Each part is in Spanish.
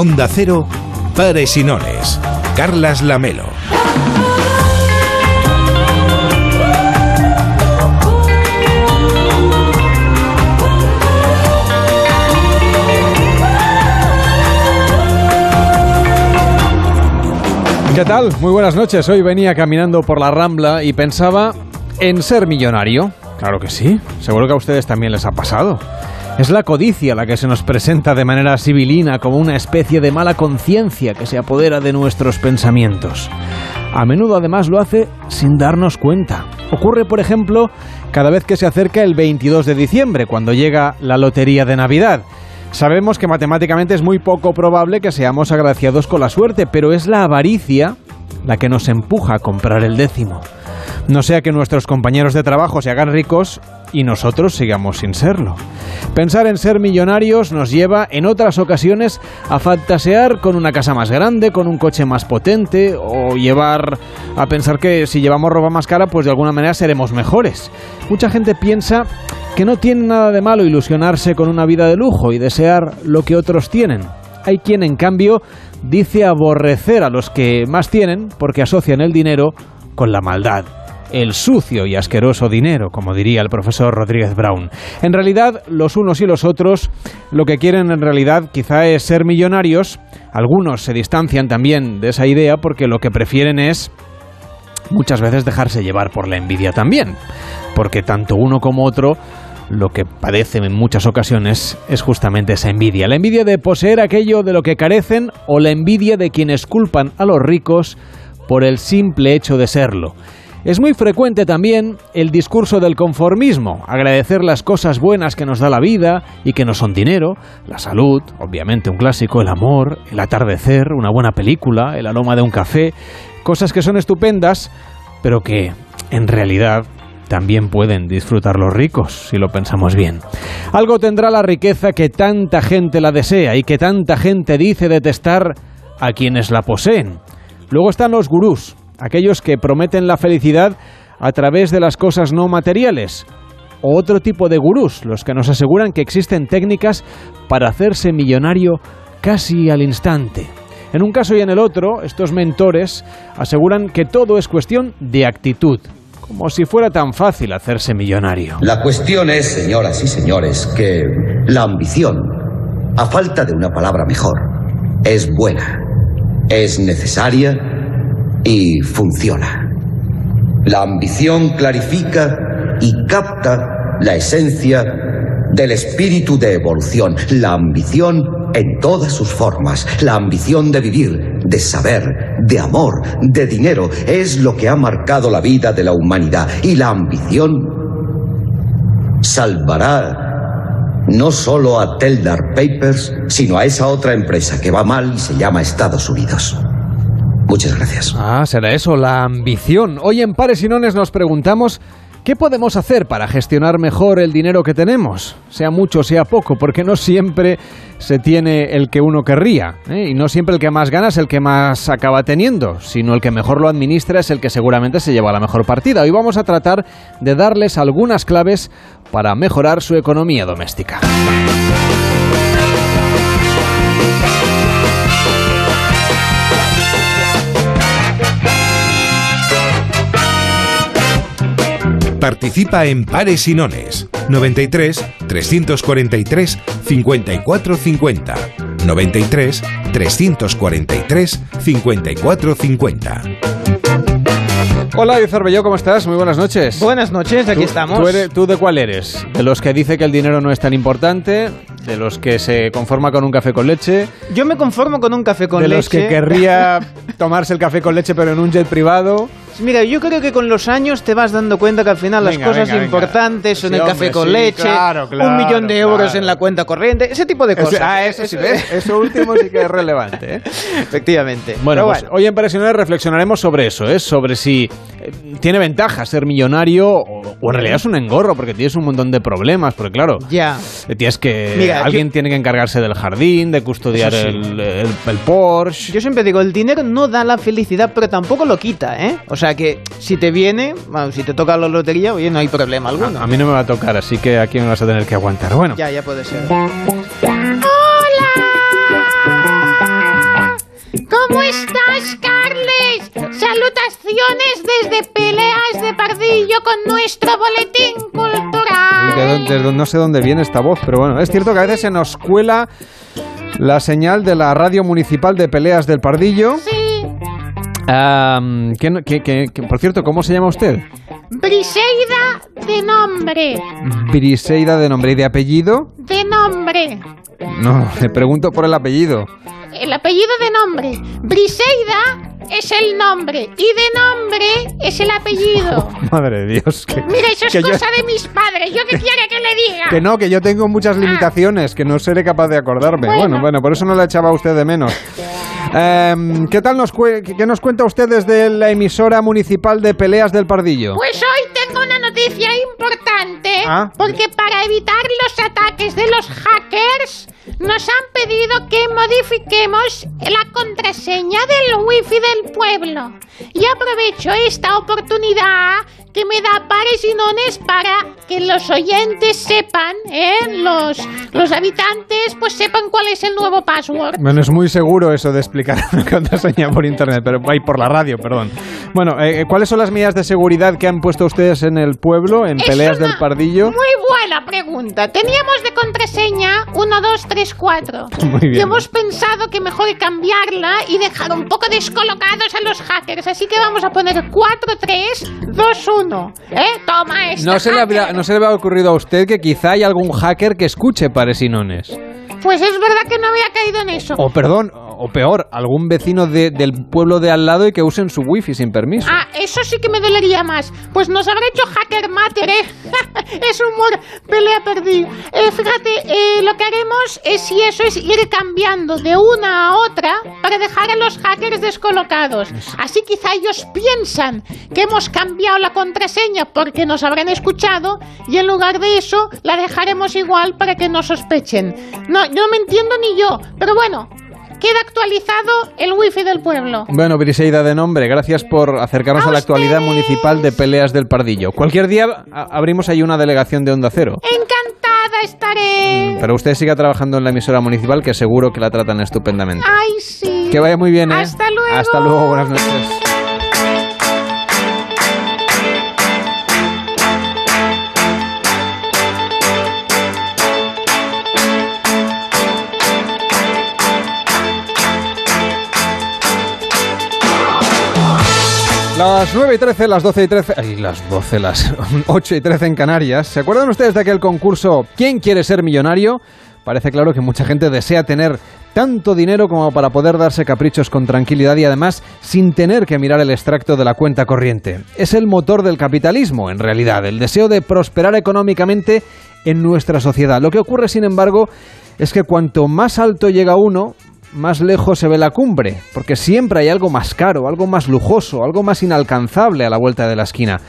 Onda Cero, Pares y Nones. Carlas Lamelo. ¿Qué tal? Muy buenas noches. Hoy venía caminando por la Rambla y pensaba en ser millonario. Claro que sí. Seguro que a ustedes también les ha pasado. Es la codicia la que se nos presenta de manera sibilina como una especie de mala conciencia que se apodera de nuestros pensamientos. A menudo además lo hace sin darnos cuenta. Ocurre, por ejemplo, cada vez que se acerca el 22 de diciembre, cuando llega la lotería de Navidad. Sabemos que matemáticamente es muy poco probable que seamos agraciados con la suerte, pero es la avaricia la que nos empuja a comprar el décimo. No sea que nuestros compañeros de trabajo se hagan ricos y nosotros sigamos sin serlo. Pensar en ser millonarios nos lleva en otras ocasiones a fantasear con una casa más grande, con un coche más potente o llevar a pensar que si llevamos ropa más cara pues de alguna manera seremos mejores. Mucha gente piensa que no tiene nada de malo ilusionarse con una vida de lujo y desear lo que otros tienen. Hay quien en cambio dice aborrecer a los que más tienen porque asocian el dinero con la maldad el sucio y asqueroso dinero, como diría el profesor Rodríguez Brown. En realidad, los unos y los otros lo que quieren en realidad quizá es ser millonarios. Algunos se distancian también de esa idea porque lo que prefieren es muchas veces dejarse llevar por la envidia también, porque tanto uno como otro lo que padecen en muchas ocasiones es justamente esa envidia. La envidia de poseer aquello de lo que carecen o la envidia de quienes culpan a los ricos por el simple hecho de serlo. Es muy frecuente también el discurso del conformismo, agradecer las cosas buenas que nos da la vida y que no son dinero, la salud, obviamente un clásico, el amor, el atardecer, una buena película, el aroma de un café, cosas que son estupendas, pero que en realidad también pueden disfrutar los ricos, si lo pensamos bien. Algo tendrá la riqueza que tanta gente la desea y que tanta gente dice detestar a quienes la poseen. Luego están los gurús, aquellos que prometen la felicidad a través de las cosas no materiales. O otro tipo de gurús, los que nos aseguran que existen técnicas para hacerse millonario casi al instante. En un caso y en el otro, estos mentores aseguran que todo es cuestión de actitud, como si fuera tan fácil hacerse millonario. La cuestión es, señoras y señores, que la ambición, a falta de una palabra mejor, es buena, es necesaria y funciona. La ambición clarifica y capta la esencia del espíritu de evolución, la ambición en todas sus formas, la ambición de vivir, de saber, de amor, de dinero, es lo que ha marcado la vida de la humanidad y la ambición salvará no solo a Teldar Papers, sino a esa otra empresa que va mal y se llama Estados Unidos. Muchas gracias. Ah, será eso, la ambición. Hoy en Pares y Nones nos preguntamos ¿Qué podemos hacer para gestionar mejor el dinero que tenemos? Sea mucho, sea poco, porque no siempre se tiene el que uno querría. ¿eh? Y no siempre el que más gana es el que más acaba teniendo, sino el que mejor lo administra es el que seguramente se lleva la mejor partida. Hoy vamos a tratar de darles algunas claves para mejorar su economía doméstica. Participa en Pares y Nones 93 343 54 50 93 343 54 50 Hola, David ¿cómo estás? Muy buenas noches. Buenas noches, aquí ¿Tú- estamos. ¿tú, eres- tú de cuál eres? ¿De los que dice que el dinero no es tan importante? ¿De los que se conforma con un café con leche? Yo me conformo con un café con ¿De leche. los que querría tomarse el café con leche pero en un jet privado? Mira, yo creo que con los años te vas dando cuenta que al final las cosas venga, venga. importantes son Sí, el hombre, café con sí, leche, claro, claro, un millón de euros claro. en la cuenta corriente, ese tipo de cosas. Eso- ah, eso sí. Eso último sí que es relevante. ¿eh? Efectivamente. Bueno, pues hoy en Presiones reflexionaremos sobre eso, ¿eh? sobre si eh, tiene ventaja ser millonario o, o en realidad es un engorro porque tienes un montón de problemas, porque claro, ya. eh, tienes que Mira, alguien yo- tiene que encargarse del jardín, de custodiar el, el- el Porsche. Yo siempre digo, el dinero no da la felicidad, pero tampoco lo quita, ¿eh? O sea que si te viene, bueno, si te toca la lotería, oye, no hay problema alguno. A, a mí no me va a tocar, así que aquí me vas a tener que aguantar. Bueno, Ya, ya puede ser. ¿Cómo estás, Carles? Salutaciones desde Peleas de Pardillo con nuestro boletín cultural. no sé dónde viene esta voz, pero bueno, es cierto que a veces se nos cuela la señal de la radio municipal de Peleas del Pardillo. Sí. Por cierto, ¿cómo se llama usted? Briseida de nombre. Briseida de nombre y de apellido. De nombre. No, le pregunto por el apellido. El apellido de nombre. Briseida es el nombre y de nombre es el apellido. madre de Dios. Que, Mira, eso es cosa de mis padres. ¿Yo qué quiere que le diga? Que no, que yo tengo muchas ah. limitaciones, que no seré capaz de acordarme. Bueno, bueno, por eso no la echaba a usted de menos. Em, ¿Qué tal nos, qué nos cuenta usted desde la emisora municipal de Peleas del Pardillo? Pues hoy tengo una noticia importante, ah. porque para evitar los ataques de los hackers nos han pedido que modifiquemos la contraseña del wifi del pueblo. Y aprovecho esta oportunidad que me da pares y nones para que los oyentes sepan, ¿eh? los, los habitantes, pues sepan cuál es el nuevo password. Bueno, es muy seguro eso de explicar la contraseña por internet, pero hay por la radio, perdón. Bueno, eh, ¿cuáles son las medidas de seguridad que han puesto ustedes en el pueblo, en peleas del pardillo? Muy pregunta. Teníamos de contraseña 1, 2, 3, 4. Muy bien. Y hemos pensado que mejor cambiarla y dejar un poco descolocados a los hackers. Así que vamos a poner 4, 3, 2, 1. ¿Eh? Toma esta. ¿No se, le habría, ¿No se le había ocurrido a usted que quizá hay algún hacker que escuche paresinones? Pues es verdad que no había caído en eso. O perdón, o peor, algún vecino del pueblo de al lado y que usen su wifi sin permiso. Ah, eso sí que me dolería más. Pues nos habrá hecho hacker mater, ¿eh? es humor, pelea perdida. Eh, fíjate, eh, lo que haremos es, si eso es ir cambiando de una a otra para dejar a los hackers descolocados. Así quizá ellos piensan que hemos cambiado la contraseña porque nos habrán escuchado y en lugar de eso la dejaremos igual para que no sospechen. No, no me entiendo ni yo, pero bueno, queda actualizado el wifi del pueblo. Bueno, Briseida de nombre, gracias por acercarnos a, la actualidad municipal de peleas del Pardillo. Cualquier día abrimos ahí una delegación de Onda Cero. Encantada estaré. Mm, pero usted siga trabajando en la emisora municipal que seguro que la tratan estupendamente. Ay, sí. Que vaya muy bien, ¿eh? Hasta luego. Hasta luego, buenas noches. Las 9 y 13, las 12 y 13, ay, las 12, las 8 y 13 en Canarias. ¿Se acuerdan ustedes de aquel concurso ¿Quién quiere ser millonario? Parece claro que mucha gente desea tener tanto dinero como para poder darse caprichos con tranquilidad y además sin tener que mirar el extracto de la cuenta corriente. Es el motor del capitalismo, en realidad, el deseo de prosperar económicamente en nuestra sociedad. Lo que ocurre, sin embargo, es que cuanto más alto llega uno, más lejos se ve la cumbre, porque siempre hay algo más caro, algo más lujoso, algo más inalcanzable a la vuelta de la esquina.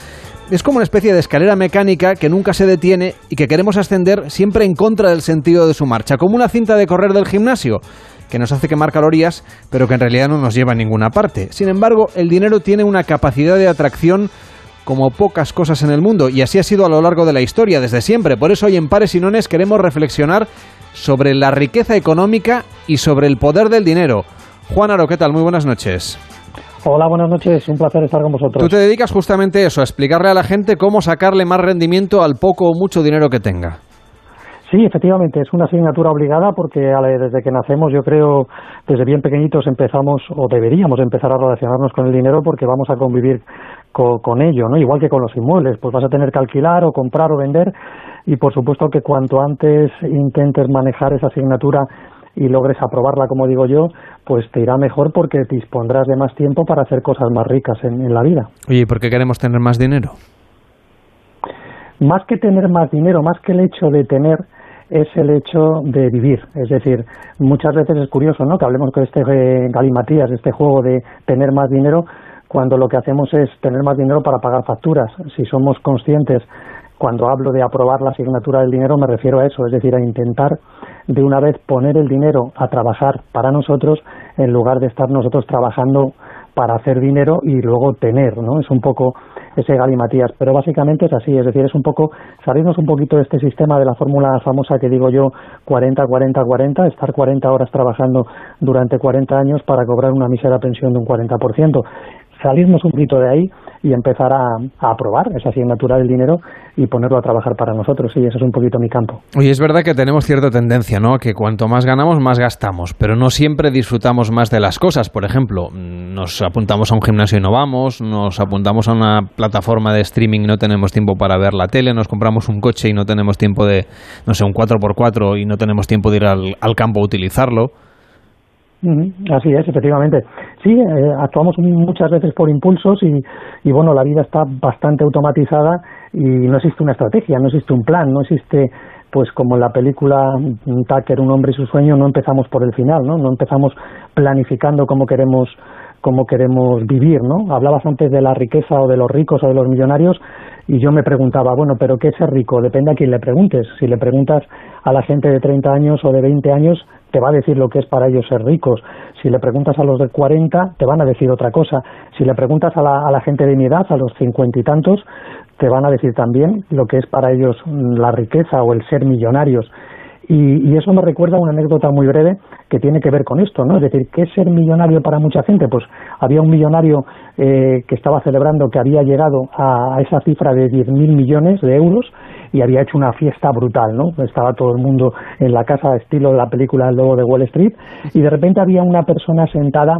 Es como una especie de escalera mecánica que nunca se detiene y que queremos ascender siempre en contra del sentido de su marcha, como una cinta de correr del gimnasio, que nos hace quemar calorías, pero que en realidad no nos lleva a ninguna parte. Sin embargo, el dinero tiene una capacidad de atracción como pocas cosas en el mundo, y así ha sido a lo largo de la historia, desde siempre. Por eso hoy en Pares y Nones queremos reflexionar sobre la riqueza económica y sobre el poder del dinero. Juan Aro, ¿qué tal? Muy buenas noches. Hola, buenas noches. Un placer estar con vosotros. Tú te dedicas justamente a eso, a explicarle a la gente cómo sacarle más rendimiento al poco o mucho dinero que tenga. Sí, efectivamente, es una asignatura obligada porque desde que nacemos, yo creo, desde bien pequeñitos empezamos o deberíamos empezar a relacionarnos con el dinero porque vamos a convivir con, ello, ¿no? Igual que con los inmuebles, pues vas a tener que alquilar o comprar o vender y por supuesto que cuanto antes intentes manejar esa asignatura y logres aprobarla, como digo yo, pues te irá mejor porque dispondrás de más tiempo para hacer cosas más ricas en, en la vida. Oye, ¿y por qué queremos tener más dinero? Más que tener más dinero, más que el hecho de tener, es el hecho de vivir. Es decir, muchas veces es curioso, ¿no? Que hablemos con este eh, galimatías, este juego de tener más dinero, cuando lo que hacemos es tener más dinero para pagar facturas. Si somos conscientes, cuando hablo de aprobar la asignatura del dinero, me refiero a eso, es decir, a intentar de una vez poner el dinero a trabajar para nosotros en lugar de estar nosotros trabajando para hacer dinero y luego tener, ¿no? Es un poco ese galimatías, pero básicamente es así, es decir, es un poco salirnos un poquito de este sistema de la fórmula famosa que digo yo 40 40 40, estar 40 horas trabajando durante 40 años para cobrar una mísera pensión de un 40%, salirnos un poquito de ahí y empezar a, a aprobar esa asignatura del dinero y ponerlo a trabajar para nosotros. Sí, ese es un poquito mi campo. Oye, es verdad que tenemos cierta tendencia, ¿no? Que cuanto más ganamos, más gastamos, pero no siempre disfrutamos más de las cosas. Por ejemplo, nos apuntamos a un gimnasio y no vamos, nos apuntamos a una plataforma de streaming y no tenemos tiempo para ver la tele, nos compramos un coche y no tenemos tiempo de, no sé, un 4x4 y no tenemos tiempo de ir al campo a utilizarlo. Así es, efectivamente. Sí, eh, actuamos muchas veces por impulsos y, y, bueno, la vida está bastante automatizada y no existe una estrategia, no existe un plan, no existe, pues como en la película Tucker, un hombre y su sueño, no empezamos por el final, ¿no? No empezamos planificando cómo queremos cómo queremos vivir, ¿no? Hablabas antes de la riqueza o de los ricos o de los millonarios y yo me preguntaba, bueno, pero ¿qué es ser rico? Depende a quién le preguntes. Si le preguntas a la gente de 30 años o de 20 años, te va a decir lo que es para ellos ser ricos. Si le preguntas a los de 40, te van a decir otra cosa. Si le preguntas a la, a la gente de mi edad, a los cincuenta y tantos, te van a decir también lo que es para ellos la riqueza o el ser millonarios. Y, y, eso me recuerda una anécdota muy breve que tiene que ver con esto, ¿no? Es decir, ¿qué es ser millonario para mucha gente? Pues había un millonario eh, que estaba celebrando que había llegado a, a esa cifra de 10.000 millones de euros y había hecho una fiesta brutal, ¿no? Estaba todo el mundo en la casa, estilo la película El de Wall Street, y de repente había una persona sentada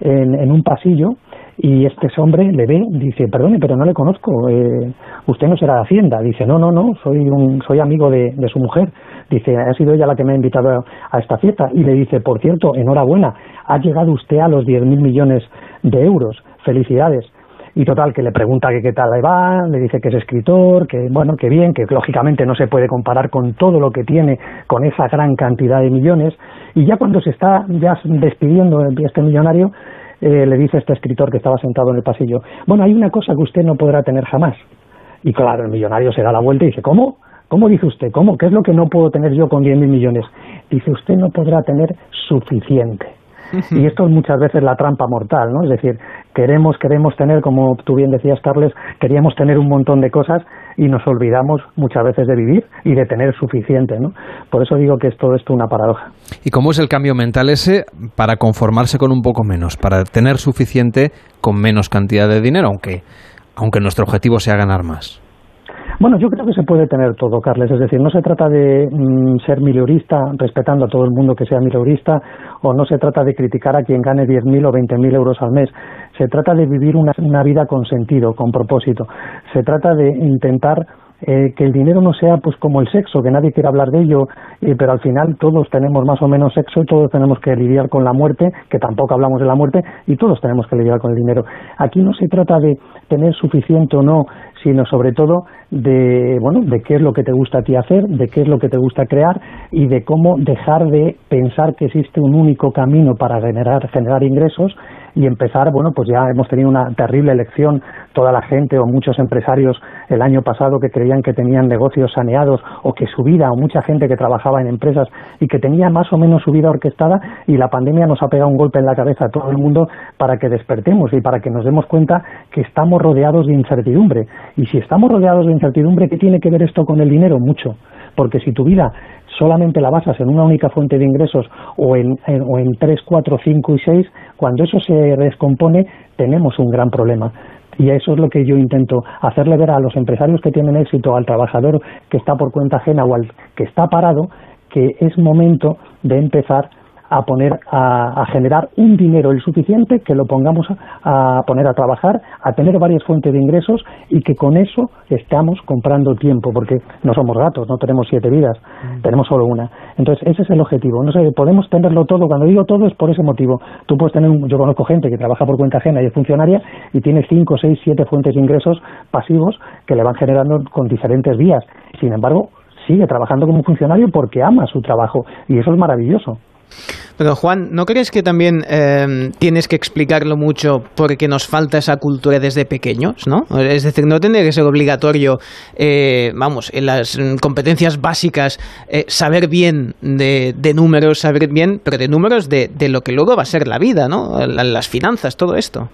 en, en un pasillo y este hombre le ve, dice, perdone, pero no le conozco, eh, usted no será de Hacienda. Dice, no, no, no, soy, un, soy amigo de, de su mujer. Dice, ha sido ella la que me ha invitado a esta fiesta. Y le dice, por cierto, enhorabuena, ha llegado usted a los 10.000 millones de euros. Felicidades. Y total, que le pregunta que qué tal le va, le dice que es escritor, que bueno, que bien, que lógicamente no se puede comparar con todo lo que tiene, con esa gran cantidad de millones. Y ya cuando se está ya despidiendo este millonario, eh, le dice este escritor que estaba sentado en el pasillo, bueno, hay una cosa que usted no podrá tener jamás. Y claro, el millonario se da la vuelta y dice, ¿cómo? ¿Cómo dice usted? ¿Cómo? ¿Qué es lo que no puedo tener yo con 10.000 millones? Dice, usted no podrá tener suficiente. Y esto es muchas veces la trampa mortal, ¿no? Es decir, queremos, queremos tener, como tú bien decías, Carles, queríamos tener un montón de cosas y nos olvidamos muchas veces de vivir y de tener suficiente, ¿no? Por eso digo que es todo esto una paradoja. ¿Y cómo es el cambio mental ese para conformarse con un poco menos, para tener suficiente con menos cantidad de dinero, aunque, aunque nuestro objetivo sea ganar más? Bueno, yo creo que se puede tener todo, Carles. Es decir, no se trata de mm, ser mileurista, respetando a todo el mundo que sea mileurista, o no se trata de criticar a quien gane 10.000 o 20.000 euros al mes. Se trata de vivir una, una vida con sentido, con propósito. Se trata de intentar eh, que el dinero no sea pues como el sexo, que nadie quiere hablar de ello, eh, pero al final todos tenemos más o menos sexo todos tenemos que lidiar con la muerte, que tampoco hablamos de la muerte, y todos tenemos que lidiar con el dinero. Aquí no se trata de tener suficiente o no, sino sobre todo de, bueno, de qué es lo que te gusta a ti hacer, de qué es lo que te gusta crear y de cómo dejar de pensar que existe un único camino para generar, generar ingresos y empezar, bueno, pues ya hemos tenido una terrible elección, toda la gente o muchos empresarios el año pasado que creían que tenían negocios saneados o que su vida, o mucha gente que trabajaba en empresas y que tenía más o menos su vida orquestada y la pandemia nos ha pegado un golpe en la cabeza a todo el mundo para que despertemos y para que nos demos cuenta que estamos rodeados de incertidumbre. Y si estamos rodeados de incertidumbre, ¿qué tiene que ver esto con el dinero? Mucho. Porque si tu vida solamente la basas en una única fuente de ingresos o en, en, o en 3, 4, 5 y 6, cuando eso se descompone tenemos un gran problema. Y eso es lo que yo intento hacerle ver a los empresarios que tienen éxito, al trabajador que está por cuenta ajena o al que está parado, que es momento de empezar a poner a, a, generar un dinero el suficiente que lo pongamos a, a, poner a trabajar, a tener varias fuentes de ingresos y que con eso estamos comprando tiempo, porque no somos gatos, no tenemos siete vidas, mm. tenemos solo una. Entonces ese es el objetivo. No sé, podemos tenerlo todo. Cuando digo todo es por ese motivo. Tú puedes tener, un, yo conozco gente que trabaja por cuenta ajena y es funcionaria y tiene cinco, seis, siete fuentes de ingresos pasivos que le van generando con diferentes vías. Sin embargo, sigue trabajando como funcionario porque ama su trabajo y eso es maravilloso. Pero Juan, ¿no crees que también eh, tienes que explicarlo mucho porque nos falta esa cultura desde pequeños, ¿no? Es decir, no tendría que ser obligatorio, eh, vamos, en las competencias básicas, eh, saber bien de, de, números, saber bien, pero de números de, de, lo que luego va a ser la vida, ¿no? Las finanzas, todo esto.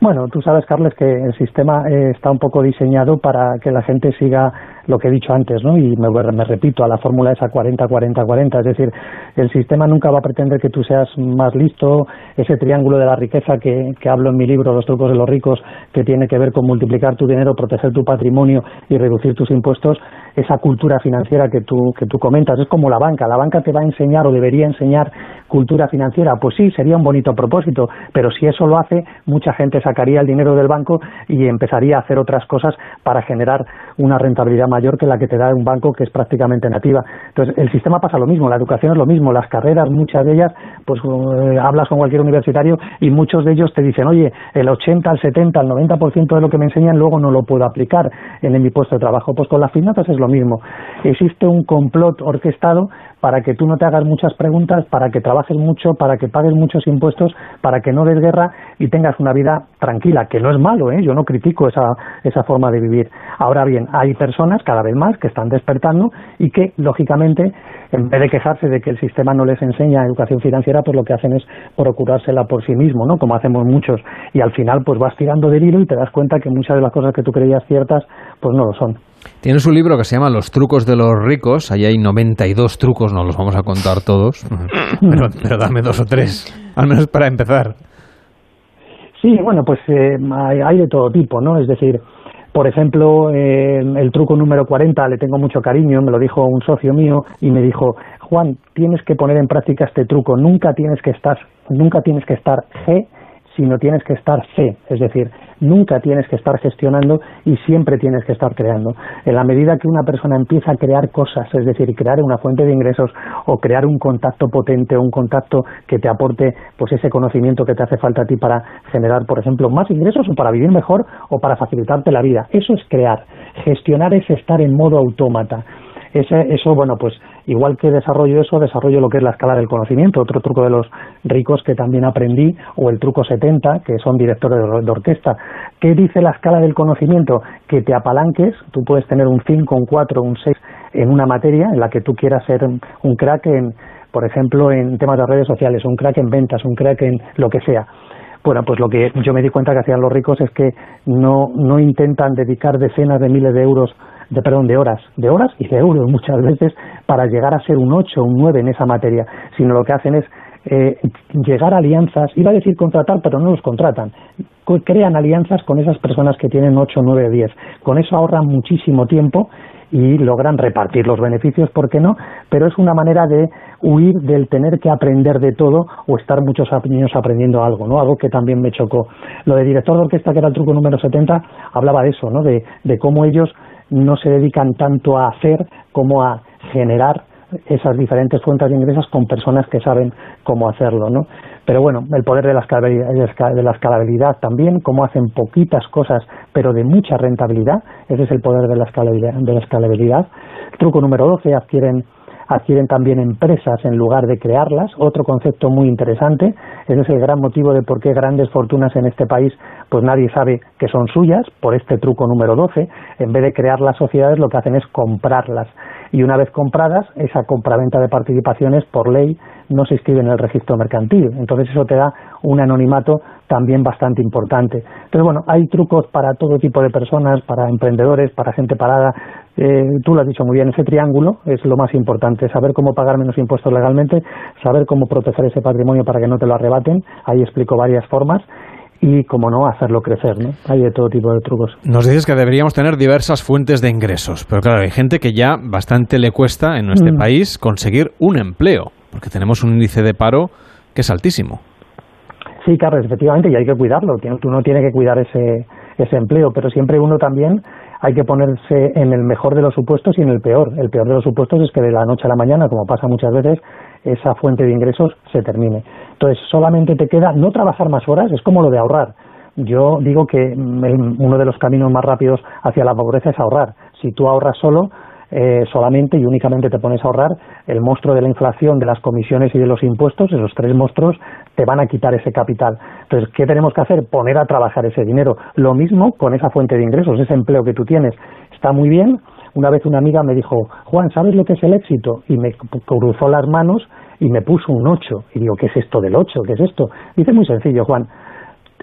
Bueno, tú sabes, Carles, que el sistema está un poco diseñado para que la gente siga lo que he dicho antes, ¿no? Y me, me repito a la fórmula esa 40-40-40, es decir, el sistema nunca va a pretender que tú seas más listo, ese triángulo de la riqueza que, que hablo en mi libro, Los trucos de los ricos, que tiene que ver con multiplicar tu dinero, proteger tu patrimonio y reducir tus impuestos, esa cultura financiera que tú, que tú comentas, es como la banca, la banca te va a enseñar o debería enseñar cultura financiera, pues sí, sería un bonito propósito, pero si eso lo hace, mucha gente sacaría el dinero del banco y empezaría a hacer otras cosas para generar una rentabilidad mayor que la que te da un banco que es prácticamente nativa. Entonces, el sistema pasa lo mismo, la educación es lo mismo, las carreras, muchas de ellas, pues eh, hablas con cualquier universitario y muchos de ellos te dicen, oye, el 80, el 70, el 90% de lo que me enseñan luego no lo puedo aplicar en, mi puesto de trabajo. Pues con las finanzas es lo mismo. Existe un complot orquestado para que tú no te hagas muchas preguntas, para que trabajes mucho, para que pagues muchos impuestos, para que no des guerra y tengas una vida tranquila, que no es malo, ¿eh? yo no critico esa, esa forma de vivir. Ahora bien, hay personas cada vez más que están despertando y que, lógicamente, en vez de quejarse de que el sistema no les enseña educación financiera, pues lo que hacen es procurársela por sí mismo, ¿no? Como hacemos muchos. Y al final, pues vas tirando del hilo y te das cuenta que muchas de las cosas que tú creías ciertas, pues no lo son. Tienes un libro que se llama Los trucos de los ricos. Allí hay 92 trucos, no los vamos a contar todos, pero, pero dame dos o tres, al menos para empezar. Sí, bueno, pues eh, hay, de todo tipo, ¿no? Es decir, por ejemplo, eh, el truco número 40 le tengo mucho cariño, me lo dijo un socio mío y me dijo, Juan, tienes que poner en práctica este truco, nunca tienes que estar, nunca tienes que estar G sino tienes que estar C, es decir, nunca tienes que estar gestionando y siempre tienes que estar creando. En la medida que una persona empieza a crear cosas, es decir, crear una fuente de ingresos o crear un contacto potente o un contacto que te aporte pues ese conocimiento que te hace falta a ti para generar, por ejemplo, más ingresos o para vivir mejor o para facilitarte la vida. Eso es crear. Gestionar es estar en modo autómata. Ese, eso, bueno, pues igual que desarrollo eso, desarrollo lo que es la escala del conocimiento, otro truco de los ricos que también aprendí, o el truco 70, que son directores de, orquesta. ¿Qué dice la escala del conocimiento? Que te apalanques, tú puedes tener un 5, un 4, un 6 en una materia en la que tú quieras ser un crack en, por ejemplo, en temas de redes sociales, un crack en ventas, un crack en lo que sea. Bueno, pues lo que yo me di cuenta que hacían los ricos es que no, no intentan dedicar decenas de miles de euros de, perdón, de horas, de horas y de euros muchas veces para llegar a ser un 8 o un 9 en esa materia, sino lo que hacen es eh, llegar a alianzas, iba a decir contratar, pero no los contratan, crean alianzas con esas personas que tienen 8, 9, 10. Con eso ahorran muchísimo tiempo y logran repartir los beneficios, ¿por qué no? Pero es una manera de huir del tener que aprender de todo o estar muchos años aprendiendo algo, ¿no? Algo que también me chocó. Lo de director de orquesta, que era el truco número 70, hablaba de eso, ¿no? De, de cómo ellos no se dedican tanto a hacer como a generar esas diferentes fuentes de ingresos con personas que saben cómo hacerlo, ¿no? Pero bueno, el poder de la escalabilidad, de la escalabilidad también, cómo hacen poquitas cosas, pero de mucha rentabilidad, ese es el poder de la escalabilidad. De la escalabilidad. Truco número 12, adquieren adquieren también empresas en lugar de crearlas, otro concepto muy interesante, ese es el gran motivo de por qué grandes fortunas en este país pues nadie sabe que son suyas, por este truco número 12, en vez de crear las sociedades lo que hacen es comprarlas y una vez compradas, esa compraventa de participaciones por ley no se inscribe en el registro mercantil. Entonces eso te da un anonimato también bastante importante. Entonces, bueno, hay trucos para todo tipo de personas, para emprendedores, para gente parada. Eh, tú lo has dicho muy bien, ese triángulo es lo más importante, saber cómo pagar menos impuestos legalmente, saber cómo proteger ese patrimonio para que no te lo arrebaten. Ahí explico varias formas y, como no, hacerlo crecer. ¿no? Hay de todo tipo de trucos. Nos dices que deberíamos tener diversas fuentes de ingresos, pero claro, hay gente que ya bastante le cuesta en nuestro mm. país conseguir un empleo, porque tenemos un índice de paro que es altísimo. Sí, Carlos, efectivamente, y hay que cuidarlo. Tú no tienes que cuidar ese, ese empleo, pero siempre uno también hay que ponerse en el mejor de los supuestos y en el peor. El peor de los supuestos es que de la noche a la mañana, como pasa muchas veces, esa fuente de ingresos se termine. Entonces, solamente te queda no trabajar más horas, es como lo de ahorrar. Yo digo que uno de los caminos más rápidos hacia la pobreza es ahorrar. Si tú ahorras solo, eh, solamente y únicamente te pones a ahorrar, el monstruo de la inflación, de las comisiones y de los impuestos, esos tres monstruos, te van a quitar ese capital. Entonces, ¿qué tenemos que hacer? Poner a trabajar ese dinero. Lo mismo con esa fuente de ingresos, ese empleo que tú tienes. Está muy bien. Una vez una amiga me dijo, Juan, ¿sabes lo que es el éxito? Y me cruzó las manos y me puso un 8. Y digo, ¿qué es esto del 8? ¿Qué es esto? Dice muy sencillo, Juan,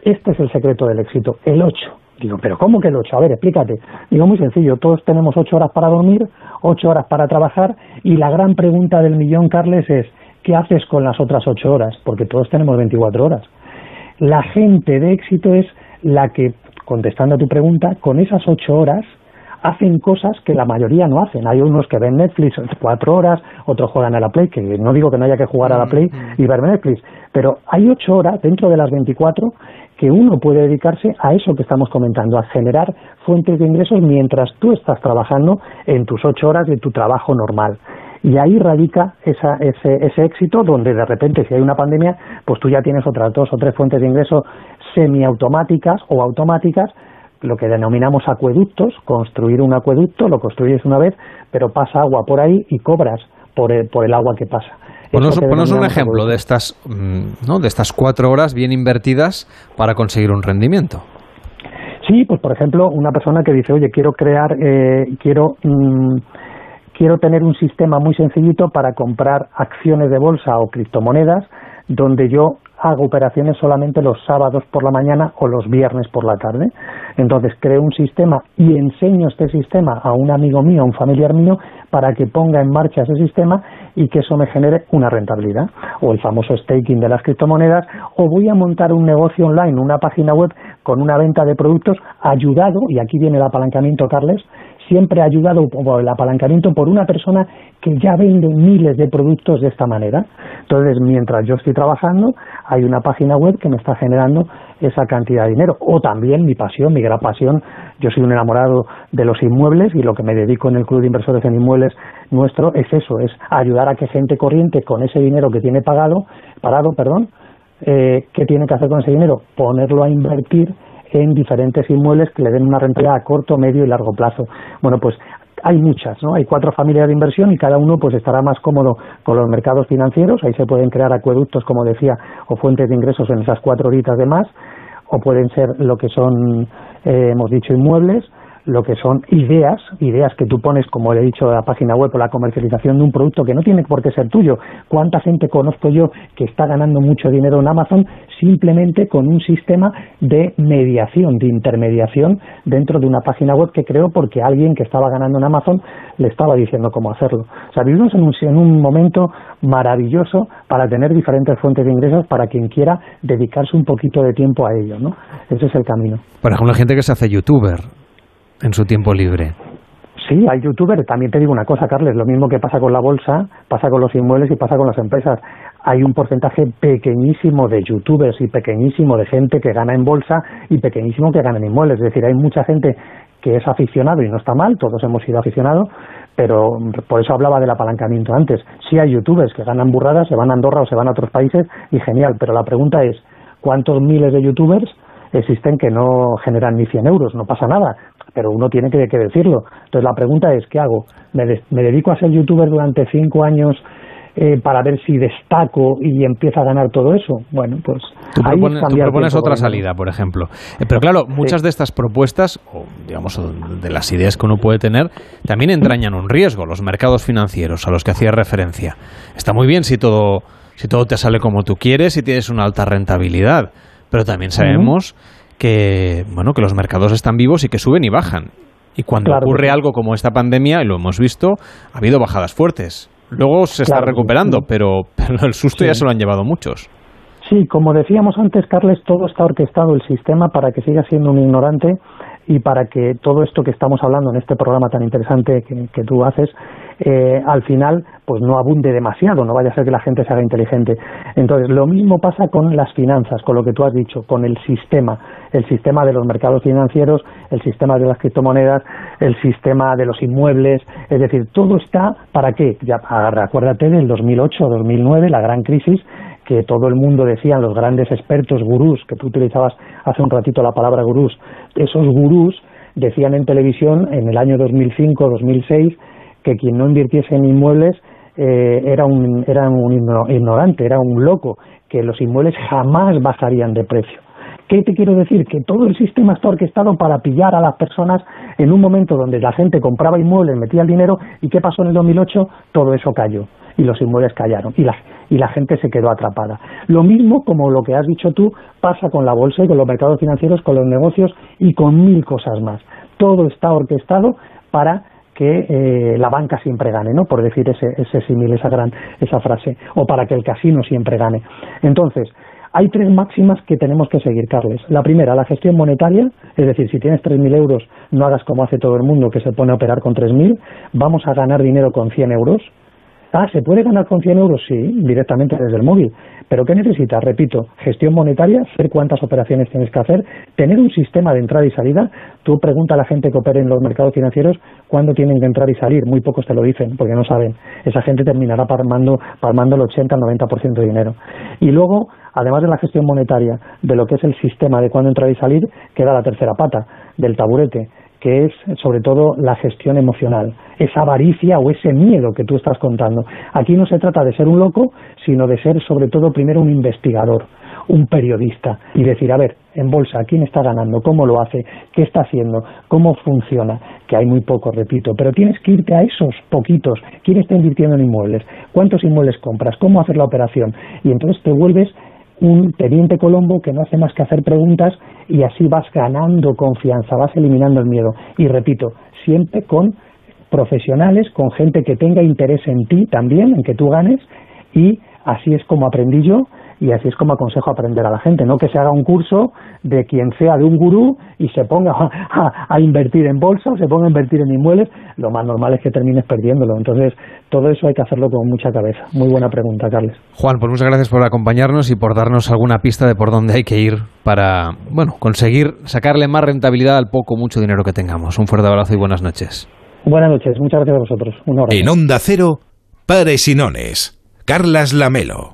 este es el secreto del éxito, el 8. Digo, pero ¿cómo que el 8? A ver, explícate. Digo, muy sencillo, todos tenemos 8 horas para dormir, 8 horas para trabajar y la gran pregunta del millón, Carles, es ¿qué haces con las otras 8 horas? Porque todos tenemos 24 horas. La gente de éxito es la que, contestando a tu pregunta, con esas 8 horas hacen cosas que la mayoría no hacen. Hay unos que ven Netflix cuatro horas, otros juegan a la Play, que no digo que no haya que jugar a la mm, Play mm. y ver Netflix, pero hay ocho horas dentro de las 24 que uno puede dedicarse a eso que estamos comentando, a generar fuentes de ingresos mientras tú estás trabajando en tus ocho horas de tu trabajo normal. Y ahí radica esa, ese, ese éxito donde de repente si hay una pandemia, pues tú ya tienes otras dos o tres fuentes de ingreso semiautomáticas o automáticas lo que denominamos acueductos, construir un acueducto, lo construyes una vez, pero pasa agua por ahí y cobras por el, por el agua que pasa. Ponos, un ejemplo de estas, mm, ¿no? de estas cuatro horas bien invertidas para conseguir un rendimiento. Sí, pues por ejemplo, una persona que dice, oye, quiero crear, eh, quiero, mm, quiero tener un sistema muy sencillito para comprar acciones de bolsa o criptomonedas donde yo hago operaciones solamente los sábados por la mañana o los viernes por la tarde. Entonces creo un sistema y enseño este sistema a un amigo mío, a un familiar mío, para que ponga en marcha ese sistema y que eso me genere una rentabilidad. O el famoso staking de las criptomonedas, o voy a montar un negocio online, una página web con una venta de productos ayudado, y aquí viene el apalancamiento, Carles, siempre ayudado por el apalancamiento por una persona que ya vende miles de productos de esta manera. Entonces, mientras yo estoy trabajando, hay una página web que me está generando esa cantidad de dinero. O también mi pasión, mi gran pasión, yo soy un enamorado de los inmuebles y lo que me dedico en el Club de Inversores en Inmuebles nuestro es eso, es ayudar a que gente corriente con ese dinero que tiene pagado, parado, perdón, eh, ¿qué tiene que hacer con ese dinero? Ponerlo a invertir en diferentes inmuebles que le den una rentabilidad a corto, medio y largo plazo. Bueno, pues hay muchas, ¿no? Hay cuatro familias de inversión y cada uno pues estará más cómodo con los mercados financieros. Ahí se pueden crear acueductos, como decía, o fuentes de ingresos en esas cuatro horitas de más, o pueden ser lo que son, eh, hemos dicho, inmuebles, lo que son ideas, ideas que tú pones, como le he dicho, a la página web o la comercialización de un producto que no tiene por qué ser tuyo. ¿Cuánta gente conozco yo que está ganando mucho dinero en Amazon simplemente con un sistema de mediación, de intermediación dentro de una página web que creó porque alguien que estaba ganando en Amazon le estaba diciendo cómo hacerlo? O sea, vivimos en un, en un momento maravilloso para tener diferentes fuentes de ingresos para quien quiera dedicarse un poquito de tiempo a ello, ¿no? Ese es el camino. Por ejemplo, la gente que se hace youtuber, en su tiempo libre. Sí, hay youtubers. También te digo una cosa, Carles, lo mismo que pasa con la bolsa, pasa con los inmuebles y pasa con las empresas. Hay un porcentaje pequeñísimo de youtubers y pequeñísimo de gente que gana en bolsa y pequeñísimo que gana en inmuebles. Es decir, hay mucha gente que es aficionado y no está mal, todos hemos sido aficionados, pero por eso hablaba del apalancamiento antes. Sí hay youtubers que ganan burradas, se van a Andorra o se van a otros países y genial, pero la pregunta es, ¿cuántos miles de youtubers existen que no generan ni 100 euros? No pasa nada pero uno tiene que, decirlo. Entonces la pregunta es, ¿qué hago? ¿Me, dedico a ser youtuber durante cinco años eh, para ver si destaco y empiezo a ganar todo eso? Bueno, pues tú propones, otra salida, por ejemplo. Eh, pero claro, muchas de estas propuestas, o digamos, de las ideas que uno puede tener, también entrañan un riesgo, los mercados financieros a los que hacía referencia. Está muy bien si todo, si todo te sale como tú quieres y tienes una alta rentabilidad, pero también sabemos que, bueno, que los mercados están vivos y que suben y bajan. Y cuando ocurre algo como esta pandemia, y lo hemos visto, ha habido bajadas fuertes. Luego se está recuperando, pero, pero, el susto ya se lo han llevado muchos. Sí, como decíamos antes, Carles, todo está orquestado el sistema para que siga siendo un ignorante y para que todo esto que estamos hablando en este programa tan interesante que tú haces eh, al final pues no abunde demasiado, no vaya a ser que la gente se haga inteligente. Entonces, lo mismo pasa con las finanzas, con lo que tú has dicho, con el sistema, el sistema de los mercados financieros, el sistema de las criptomonedas, el sistema de los inmuebles, es decir, todo está para qué? Ya acuérdate del 2008, 2009, la gran crisis que todo el mundo decían los grandes expertos gurús, que tú utilizabas hace un ratito la palabra gurús, esos gurús decían en televisión en el año 2005, 2006 que quien no invirtiese en inmuebles eh, era, un, era un ignorante, era un loco, que los inmuebles jamás bajarían de precio. ¿Qué te quiero decir? Que todo el sistema está orquestado para pillar a las personas en un momento donde la gente compraba inmuebles, metía el dinero, ¿y qué pasó en el 2008? Todo eso cayó y los inmuebles callaron y la, y la gente se quedó atrapada. Lo mismo, como lo que has dicho tú, pasa con la bolsa y con los mercados financieros, con los negocios y con mil cosas más. Todo está orquestado para que eh, la banca siempre gane, ¿no? Por decir ese, ese símil, esa gran, esa frase, o para que el casino siempre gane. Entonces, hay tres máximas que tenemos que seguir, Carles. La primera, la gestión monetaria, es decir, si tienes 3.000 euros, no hagas como hace todo el mundo, que se pone a operar con 3.000, vamos a ganar dinero con 100 euros. Ah, ¿se puede ganar con 100 euros? Sí, directamente desde el móvil. ¿Pero qué necesitas? Repito, gestión monetaria, saber cuántas operaciones tienes que hacer, tener un sistema de entrada y salida. Tú pregunta a la gente que opera en los mercados financieros cuándo tienen que entrar y salir. Muy pocos te lo dicen porque no saben. Esa gente terminará palmando, palmando el 80 al 90% de dinero. Y luego, además de la gestión monetaria, de lo que es el sistema de cuándo entrar y salir, queda la tercera pata del taburete que es sobre todo la gestión emocional, esa avaricia o ese miedo que tú estás contando. Aquí no se trata de ser un loco, sino de ser sobre todo primero un investigador, un periodista y decir, a ver, en bolsa, ¿quién está ganando? ¿Cómo lo hace? ¿Qué está haciendo? ¿Cómo funciona? Que hay muy poco, repito, pero tienes que irte a esos poquitos. ¿Quién está invirtiendo en inmuebles? ¿Cuántos inmuebles compras? ¿Cómo hacer la operación? Y entonces te vuelves un teniente Colombo que no hace más que hacer preguntas y así vas ganando confianza, vas eliminando el miedo. Y repito, siempre con profesionales, con gente que tenga interés en ti también, en que tú ganes, y así es como aprendí yo y así es como aconsejo aprender a la gente, no que se haga un curso de quien sea de un gurú y se ponga a, invertir en bolsa o se ponga a invertir en inmuebles, lo más normal es que termines perdiéndolo. Entonces, todo eso hay que hacerlo con mucha cabeza. Muy buena pregunta, Carles. Juan, pues muchas gracias por acompañarnos y por darnos alguna pista de por dónde hay que ir para, bueno, conseguir sacarle más rentabilidad al poco mucho dinero que tengamos. Un fuerte abrazo y buenas noches. Buenas noches, muchas gracias a vosotros. Un En Onda Cero, Pares y Nones. Carlas Lamelo.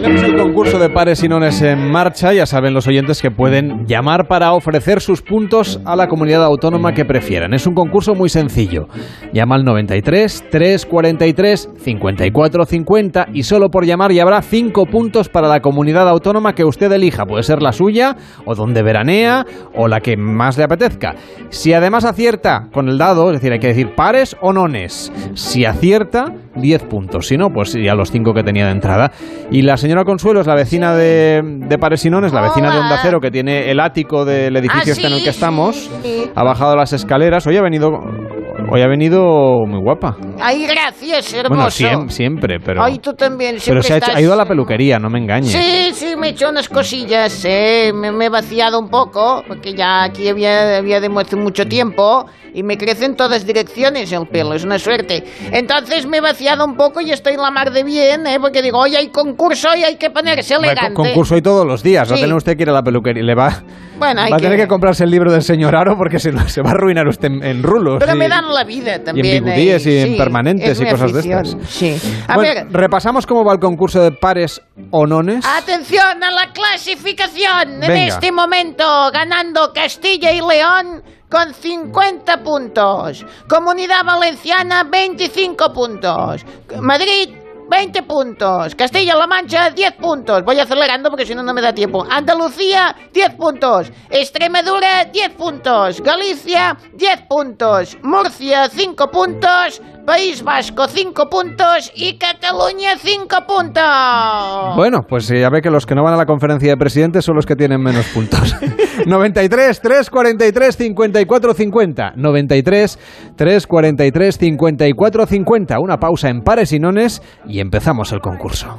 Tenemos el concurso de pares y nones en marcha. Ya saben los oyentes que pueden llamar para ofrecer sus puntos a la comunidad autónoma que prefieran. Es un concurso muy sencillo. Llama al 93 343 54 50 y solo por llamar ya habrá 5 puntos para la comunidad autónoma que usted elija. Puede ser la suya o donde veranea o la que más le apetezca. Si además acierta con el dado, es decir, hay que decir pares o nones. Si acierta, 10 puntos. Si no, pues ya los 5 que tenía de entrada. Y la señora Consuelo es la vecina de, de Paresinones, la vecina de Onda Cero, que tiene el ático del edificio Ah, este en el que estamos. Ha bajado las escaleras. Hoy ha venido, hoy ha venido muy guapa. Ay, gracias, hermoso. Bueno, siem- siempre, pero... Ay, tú también, Pero siempre se ha, hecho- ha ido a la peluquería, no me engañe. Sí, sí, me he hecho unas cosillas, eh, me, me he vaciado un poco, porque ya aquí había, había de hace mucho tiempo, y me crece en todas direcciones el pelo, es una suerte. Entonces me he vaciado un poco y estoy en la mar de bien, eh, porque digo, hoy hay concurso y hay que ponerse elegante. con- concurso y todos los días. Sí. tener usted que ir a la peluquería. Le va, Bueno, hay va a tener que- que comprarse el libro del señor Aro porque se, se va a arruinar usted en, en rulos. Pero y- me dan la vida también. bigudíes eh, y en permanentes es y cosas de afición, estas. Sí. A Bueno, ver, repasamos cómo va el concurso de pares o nones. Atención a la clasificación. En este momento ganando Castilla y León con 50 puntos. Comunidad Valenciana 25 puntos. Madrid 20 puntos. Castilla-La Mancha 10 puntos. Voy acelerando porque si no no me da tiempo. Andalucía 10 puntos. Extremadura 10 puntos. Galicia 10 puntos. Murcia 5 puntos. País Vasco 5 puntos y Cataluña 5 puntos. Bueno, pues ya ve que los que no van a la conferencia de presidentes son los que tienen menos puntos. 93 343 54 50. 93 343 54 50. Una pausa en pares y nones y empezamos el concurso.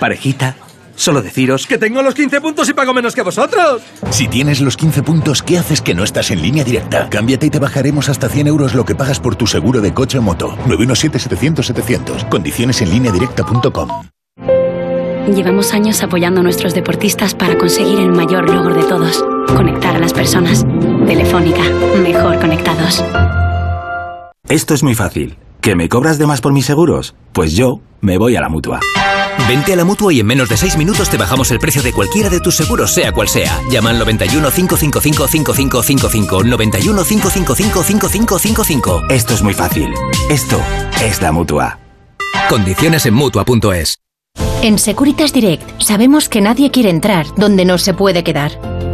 Parejita, solo deciros que tengo los 15 puntos y pago menos que vosotros. Si tienes los 15 puntos, ¿qué haces que no estás en línea directa? Cámbiate y te bajaremos hasta 100 euros lo que pagas por tu seguro de coche o moto. 917-700-700. Condiciones en lineadirecta.com. Llevamos años apoyando a nuestros deportistas para conseguir el mayor logro de todos, conectar a las personas. Telefónica, mejor conectados. Esto es muy fácil. ¿Que me cobras de más por mis seguros? Pues yo me voy a la mutua. Vente a la mutua y en menos de 6 minutos te bajamos el precio de cualquiera de tus seguros, sea cual sea. Llama al 91 555 5555. 91 555 5555. Esto es muy fácil. Esto es la mutua. Condiciones en mutua.es. En Securitas Direct sabemos que nadie quiere entrar donde no se puede quedar.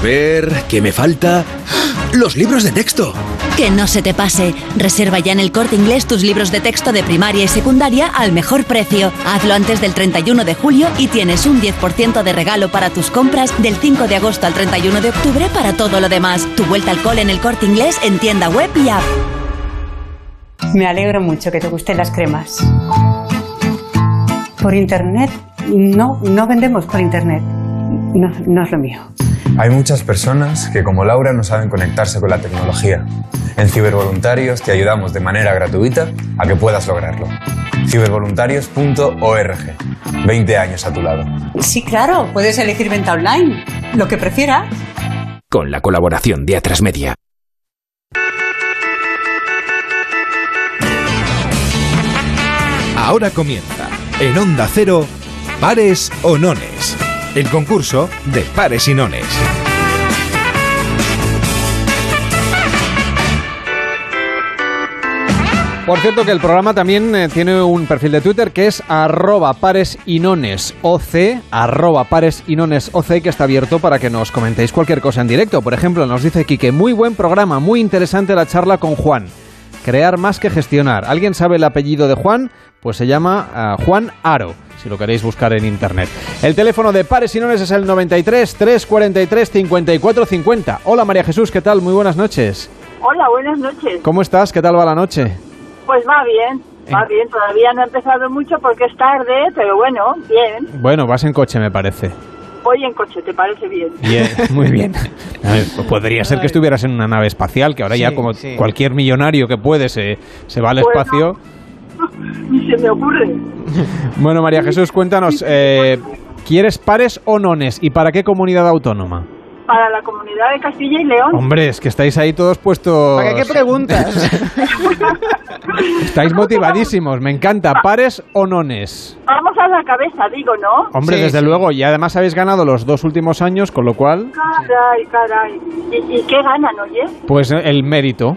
A ver, ¿qué me falta? Los libros de texto. Que no se te pase. Reserva ya en el corte inglés tus libros de texto de primaria y secundaria al mejor precio. Hazlo antes del 31 de julio y tienes un 10% de regalo para tus compras del 5 de agosto al 31 de octubre para todo lo demás. Tu vuelta al cole en el corte inglés en tienda web y app. Me alegro mucho que te gusten las cremas. Por internet, no, no vendemos por internet. No, no es lo mío. Hay muchas personas que, como Laura, no saben conectarse con la tecnología. En Cibervoluntarios te ayudamos de manera gratuita a que puedas lograrlo. Cibervoluntarios.org. 20 años a tu lado. Sí, claro, puedes elegir venta online, lo que prefieras. Con la colaboración de Atrasmedia. Ahora comienza, en Onda Cero, Pares o Nones. El concurso de pares y nones. Por cierto que el programa también eh, tiene un perfil de Twitter que es arroba pares y nones OC, arroba pares y nones OC, que está abierto para que nos comentéis cualquier cosa en directo. Por ejemplo, nos dice Quique, muy buen programa, muy interesante la charla con Juan. Crear más que gestionar. ¿Alguien sabe el apellido de Juan? Pues se llama uh, Juan Aro, si lo queréis buscar en internet. El teléfono de Pares y Nones es el 93 343 54 50. Hola María Jesús, ¿qué tal? Muy buenas noches. Hola, buenas noches. ¿Cómo estás? ¿Qué tal va la noche? Pues va bien, va bien. Todavía no he empezado mucho porque es tarde, pero bueno, bien. Bueno, vas en coche, me parece. Voy en coche, ¿te parece bien? Bien, muy bien. Ver, podría ser que estuvieras en una nave espacial, que ahora sí, ya como sí. cualquier millonario que puede se, se va al bueno, espacio. Ni se me ocurre. Bueno, María Jesús, cuéntanos, eh, ¿quieres pares o nones y para qué comunidad autónoma? Para la comunidad de Castilla y León. Hombre, es que estáis ahí todos puestos. ¿Para qué preguntas? estáis motivadísimos, me encanta. ¿Pares o nones? Vamos a la cabeza, digo, ¿no? Hombre, sí, desde sí. luego, y además habéis ganado los dos últimos años, con lo cual. Caray, caray. ¿Y, y qué ganan, oye? Pues el mérito.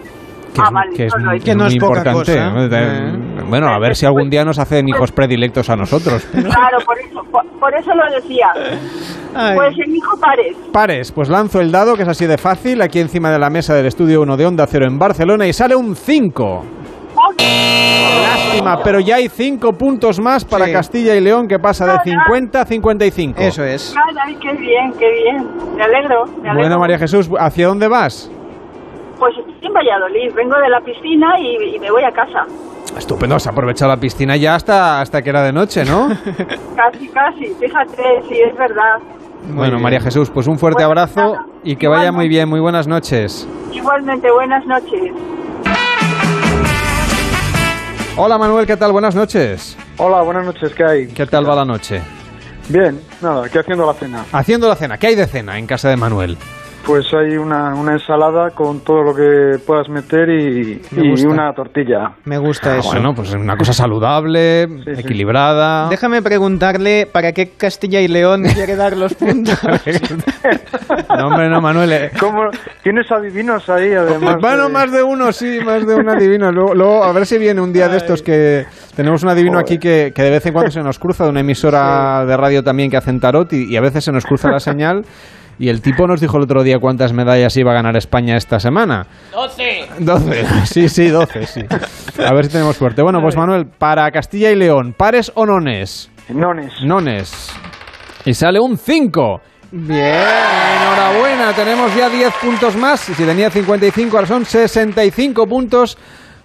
Que, ah, vale, que es, no, que no es importante. Cosa. Eh. Bueno, a ver si algún día nos hacen hijos predilectos a nosotros. Claro, por eso, por, por eso lo decía. Ay. Pues el hijo pares. Pares, pues lanzo el dado, que es así de fácil, aquí encima de la mesa del estudio 1 de Onda Cero en Barcelona, y sale un 5. Lástima, pero ya hay 5 puntos más para sí. Castilla y León, que pasa de 50 a 55. Eso es. Caray, qué bien, qué bien. Me alegro, me alegro. Bueno, María Jesús, ¿hacia dónde vas? Pues estoy en Valladolid, vengo de la piscina y, y me voy a casa. Estupendo, has aprovechado la piscina ya hasta, hasta que era de noche, ¿no? casi, casi, fíjate, sí, es verdad. Muy bueno, bien. María Jesús, pues un fuerte abrazo nada. y que vaya muy bien, muy buenas noches. Igualmente, buenas noches. Hola Manuel, ¿qué tal? Buenas noches. Hola, buenas noches, ¿qué hay? ¿Qué tal va la noche? Bien, nada, aquí haciendo la cena. Haciendo la cena, ¿qué hay de cena en casa de Manuel? Pues hay una, una, ensalada con todo lo que puedas meter y, y una tortilla. Me gusta ah, eso. Bueno, pues una cosa saludable, sí, equilibrada. Sí. Déjame preguntarle para qué Castilla y León quiere dar los puntos. no, hombre, no, Manuel. Eh. ¿Cómo? ¿Tienes adivinos ahí, además? Bueno, de... más de uno, sí, más de un adivino. Luego, luego, a ver si viene un día de estos que tenemos un adivino Joder. aquí que, que, de vez en cuando se nos cruza de una emisora sí. de radio también que hacen tarot y, y a veces se nos cruza la señal. Y el tipo nos dijo el otro día cuántas medallas iba a ganar España esta semana. 12. 12, sí, sí, 12, sí. A ver si tenemos suerte. Bueno, pues Manuel, para Castilla y León, ¿pares o nones? Nones. Nones. Y sale un 5. Bien, enhorabuena. Tenemos ya 10 puntos más. Y si tenía 55, ahora son 65 puntos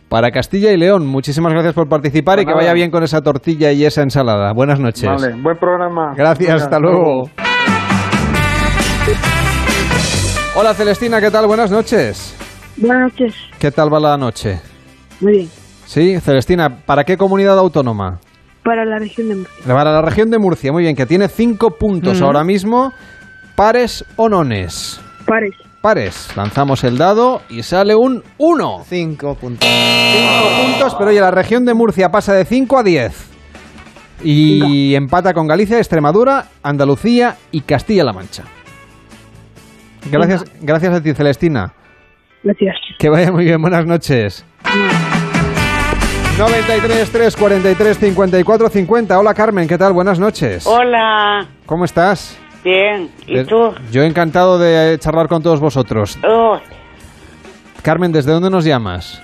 para Castilla y León. Muchísimas gracias por participar y que vaya bien con esa tortilla y esa ensalada. Buenas noches. Vale, buen programa. Gracias, Venga, hasta luego. Hola Celestina, ¿qué tal? Buenas noches. Buenas noches. ¿Qué tal va la noche? Muy bien. Sí, Celestina, ¿para qué comunidad autónoma? Para la región de Murcia. Para la región de Murcia, muy bien, que tiene cinco puntos Mm. ahora mismo. ¿Pares o nones? Pares. Pares. Lanzamos el dado y sale un 1. Cinco puntos. Cinco puntos, pero oye, la región de Murcia pasa de 5 a 10. Y empata con Galicia, Extremadura, Andalucía y Castilla-La Mancha. Gracias, gracias a ti, Celestina. Gracias. Que vaya muy bien, buenas noches. 93 3 43 54 50. Hola Carmen, ¿qué tal? Buenas noches. Hola, ¿Cómo estás? bien. ¿Y Eh, tú? Yo encantado de eh, charlar con todos vosotros. Oh, Carmen, ¿desde dónde nos llamas?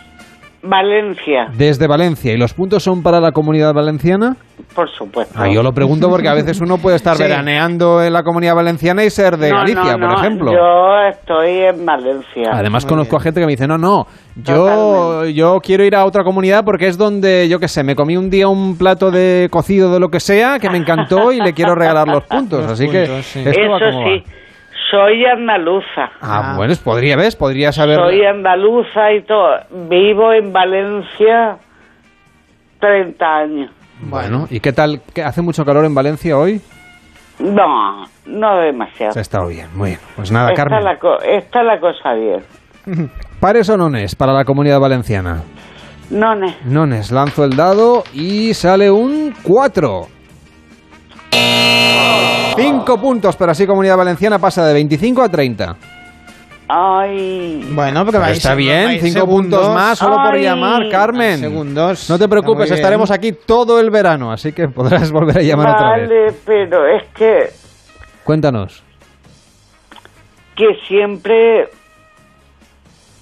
Valencia, Desde Valencia. ¿Y los puntos son para la comunidad valenciana? Por supuesto. Ah, yo lo pregunto porque a veces uno puede estar Sí. veraneando en la comunidad valenciana y ser de No, Galicia, no, por no, ejemplo. Yo estoy en Valencia. Además conozco a gente que me dice, no, no, yo, yo quiero ir a otra comunidad porque es donde, yo qué sé, me comí un día un plato de cocido de lo que sea que me encantó y le quiero regalar los puntos. Así que puntos, sí. esto va Eso como sí, va. soy andaluza. Ah, bueno, podría, ¿ves? Podría saber... Soy andaluza y todo. Vivo en Valencia 30 años. Bueno, ¿y qué tal? ¿Qué- ¿Hace mucho calor en Valencia hoy? No, no demasiado. Se ha estado bien, muy bien. Pues nada, está, Carmen. la co- está la cosa bien. ¿Pares o nones para la comunidad valenciana? None. Nones, lanzo el dado y sale un 4. 5 puntos, pero así comunidad valenciana pasa de 25 a 30. Ay. Bueno, porque Pero vais está bien, vais 5 segundos. puntos más solo por llamar, Carmen. Segundos. No te preocupes, estaremos aquí todo el verano, así que podrás volver a llamar otra vez. Vale, pero es que, Cuéntanos. que siempre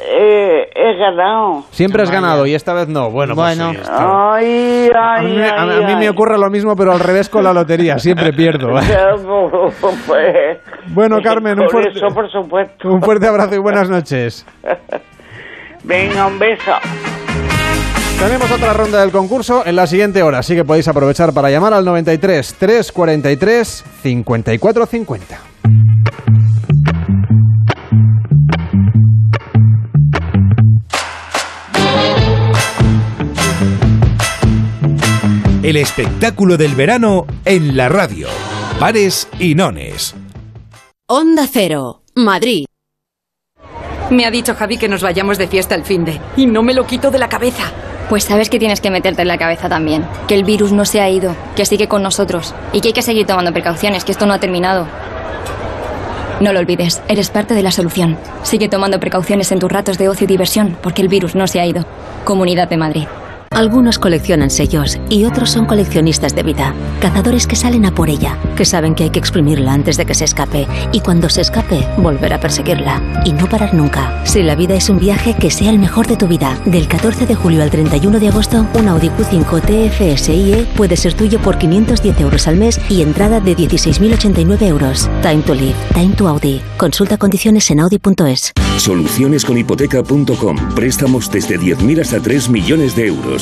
eh, he ganado. Siempre has ganado y esta vez no. Bueno, pues Bueno. sí, está. Ay, A mí, me- a- ay, a mí me ay. ocurre lo mismo, pero al revés con la lotería. Siempre pierdo. Pues, Bueno, Carmen, un fuerte- eso, por supuesto. Un fuerte abrazo y buenas noches. Venga, un beso. Tenemos otra ronda del concurso en la siguiente hora, así que podéis aprovechar para llamar al 93 343 54 El espectáculo del verano en la radio. Pares y nones. Onda Cero, Madrid. Me ha dicho Javi que nos vayamos de fiesta el fin de y no me lo quito de la cabeza. Pues sabes que tienes que meterte en la cabeza también. Que el virus no se ha ido, que sigue con nosotros. Y que hay que seguir tomando precauciones, que esto no ha terminado. No lo olvides, eres parte de la solución. Sigue tomando precauciones en tus ratos de ocio y diversión, porque el virus no se ha ido. Comunidad de Madrid. Algunos coleccionan sellos y otros son coleccionistas de vida. Cazadores que salen a por ella, que saben que hay que exprimirla antes de que se escape y cuando se escape, volver a perseguirla y no parar nunca. Si la vida es un viaje, que sea el mejor de tu vida. Del 14 de julio al 31 de agosto, un Audi Q5 TFSIe puede ser tuyo por 510 euros al mes y entrada de 16.089 euros. Time to live, time to Audi. Consulta condiciones en audi.es. Solucionesconhipoteca.com. Préstamos desde 10.000 hasta 3 millones de euros.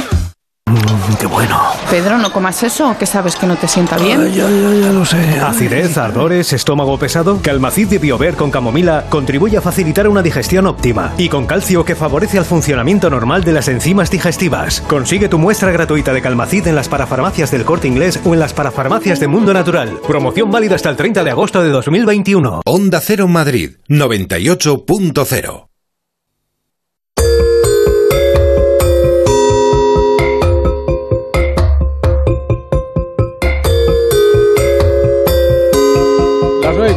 ¡Qué bueno! Pedro, no comas eso, que sabes que no te sienta bien. ya, ya, ya lo sé. Acidez, ardores, estómago pesado. Calmacid de Biover con camomila contribuye a facilitar una digestión óptima y con calcio que favorece el funcionamiento normal de las enzimas digestivas. Consigue tu muestra gratuita de Calmacid en las parafarmacias del Corte Inglés o en las parafarmacias de Mundo Natural. Promoción válida hasta el 30 de agosto de 2021. Onda Cero Madrid 98.0.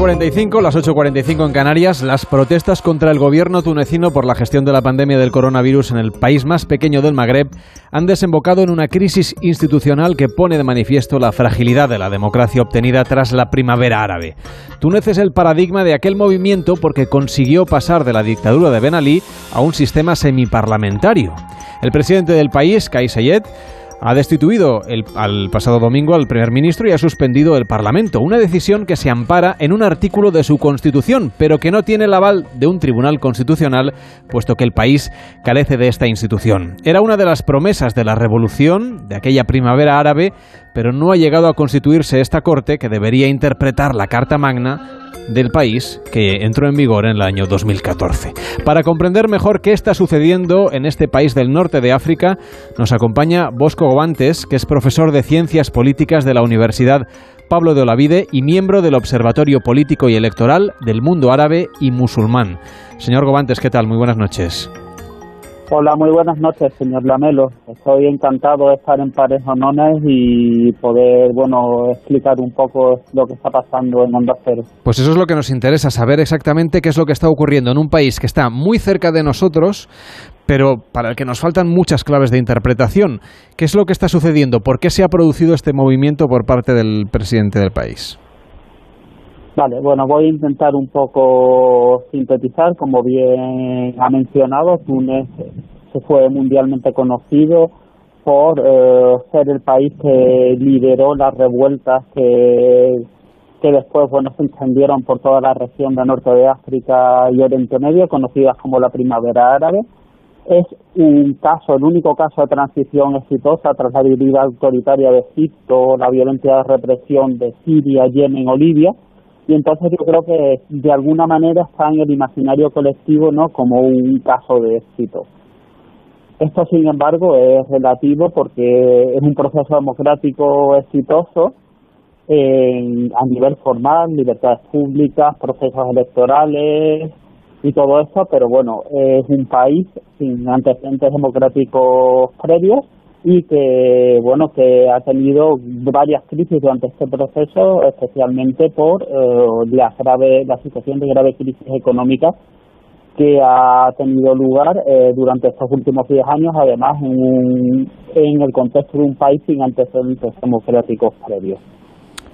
8.45, las 8.45 en Canarias, las protestas contra el gobierno tunecino por la gestión de la pandemia del coronavirus en el país más pequeño del Magreb han desembocado en una crisis institucional que pone de manifiesto la fragilidad de la democracia obtenida tras la primavera árabe. Túnez es el paradigma de aquel movimiento porque consiguió pasar de la dictadura de Ben Ali a un sistema semiparlamentario. El presidente del país, Kais Saied, ha destituido el, al pasado domingo al primer ministro y ha suspendido el Parlamento, una decisión que se ampara en un artículo de su Constitución, pero que no tiene el aval de un tribunal constitucional, puesto que el país carece de esta institución. Era una de las promesas de la revolución, de aquella primavera árabe, pero no ha llegado a constituirse esta corte que debería interpretar la Carta Magna del país que entró en vigor en el año 2014. Para comprender mejor qué está sucediendo en este país del norte de África, nos acompaña Bosco Gobantes, que es profesor de Ciencias Políticas de la Universidad Pablo de Olavide y miembro del Observatorio Político y Electoral del Mundo Árabe y Musulmán. Señor Gobantes, ¿qué tal? Muy buenas noches. Hola, muy buenas noches, señor Lamelo. Estoy encantado de estar en Pares Onones y poder, bueno, explicar un poco lo que está pasando en Onda Cero. Pues eso es lo que nos interesa, saber exactamente qué es lo que está ocurriendo en un país que está muy cerca de nosotros, pero para el que nos faltan muchas claves de interpretación. ¿Qué es lo que está sucediendo? ¿Por qué se ha producido este movimiento por parte del presidente del país? Vale, bueno, voy a intentar un poco sintetizar. Como bien ha mencionado, Túnez se fue mundialmente conocido por eh, ser el país que lideró las revueltas que, que después bueno se extendieron por toda la región del norte de África y Oriente Medio, conocidas como la Primavera Árabe. Es un caso, el único caso de transición exitosa tras la deriva autoritaria de Egipto, la violenta represión de Siria, Yemen o Libia y entonces yo creo que de alguna manera está en el imaginario colectivo no como un caso de éxito. Esto, sin embargo, es relativo porque es un proceso democrático exitoso a nivel formal, libertades públicas, procesos electorales y todo eso, pero bueno, es un país sin antecedentes democráticos previos y que bueno que ha tenido varias crisis durante este proceso especialmente por eh, la grave la situación de grave crisis económica que ha tenido lugar eh, durante estos últimos 10 años además en, en el contexto de un país sin antecedentes democráticos previos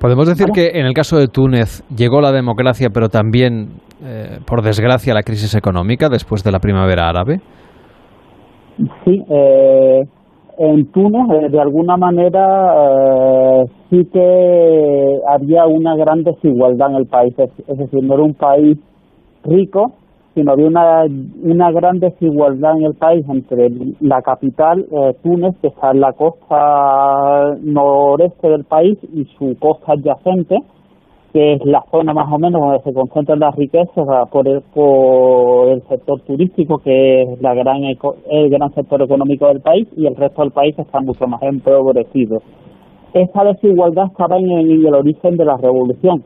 Podemos decir que en el caso de Túnez llegó la democracia, pero también, eh, por desgracia, la crisis económica después de la primavera árabe. Sí, eh, en Túnez, eh, de alguna manera, eh, sí que había una gran desigualdad en el país. Es, decir, no era un país rico, sino había una, una gran desigualdad en el país entre la capital, eh, Túnez, que está en la costa noreste del país, y su costa adyacente, que es la zona más o menos donde se concentran las riquezas por el, por el sector turístico, que es la gran el gran sector económico del país, y el resto del país está mucho más empobrecido. Esta desigualdad estaba en el, origen de la revolución,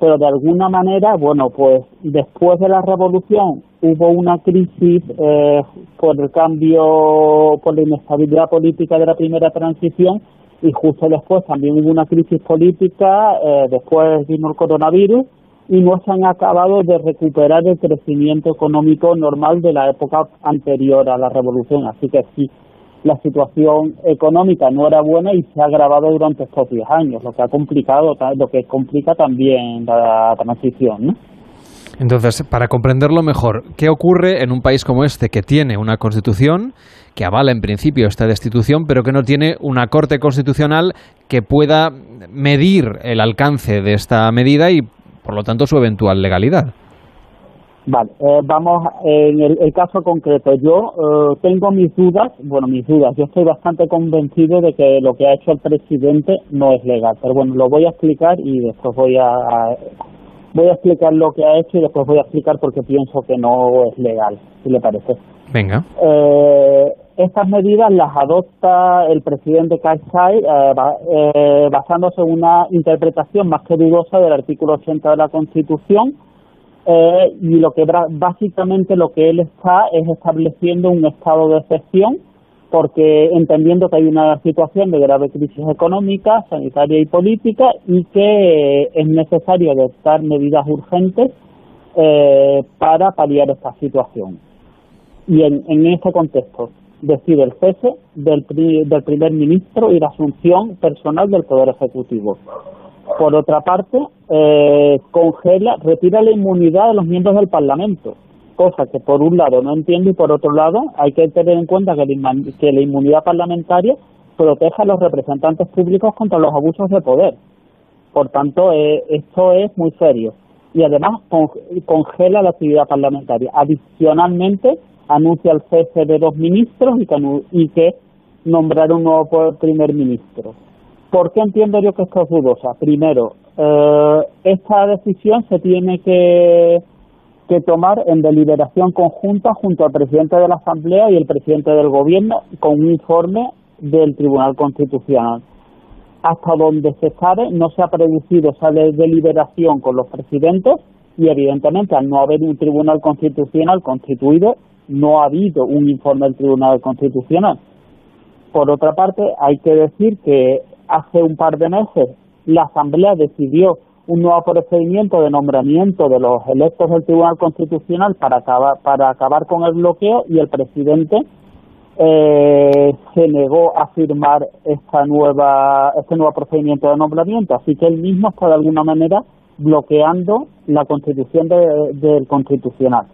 pero de alguna manera, bueno, pues después de la revolución hubo una crisis eh, por el cambio, por la inestabilidad política de la primera transición, y justo después también hubo una crisis política, eh, después vino el coronavirus y no se han acabado de recuperar el crecimiento económico normal de la época anterior a la revolución. Así que sí, la situación económica no era buena y se ha agravado durante estos 10 años, lo que ha complicado, lo que complica también la transición. ¿no? Entonces, para comprenderlo mejor, ¿qué ocurre en un país como este que tiene una constitución que avala en principio esta destitución, pero que no tiene una corte constitucional que pueda medir el alcance de esta medida y, por lo tanto, su eventual legalidad? Vale, eh, vamos en el, caso concreto. Yo eh, tengo mis dudas, bueno, mis dudas. Yo estoy bastante convencido de que lo que ha hecho el presidente no es legal, pero bueno, lo voy a explicar y después voy a voy a explicar lo que ha hecho y después voy a explicar por qué pienso que no es legal, si le parece. Venga. Eh, estas medidas las adopta el presidente Karzai eh, eh, basándose en una interpretación más que dudosa del artículo 80 de la Constitución y lo que básicamente lo que él está es estableciendo un estado de excepción porque entendiendo que hay una situación de grave crisis económica, sanitaria y política y que es necesario adoptar medidas urgentes eh, para paliar esta situación. Y en, en este contexto decide el cese del, pri- del primer ministro y la asunción personal del Poder Ejecutivo. Por otra parte, eh, congela, retira la inmunidad de los miembros del Parlamento, cosa que por un lado no entiendo y por otro lado hay que tener en cuenta que la, inmunidad parlamentaria protege a los representantes públicos contra los abusos de poder. Por tanto, eh, esto es muy serio. Y además con- congela la actividad parlamentaria. Adicionalmente, anuncia el cese de dos ministros y que, y nombrará un nuevo primer ministro. ¿Por qué entiendo yo que esto es dudosa? Primero, eh, esta decisión se tiene que, que tomar en deliberación conjunta junto al presidente de la Asamblea y el presidente del Gobierno con un informe del Tribunal Constitucional. Hasta donde se sabe, no se ha producido esa de- deliberación con los presidentes y, evidentemente, al no haber un Tribunal Constitucional constituido, no ha habido un informe del Tribunal Constitucional. Por otra parte, hay que decir que hace un par de meses la Asamblea decidió un nuevo procedimiento de nombramiento de los electos del Tribunal Constitucional para acabar, para acabar con el bloqueo y el presidente eh, se negó a firmar esta nueva, este nuevo procedimiento de nombramiento. Así que él mismo está de alguna manera bloqueando la constitución de- del Constitucional.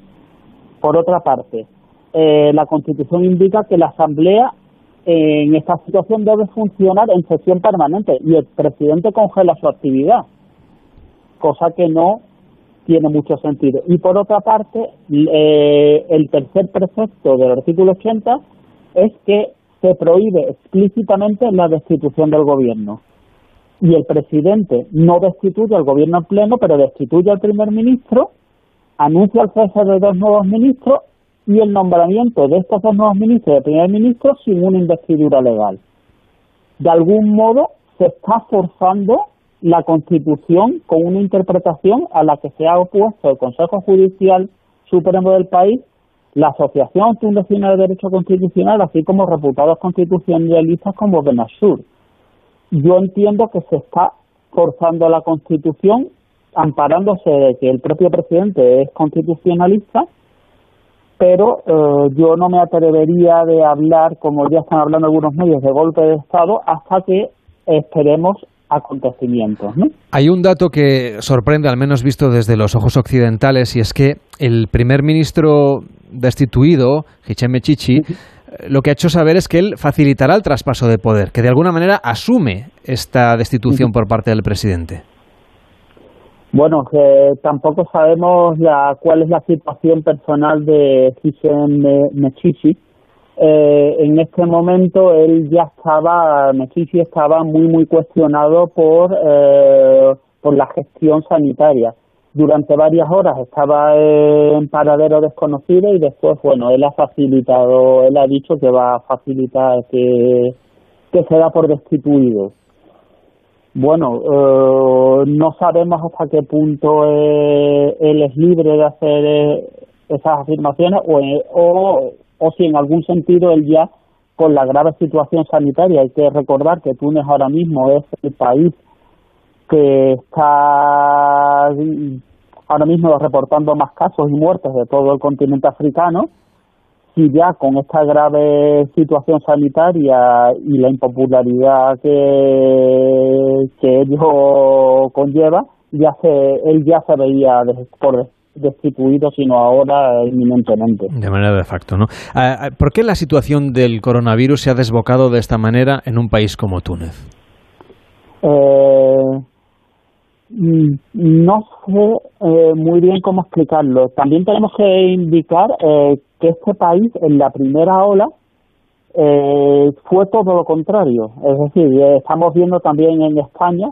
Por otra parte, eh, la Constitución indica que la Asamblea en esta situación debe funcionar en sesión permanente y el presidente congela su actividad, cosa que no tiene mucho sentido. Y por otra parte, eh, el tercer precepto del artículo 80 es que se prohíbe explícitamente la destitución del gobierno. Y el presidente no destituye al gobierno en pleno, pero destituye al primer ministro, anuncia el cese de dos nuevos ministros y el nombramiento de estos dos nuevos ministros y de primer ministro sin una investidura legal. De algún modo se está forzando la Constitución con una interpretación a la que se ha opuesto el Consejo Judicial Supremo del país, la Asociación Tunecina de Derecho Constitucional, así como reputados constitucionalistas como Benasur. Yo entiendo que se está forzando la Constitución amparándose de que el propio presidente es constitucionalista pero eh, yo no me atrevería de hablar, como ya están hablando algunos medios, de golpe de Estado hasta que esperemos acontecimientos. ¿no? Hay un dato que sorprende, al menos visto desde los ojos occidentales, y es que el primer ministro destituido, Hichem Chichi, eh, lo que ha hecho saber es que él facilitará el traspaso de poder, que de alguna manera asume esta destitución por parte del presidente. Bueno, que tampoco sabemos la, cuál es la situación personal de Hichem Mechichi. Eh, en este momento él ya estaba, Mechichi estaba muy, muy cuestionado por, eh, por la gestión sanitaria. Durante varias horas estaba en paradero desconocido y después, bueno, él ha facilitado, él ha dicho que va a facilitar que, que se da por destituido. Bueno, eh, no sabemos hasta qué punto eh, él es libre de hacer eh, esas afirmaciones o, eh, o, o si en algún sentido él ya, con la grave situación sanitaria, hay que recordar que Túnez ahora mismo es el país que está ahora mismo reportando más casos y muertes de todo el continente africano, si ya con esta grave situación sanitaria y la impopularidad que, que ello conlleva, ya se, él ya se veía por destituido, sino ahora inminentemente. De manera de facto, ¿no? Ah, ah, ¿Por qué la situación del coronavirus se ha desbocado de esta manera en un país como Túnez? Eh, no sé eh, muy bien cómo explicarlo. También tenemos que indicar eh, que este país en la primera ola eh, fue todo lo contrario. Es decir, eh, estamos viendo también en España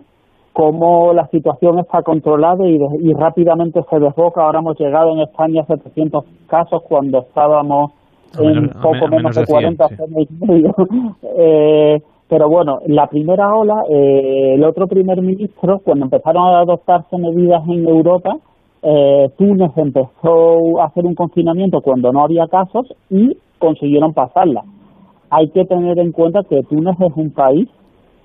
cómo la situación está controlada y, de- y rápidamente se desboca. Ahora hemos llegado en España a 700 casos cuando estábamos A en menos- poco menos menos de de 100, 40 sí. hace y medio. Eh, pero bueno, la primera ola, eh, el otro primer ministro, cuando empezaron a adoptarse medidas en Europa, eh, Túnez empezó a hacer un confinamiento cuando no había casos y consiguieron pasarla. hay que tener en cuenta que Túnez es un país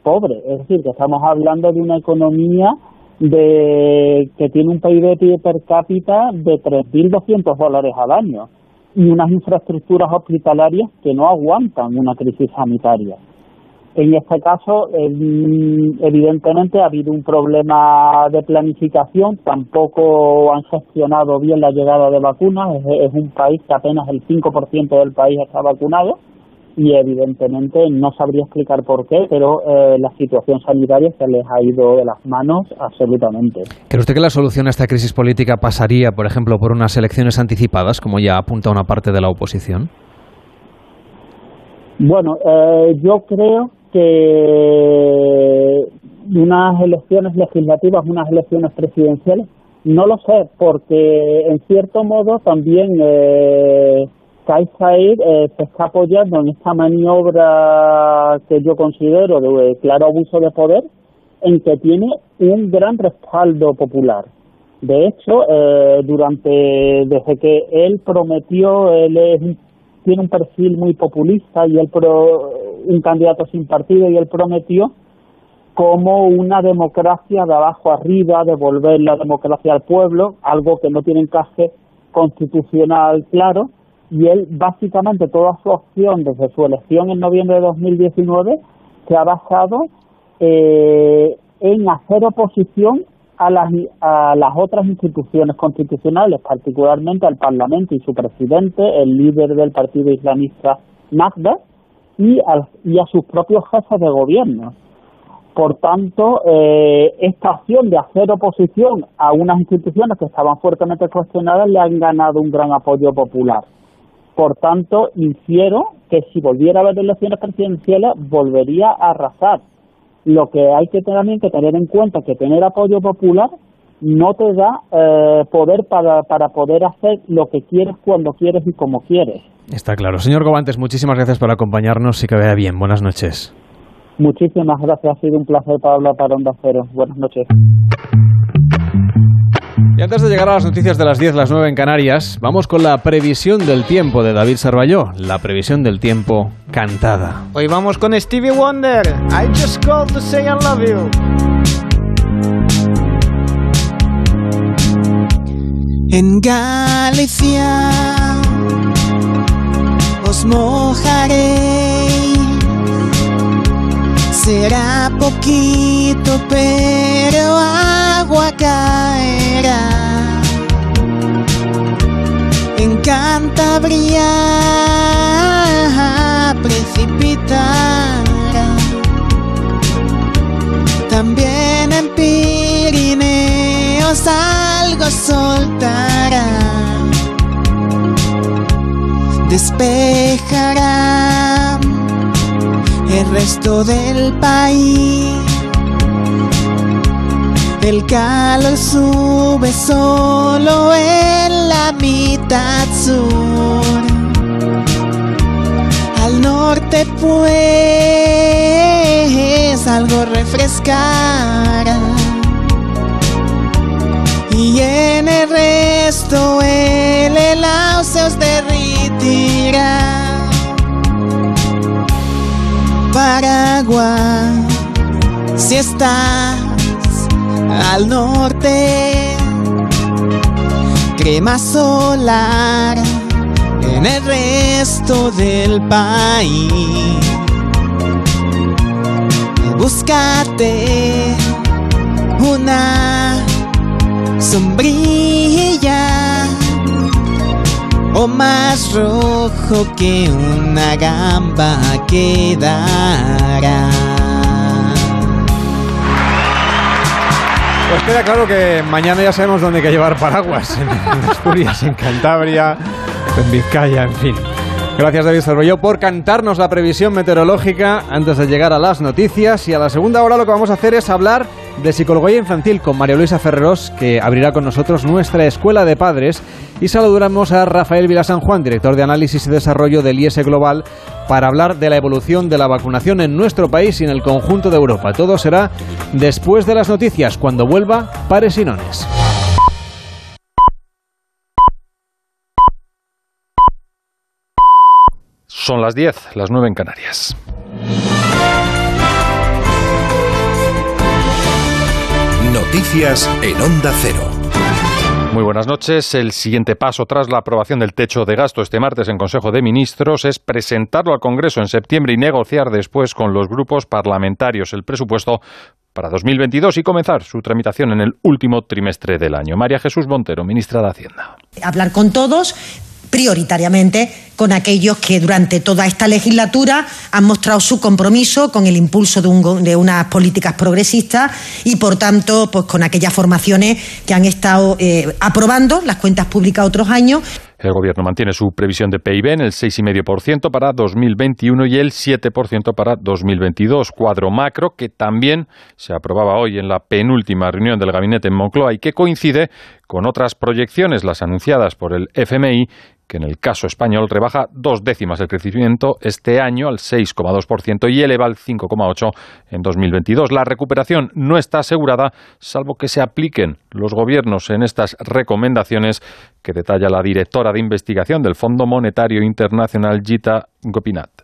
pobre, es decir, que estamos hablando de una economía de que tiene un PIB per cápita de 3.200 dólares al año y unas infraestructuras hospitalarias que no aguantan una crisis sanitaria. En este caso, evidentemente ha habido un problema de planificación, tampoco han gestionado bien la llegada de vacunas, es, un país que apenas el 5% del país está vacunado y evidentemente no sabría explicar por qué, pero eh, la situación sanitaria se les ha ido de las manos absolutamente. ¿Cree usted que la solución a esta crisis política pasaría, por ejemplo, por unas elecciones anticipadas, como ya apunta una parte de la oposición? Bueno, eh, yo creo que unas elecciones legislativas, unas elecciones presidenciales, no lo sé, porque en cierto modo también eh, Kais eh, se está apoyando en esta maniobra que yo considero de claro abuso de poder, en que tiene un gran respaldo popular. De hecho, eh, durante desde que él prometió, él tiene un perfil muy populista y él pro, un candidato sin partido y él prometió como una democracia de abajo arriba, devolver la democracia al pueblo, algo que no tiene encaje constitucional claro, y él básicamente toda su opción desde su elección en noviembre de 2019 se ha basado eh, en hacer oposición a las, a las otras instituciones constitucionales, particularmente al Parlamento y su presidente, el líder del partido islamista Magda, y, y a sus propios jefes de gobierno. Por tanto, eh, esta acción de hacer oposición a unas instituciones que estaban fuertemente cuestionadas le han ganado un gran apoyo popular. Por tanto, infiero que si volviera a haber elecciones presidenciales, volvería a arrasar. Lo que hay que también que tener en cuenta que tener apoyo popular no te da eh, poder para, para poder hacer lo que quieres cuando quieres y como quieres. Está claro. Señor Gobantes, muchísimas gracias por acompañarnos y que vaya bien. Buenas noches. Muchísimas gracias. Ha sido un placer para hablar para Onda Cero. Buenas noches. Y antes de llegar a las noticias de las 10, las 9 en Canarias, vamos con la previsión del tiempo de David Sarballó, la previsión del tiempo cantada. Hoy vamos con Stevie Wonder. I just called to say I love you. En Galicia os mojaré. Será poquito, pero agua caerá. En Cantabria precipitará. También en Pirineos soltará. Despejará el resto del país. El calor sube solo en la mitad sur. Al norte pues algo refrescará. Y en el resto el helado se os derritirá. Paraguay, si estás al norte, crema solar en el resto del país. Búscate una sombrilla o más rojo que una gamba quedará. Pues queda claro que mañana ya sabemos dónde hay que llevar paraguas, en, Asturias, en Cantabria, en Vizcaya, en fin. Gracias David Cervelló por cantarnos la previsión meteorológica antes de llegar a las noticias y a la segunda hora lo que vamos a hacer es hablar de psicología infantil con María Luisa Ferreros que abrirá con nosotros nuestra escuela de padres y saludamos a Rafael Vila San Juan, director de análisis y desarrollo del IES Global para hablar de la evolución de la vacunación en nuestro país y en el conjunto de Europa. Todo será después de las noticias cuando vuelva Pares y Nones. Son las 10, las 9 en Canarias. Noticias en Onda Cero. Muy buenas noches. El siguiente paso tras la aprobación del techo de gasto este martes en Consejo de Ministros es presentarlo al Congreso en septiembre y negociar después con los grupos parlamentarios el presupuesto para 2022 y comenzar su tramitación en el último trimestre del año. María Jesús Montero, ministra de Hacienda. Hablar con todos prioritariamente con aquellos que durante toda esta legislatura han mostrado su compromiso con el impulso de, un, de unas políticas progresistas y, por tanto, pues con aquellas formaciones que han estado eh, aprobando las cuentas públicas otros años. El Gobierno mantiene su previsión de PIB en el 6,5% para 2021 y el 7% para 2022. Cuadro macro que también se aprobaba hoy en la penúltima reunión del gabinete en Moncloa y que coincide con otras proyecciones, las anunciadas por el FMI, que en el caso español rebaja dos décimas el crecimiento este año al 6,2% y eleva al 5,8% en 2022. La recuperación no está asegurada, salvo que se apliquen los gobiernos en estas recomendaciones que detalla la directora de investigación del Fondo Monetario Internacional, Gita Gopinath.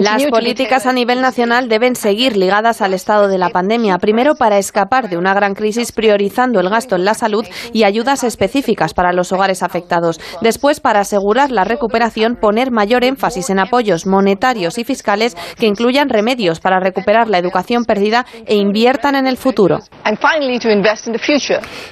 Las políticas a nivel nacional deben seguir ligadas al estado de la pandemia, primero para escapar de una gran crisis priorizando el gasto en la salud y ayudas específicas para los hogares afectados. Después, para asegurar la recuperación, poner mayor énfasis en apoyos monetarios y fiscales que incluyan remedios para recuperar la educación perdida e inviertan en el futuro.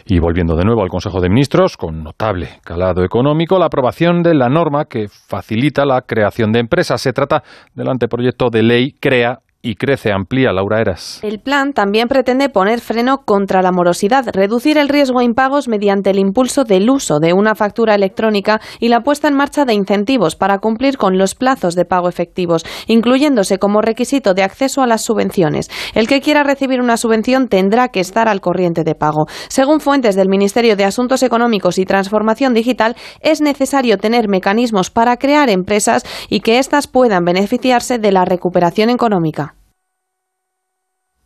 Y volviendo de nuevo al Consejo de Ministros, con notable calado económico, la aprobación de la norma que facilita la creación de empresas. Se trata del anteproyecto de ley Crea y crece, amplía Laura Eras. El plan también pretende poner freno contra la morosidad, reducir el riesgo a impagos mediante el impulso del uso de una factura electrónica y la puesta en marcha de incentivos para cumplir con los plazos de pago efectivos, incluyéndose como requisito de acceso a las subvenciones. El que quiera recibir una subvención tendrá que estar al corriente de pago. Según fuentes del Ministerio de Asuntos Económicos y Transformación Digital, es necesario tener mecanismos para crear empresas y que éstas puedan beneficiarse de la recuperación económica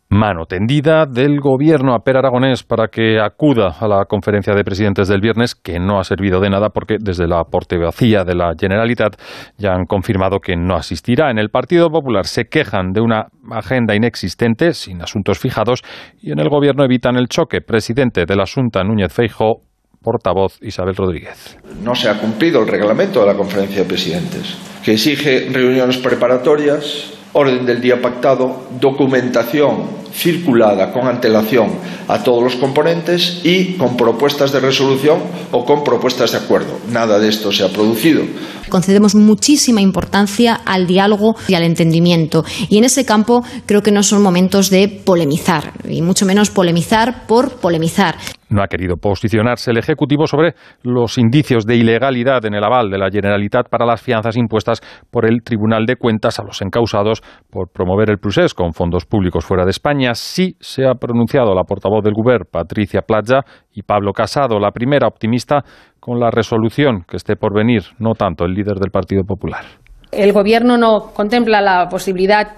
mano tendida del gobierno a Per Aragonés para que acuda a la conferencia de presidentes del viernes, que no ha servido de nada porque desde la portevacía de la Generalitat ya han confirmado que no asistirá. En el Partido Popular se quejan de una agenda inexistente, sin asuntos fijados, y en el gobierno evitan el choque. Presidente de la Junta, Núñez Feijo, portavoz Isabel Rodríguez. No se ha cumplido el reglamento de la conferencia de presidentes, que exige reuniones preparatorias, orden del día pactado, documentación circulada con antelación a todos los componentes y con propuestas de resolución o con propuestas de acuerdo. Nada de esto se ha producido. Concedemos muchísima importancia al diálogo y al entendimiento y en ese campo creo que no son momentos de polemizar y mucho menos polemizar por polemizar. No ha querido posicionarse el Ejecutivo sobre los indicios de ilegalidad en el aval de la Generalitat para las fianzas impuestas por el Tribunal de Cuentas a los encausados por promover el procés con fondos públicos fuera de España. Sí se ha pronunciado la portavoz del Gobierno, Patricia Plaza, y Pablo Casado, la primera optimista con la resolución que esté por venir, no tanto el líder del Partido Popular. El Gobierno no contempla la posibilidad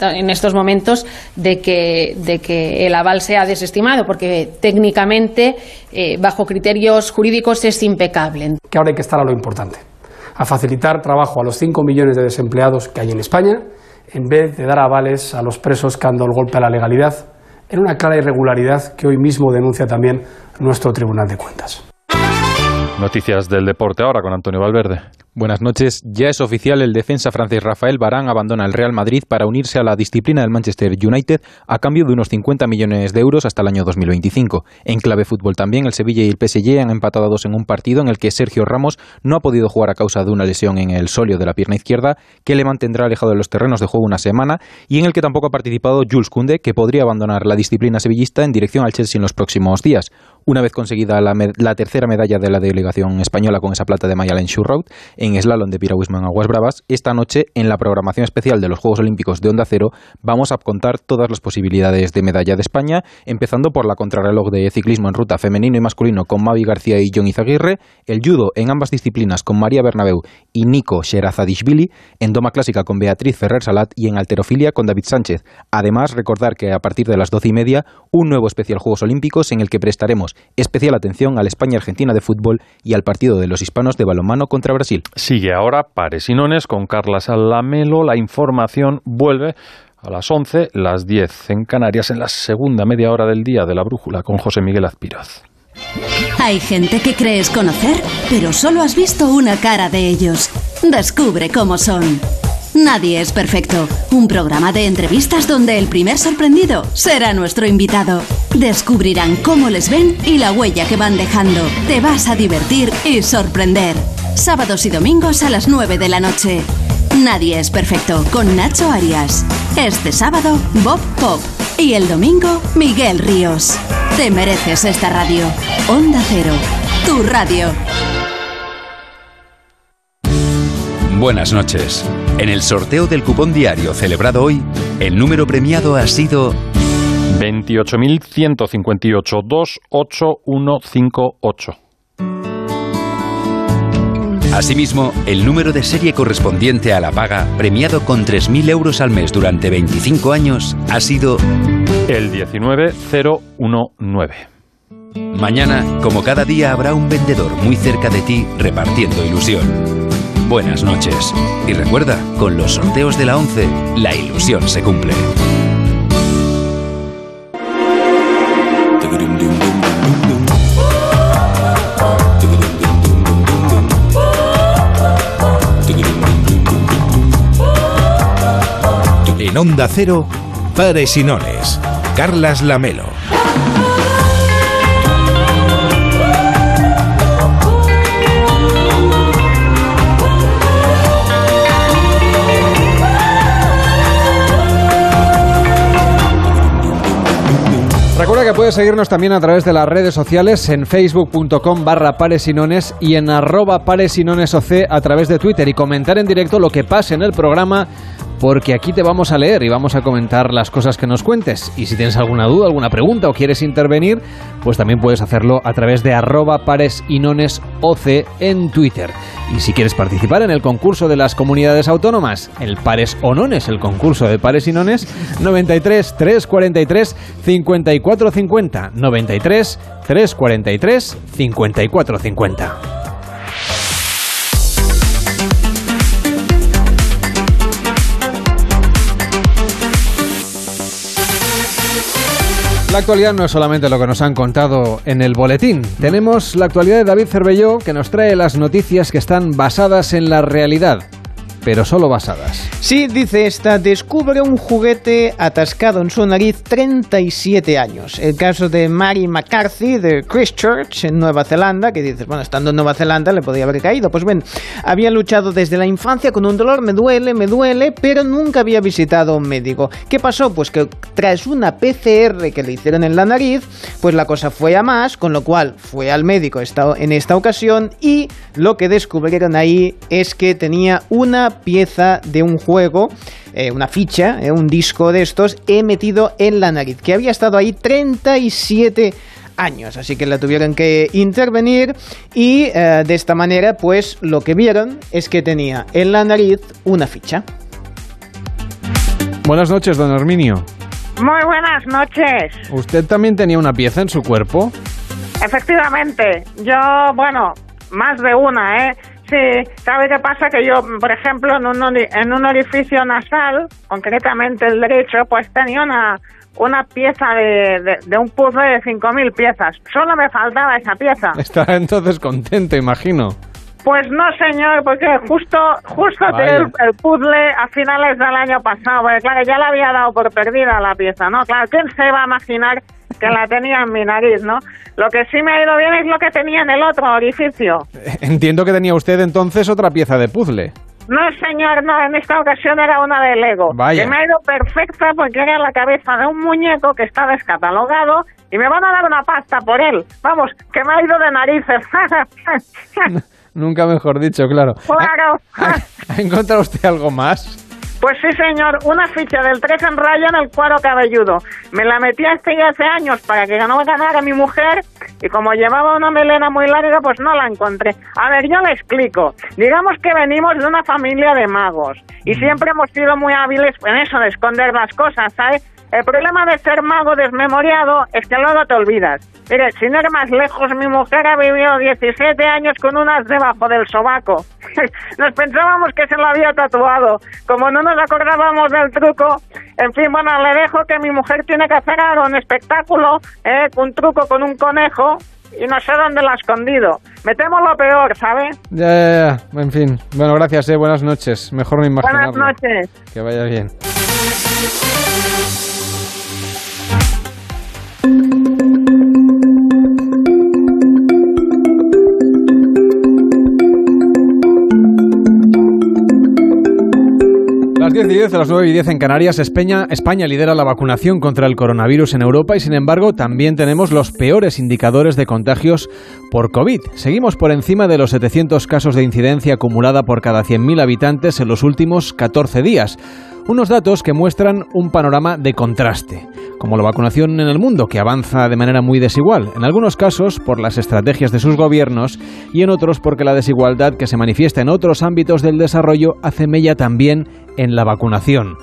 en estos momentos de que, el aval sea desestimado, porque técnicamente, eh, bajo criterios jurídicos, es impecable. Que ahora hay que estar a lo importante, a facilitar trabajo a los 5 millones de desempleados que hay en España, en vez de dar avales a los presos que han dado el golpe a la legalidad, en una clara irregularidad que hoy mismo denuncia también nuestro Tribunal de Cuentas. Noticias del deporte ahora con Antonio Valverde. Buenas noches. Ya es oficial, el defensa francés Rafael Barán abandona el Real Madrid para unirse a la disciplina del Manchester United a cambio de unos 50 millones de euros hasta el año 2025. En clave fútbol también, el Sevilla y el PSG han empatado a dos en un partido en el que Sergio Ramos no ha podido jugar a causa de una lesión en el solio de la pierna izquierda que le mantendrá alejado de los terrenos de juego una semana y en el que tampoco ha participado Jules Koundé, que podría abandonar la disciplina sevillista en dirección al Chelsea en los próximos días. Una vez conseguida la, tercera medalla de la delegación española con esa plata de Mayalen Road en slalom de piragüismo en aguas bravas, esta noche en la programación especial de los Juegos Olímpicos de Onda Cero vamos a contar todas las posibilidades de medalla de España, empezando por la contrarreloj de ciclismo en ruta femenino y masculino con Mavi García y John Izaguirre, el judo en ambas disciplinas con María Bernabeu y Nico Sherazadishvili, en doma clásica con Beatriz Ferrer Salat y en alterofilia con David Sánchez. Además, recordar que a partir de las doce y media, un nuevo especial Juegos Olímpicos en el que prestaremos especial atención a la España-Argentina de fútbol y al partido de los hispanos de balonmano contra Brasil. Sigue ahora Pares y con Carla Salamelo. La información vuelve a las 11, las 10 en Canarias, en la segunda media hora del día de la brújula con José Miguel Azpiroz. Hay gente que crees conocer, pero solo has visto una cara de ellos. Descubre cómo son. Nadie es perfecto. Un programa de entrevistas donde el primer sorprendido será nuestro invitado. Descubrirán cómo les ven y la huella que van dejando. Te vas a divertir y sorprender. Sábados y domingos a las 9 de la noche. Nadie es perfecto con Nacho Arias. Este sábado, Bob Pop. Y el domingo, Miguel Ríos. Te mereces esta radio. Onda Cero. Tu radio. Buenas noches. En el sorteo del cupón diario celebrado hoy, el número premiado ha sido 28.158 28158. Asimismo, el número de serie correspondiente a la paga, premiado con 3.000 euros al mes durante 25 años, ha sido el 19019. Mañana, como cada día, habrá un vendedor muy cerca de ti repartiendo ilusión. Buenas noches. Y recuerda, con los sorteos de la 11, la ilusión se cumple. En Onda Cero, Pares y. Carlas Lamelo. Puedes seguirnos también a través de las redes sociales en facebook.com barra paresinones y en arroba paresinonesoc a través de Twitter y comentar en directo lo que pase en el programa porque aquí te vamos a leer y vamos a comentar las cosas que nos cuentes. Y si tienes alguna duda, alguna pregunta o quieres intervenir, pues también puedes hacerlo a través de arroba paresinonesoc en Twitter. Y si quieres participar en el concurso de las comunidades autónomas, el Pares o Nones, el concurso de Pares y Nones, 93 343 54 50. 93 343 54 La actualidad no es solamente lo que nos han contado en el boletín. Tenemos la actualidad de David Cervelló que nos trae las noticias que están basadas en la realidad pero solo basadas. Sí, dice esta, descubre un juguete atascado en su nariz 37 años. El caso de Mary McCarthy de Christchurch, en Nueva Zelanda, que dices, bueno, estando en Nueva Zelanda le podía haber caído. Pues bien, había luchado desde la infancia con un dolor, me duele, me duele, pero nunca había visitado a un médico. ¿Qué pasó? Pues que tras una PCR que le hicieron en la nariz, pues la cosa fue a más, con lo cual fue al médico en esta ocasión y lo que descubrieron ahí es que tenía una pieza de un juego, eh, una ficha, eh, un disco de estos, he metido en la nariz, que había estado ahí 37 años, así que la tuvieron que intervenir y eh, de esta manera pues lo que vieron es que tenía en la nariz una ficha. Buenas noches, don Herminio. Muy buenas noches. ¿Usted también tenía una pieza en su cuerpo? Efectivamente, yo, bueno, más de una, ¿eh? Sí, ¿sabe qué pasa? Que yo, por ejemplo, en un, en un orificio nasal, concretamente el derecho, pues tenía una, una pieza de, de, un puzzle de 5.000 piezas. Solo me faltaba esa pieza. Estaba entonces contento, imagino. Pues no, señor, porque justo justo el, el, puzzle a finales del año pasado, porque claro, ya le había dado por perdida la pieza, ¿no? Claro, ¿quién se va a imaginar que la tenía en mi nariz, ¿no? Lo que sí me ha ido bien es lo que tenía en el otro orificio. Entiendo que tenía usted entonces otra pieza de puzzle. No, señor, no, en esta ocasión era una de Lego. Vaya. Que me ha ido perfecta porque era la cabeza de un muñeco que está descatalogado y me van a dar una pasta por él. Vamos, que me ha ido de narices. Nunca mejor dicho, claro. Claro. ¿Ha encontrado usted algo más? Pues sí, señor, una ficha del 3 en raya en el cuero cabelludo. Me la metí este hace años para que no ganara mi mujer y como llevaba una melena muy larga, pues no la encontré. A ver, yo le explico. Digamos que venimos de una familia de magos y siempre hemos sido muy hábiles en eso de esconder las cosas, ¿sabes? El problema de ser mago desmemoriado es que luego te olvidas. Mire, sin ir más lejos, mi mujer ha vivido 17 años con unas debajo del sobaco. Nos pensábamos que se lo había tatuado. Como no nos acordábamos del truco, en fin, bueno, le dejo que mi mujer tiene que hacer algo, un espectáculo, eh, un truco con un conejo, y no sé dónde lo ha escondido. Me temo lo peor, ¿sabe? Ya, ya, ya. En fin. Bueno, gracias, eh. Buenas noches. Mejor no imaginarlo. Buenas noches. Que vaya bien. 10 y 10, a las 9 y 10 en Canarias, España, España lidera la vacunación contra el coronavirus en Europa y sin embargo también tenemos los peores indicadores de contagios por COVID. Seguimos por encima de los 700 casos de incidencia acumulada por cada 100.000 habitantes en los últimos 14 días. Unos datos que muestran un panorama de contraste, como la vacunación en el mundo, que avanza de manera muy desigual, en algunos casos por las estrategias de sus gobiernos y en otros porque la desigualdad que se manifiesta en otros ámbitos del desarrollo hace mella también en la vacunación.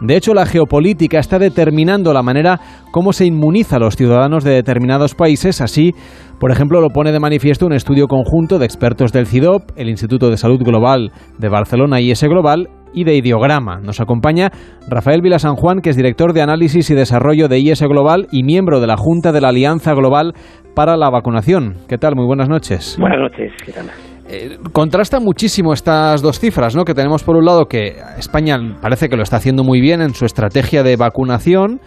De hecho, la geopolítica está determinando la manera como se inmuniza a los ciudadanos de determinados países. Así, por ejemplo, lo pone de manifiesto un estudio conjunto de expertos del CIDOP, el Instituto de Salud Global de Barcelona y ese Global y de Ideograma. Nos acompaña Rafael Vila San Juan, que es director de análisis y desarrollo de IS Global y miembro de la Junta de la Alianza Global para la Vacunación. ¿Qué tal? Muy buenas noches. Buenas noches, ¿qué tal? Eh, contrasta muchísimo estas dos cifras, ¿no? Que tenemos por un lado que España parece que lo está haciendo muy bien en su estrategia de vacunación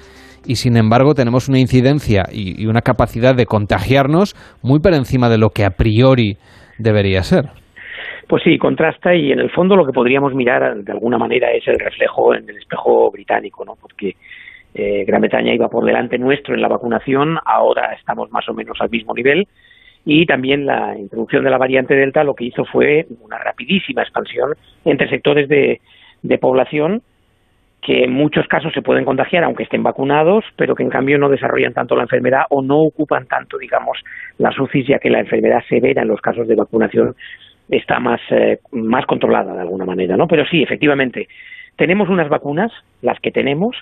y sin embargo tenemos una incidencia y, y una capacidad de contagiarnos muy por encima de lo que a priori debería ser. Pues sí, contrasta y en el fondo lo que podríamos mirar de alguna manera es el reflejo en el espejo británico, ¿no? Porque eh, Gran Bretaña iba por delante nuestro en la vacunación, ahora estamos más o menos al mismo nivel y también la introducción de la variante Delta lo que hizo fue una rapidísima expansión entre sectores de, población que en muchos casos se pueden contagiar aunque estén vacunados, pero que en cambio no desarrollan tanto la enfermedad o no ocupan tanto, digamos, las UCIs, ya que la enfermedad severa en los casos de vacunación está más, eh, más controlada de alguna manera, ¿no? Pero sí, efectivamente, tenemos unas vacunas, las que tenemos,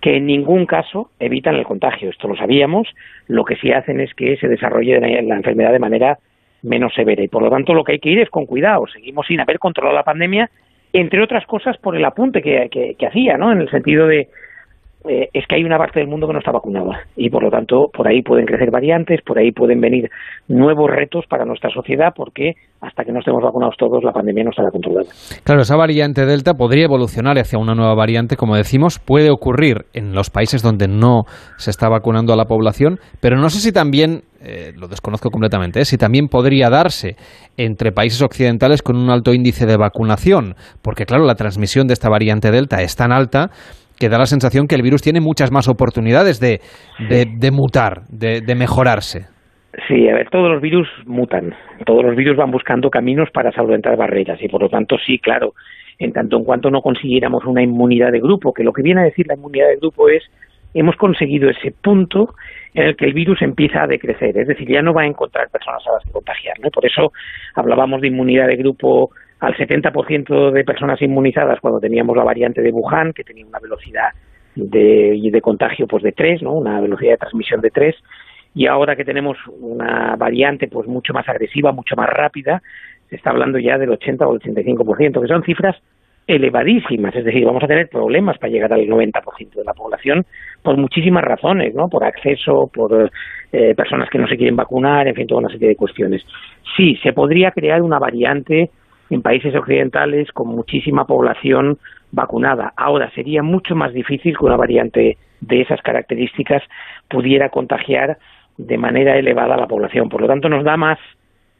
que en ningún caso evitan el contagio. Esto lo sabíamos. Lo que sí hacen es que se desarrolle la enfermedad de manera menos severa. Y por lo tanto, lo que hay que ir es con cuidado. Seguimos sin haber controlado la pandemia, entre otras cosas por el apunte que, que, que hacía, ¿no? En el sentido de eh, es que hay una parte del mundo que no está vacunada y por lo tanto por ahí pueden crecer variantes, por ahí pueden venir nuevos retos para nuestra sociedad porque hasta que no estemos vacunados todos la pandemia no estará controlada. Claro, esa variante Delta podría evolucionar hacia una nueva variante, como decimos, puede ocurrir en los países donde no se está vacunando a la población, pero no sé si también eh, lo desconozco completamente, ¿eh? si también podría darse entre países occidentales con un alto índice de vacunación, porque claro, la transmisión de esta variante Delta es tan alta que da la sensación que el virus tiene muchas más oportunidades de, de, de mutar, de, de, mejorarse. Sí, a ver, todos los virus mutan, todos los virus van buscando caminos para solventar barreras y por lo tanto sí, claro, en tanto en cuanto no consiguiéramos una inmunidad de grupo, que lo que viene a decir la inmunidad de grupo es hemos conseguido ese punto en el que el virus empieza a decrecer, es decir, ya no va a encontrar personas a las que contagiar, ¿no? Por eso hablábamos de inmunidad de grupo al 70% de personas inmunizadas cuando teníamos la variante de Wuhan, que tenía una velocidad de, de contagio pues de 3, ¿no? una velocidad de transmisión de 3, y ahora que tenemos una variante pues mucho más agresiva, mucho más rápida, se está hablando ya del 80 o el 85%, que son cifras elevadísimas, es decir, vamos a tener problemas para llegar al 90% de la población por muchísimas razones, ¿no? Por acceso, por eh, personas que no se quieren vacunar, en fin, toda una serie de cuestiones. Sí, se podría crear una variante en países occidentales con muchísima población vacunada. Ahora sería mucho más difícil que una variante de esas características pudiera contagiar de manera elevada a la población. Por lo tanto, nos da más,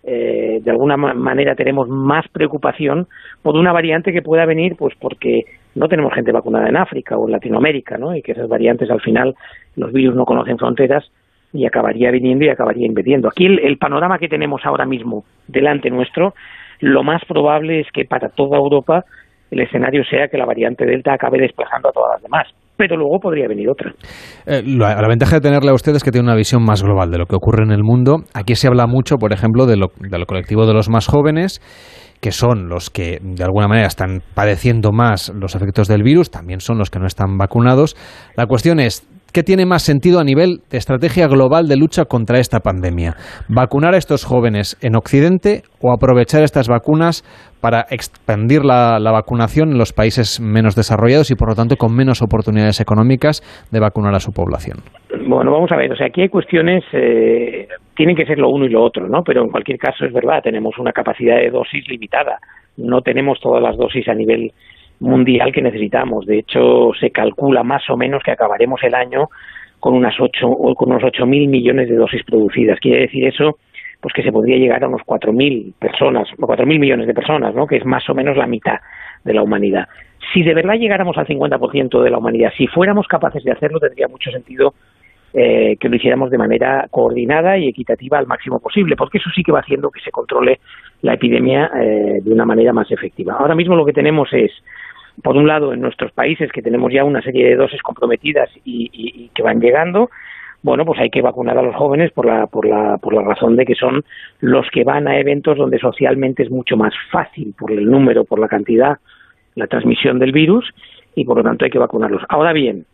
eh, de alguna manera tenemos más preocupación por una variante que pueda venir, pues porque no tenemos gente vacunada en África o en Latinoamérica, ¿no? Y que esas variantes al final los virus no conocen fronteras y acabaría viniendo y acabaría invadiendo. Aquí el, el panorama que tenemos ahora mismo delante nuestro lo más probable es que para toda Europa el escenario sea que la variante Delta acabe desplazando a todas las demás. Pero luego podría venir otra. Eh, la, la, ventaja de tenerle a usted es que tiene una visión más global de lo que ocurre en el mundo. Aquí se habla mucho, por ejemplo, de lo, de lo colectivo de los más jóvenes que son los que de alguna manera están padeciendo más los efectos del virus, también son los que no están vacunados. La cuestión es, ¿Qué tiene más sentido a nivel de estrategia global de lucha contra esta pandemia? ¿Vacunar a estos jóvenes en Occidente o aprovechar estas vacunas para expandir la, vacunación en los países menos desarrollados y por lo tanto con menos oportunidades económicas de vacunar a su población? Bueno, vamos a ver, o sea, aquí hay cuestiones, eh, tienen que ser lo uno y lo otro, ¿no? Pero en cualquier caso es verdad, tenemos una capacidad de dosis limitada, no tenemos todas las dosis a nivel mundial que necesitamos. De hecho, se calcula más o menos que acabaremos el año con unas ocho, con unos ocho mil millones de dosis producidas. Quiere decir eso, pues que se podría llegar a unos cuatro mil personas, o cuatro mil millones de personas, ¿no? Que es más o menos la mitad de la humanidad. Si de verdad llegáramos al 50% de la humanidad, si fuéramos capaces de hacerlo, tendría mucho sentido eh, que lo hiciéramos de manera coordinada y equitativa al máximo posible, porque eso sí que va haciendo que se controle la epidemia eh, de una manera más efectiva. Ahora mismo lo que tenemos es por un lado, en nuestros países que tenemos ya una serie de dosis comprometidas y, que van llegando, bueno, pues hay que vacunar a los jóvenes por la, por, la, por la razón de que son los que van a eventos donde socialmente es mucho más fácil por el número, por la cantidad, la transmisión del virus y por lo tanto hay que vacunarlos. Ahora bien,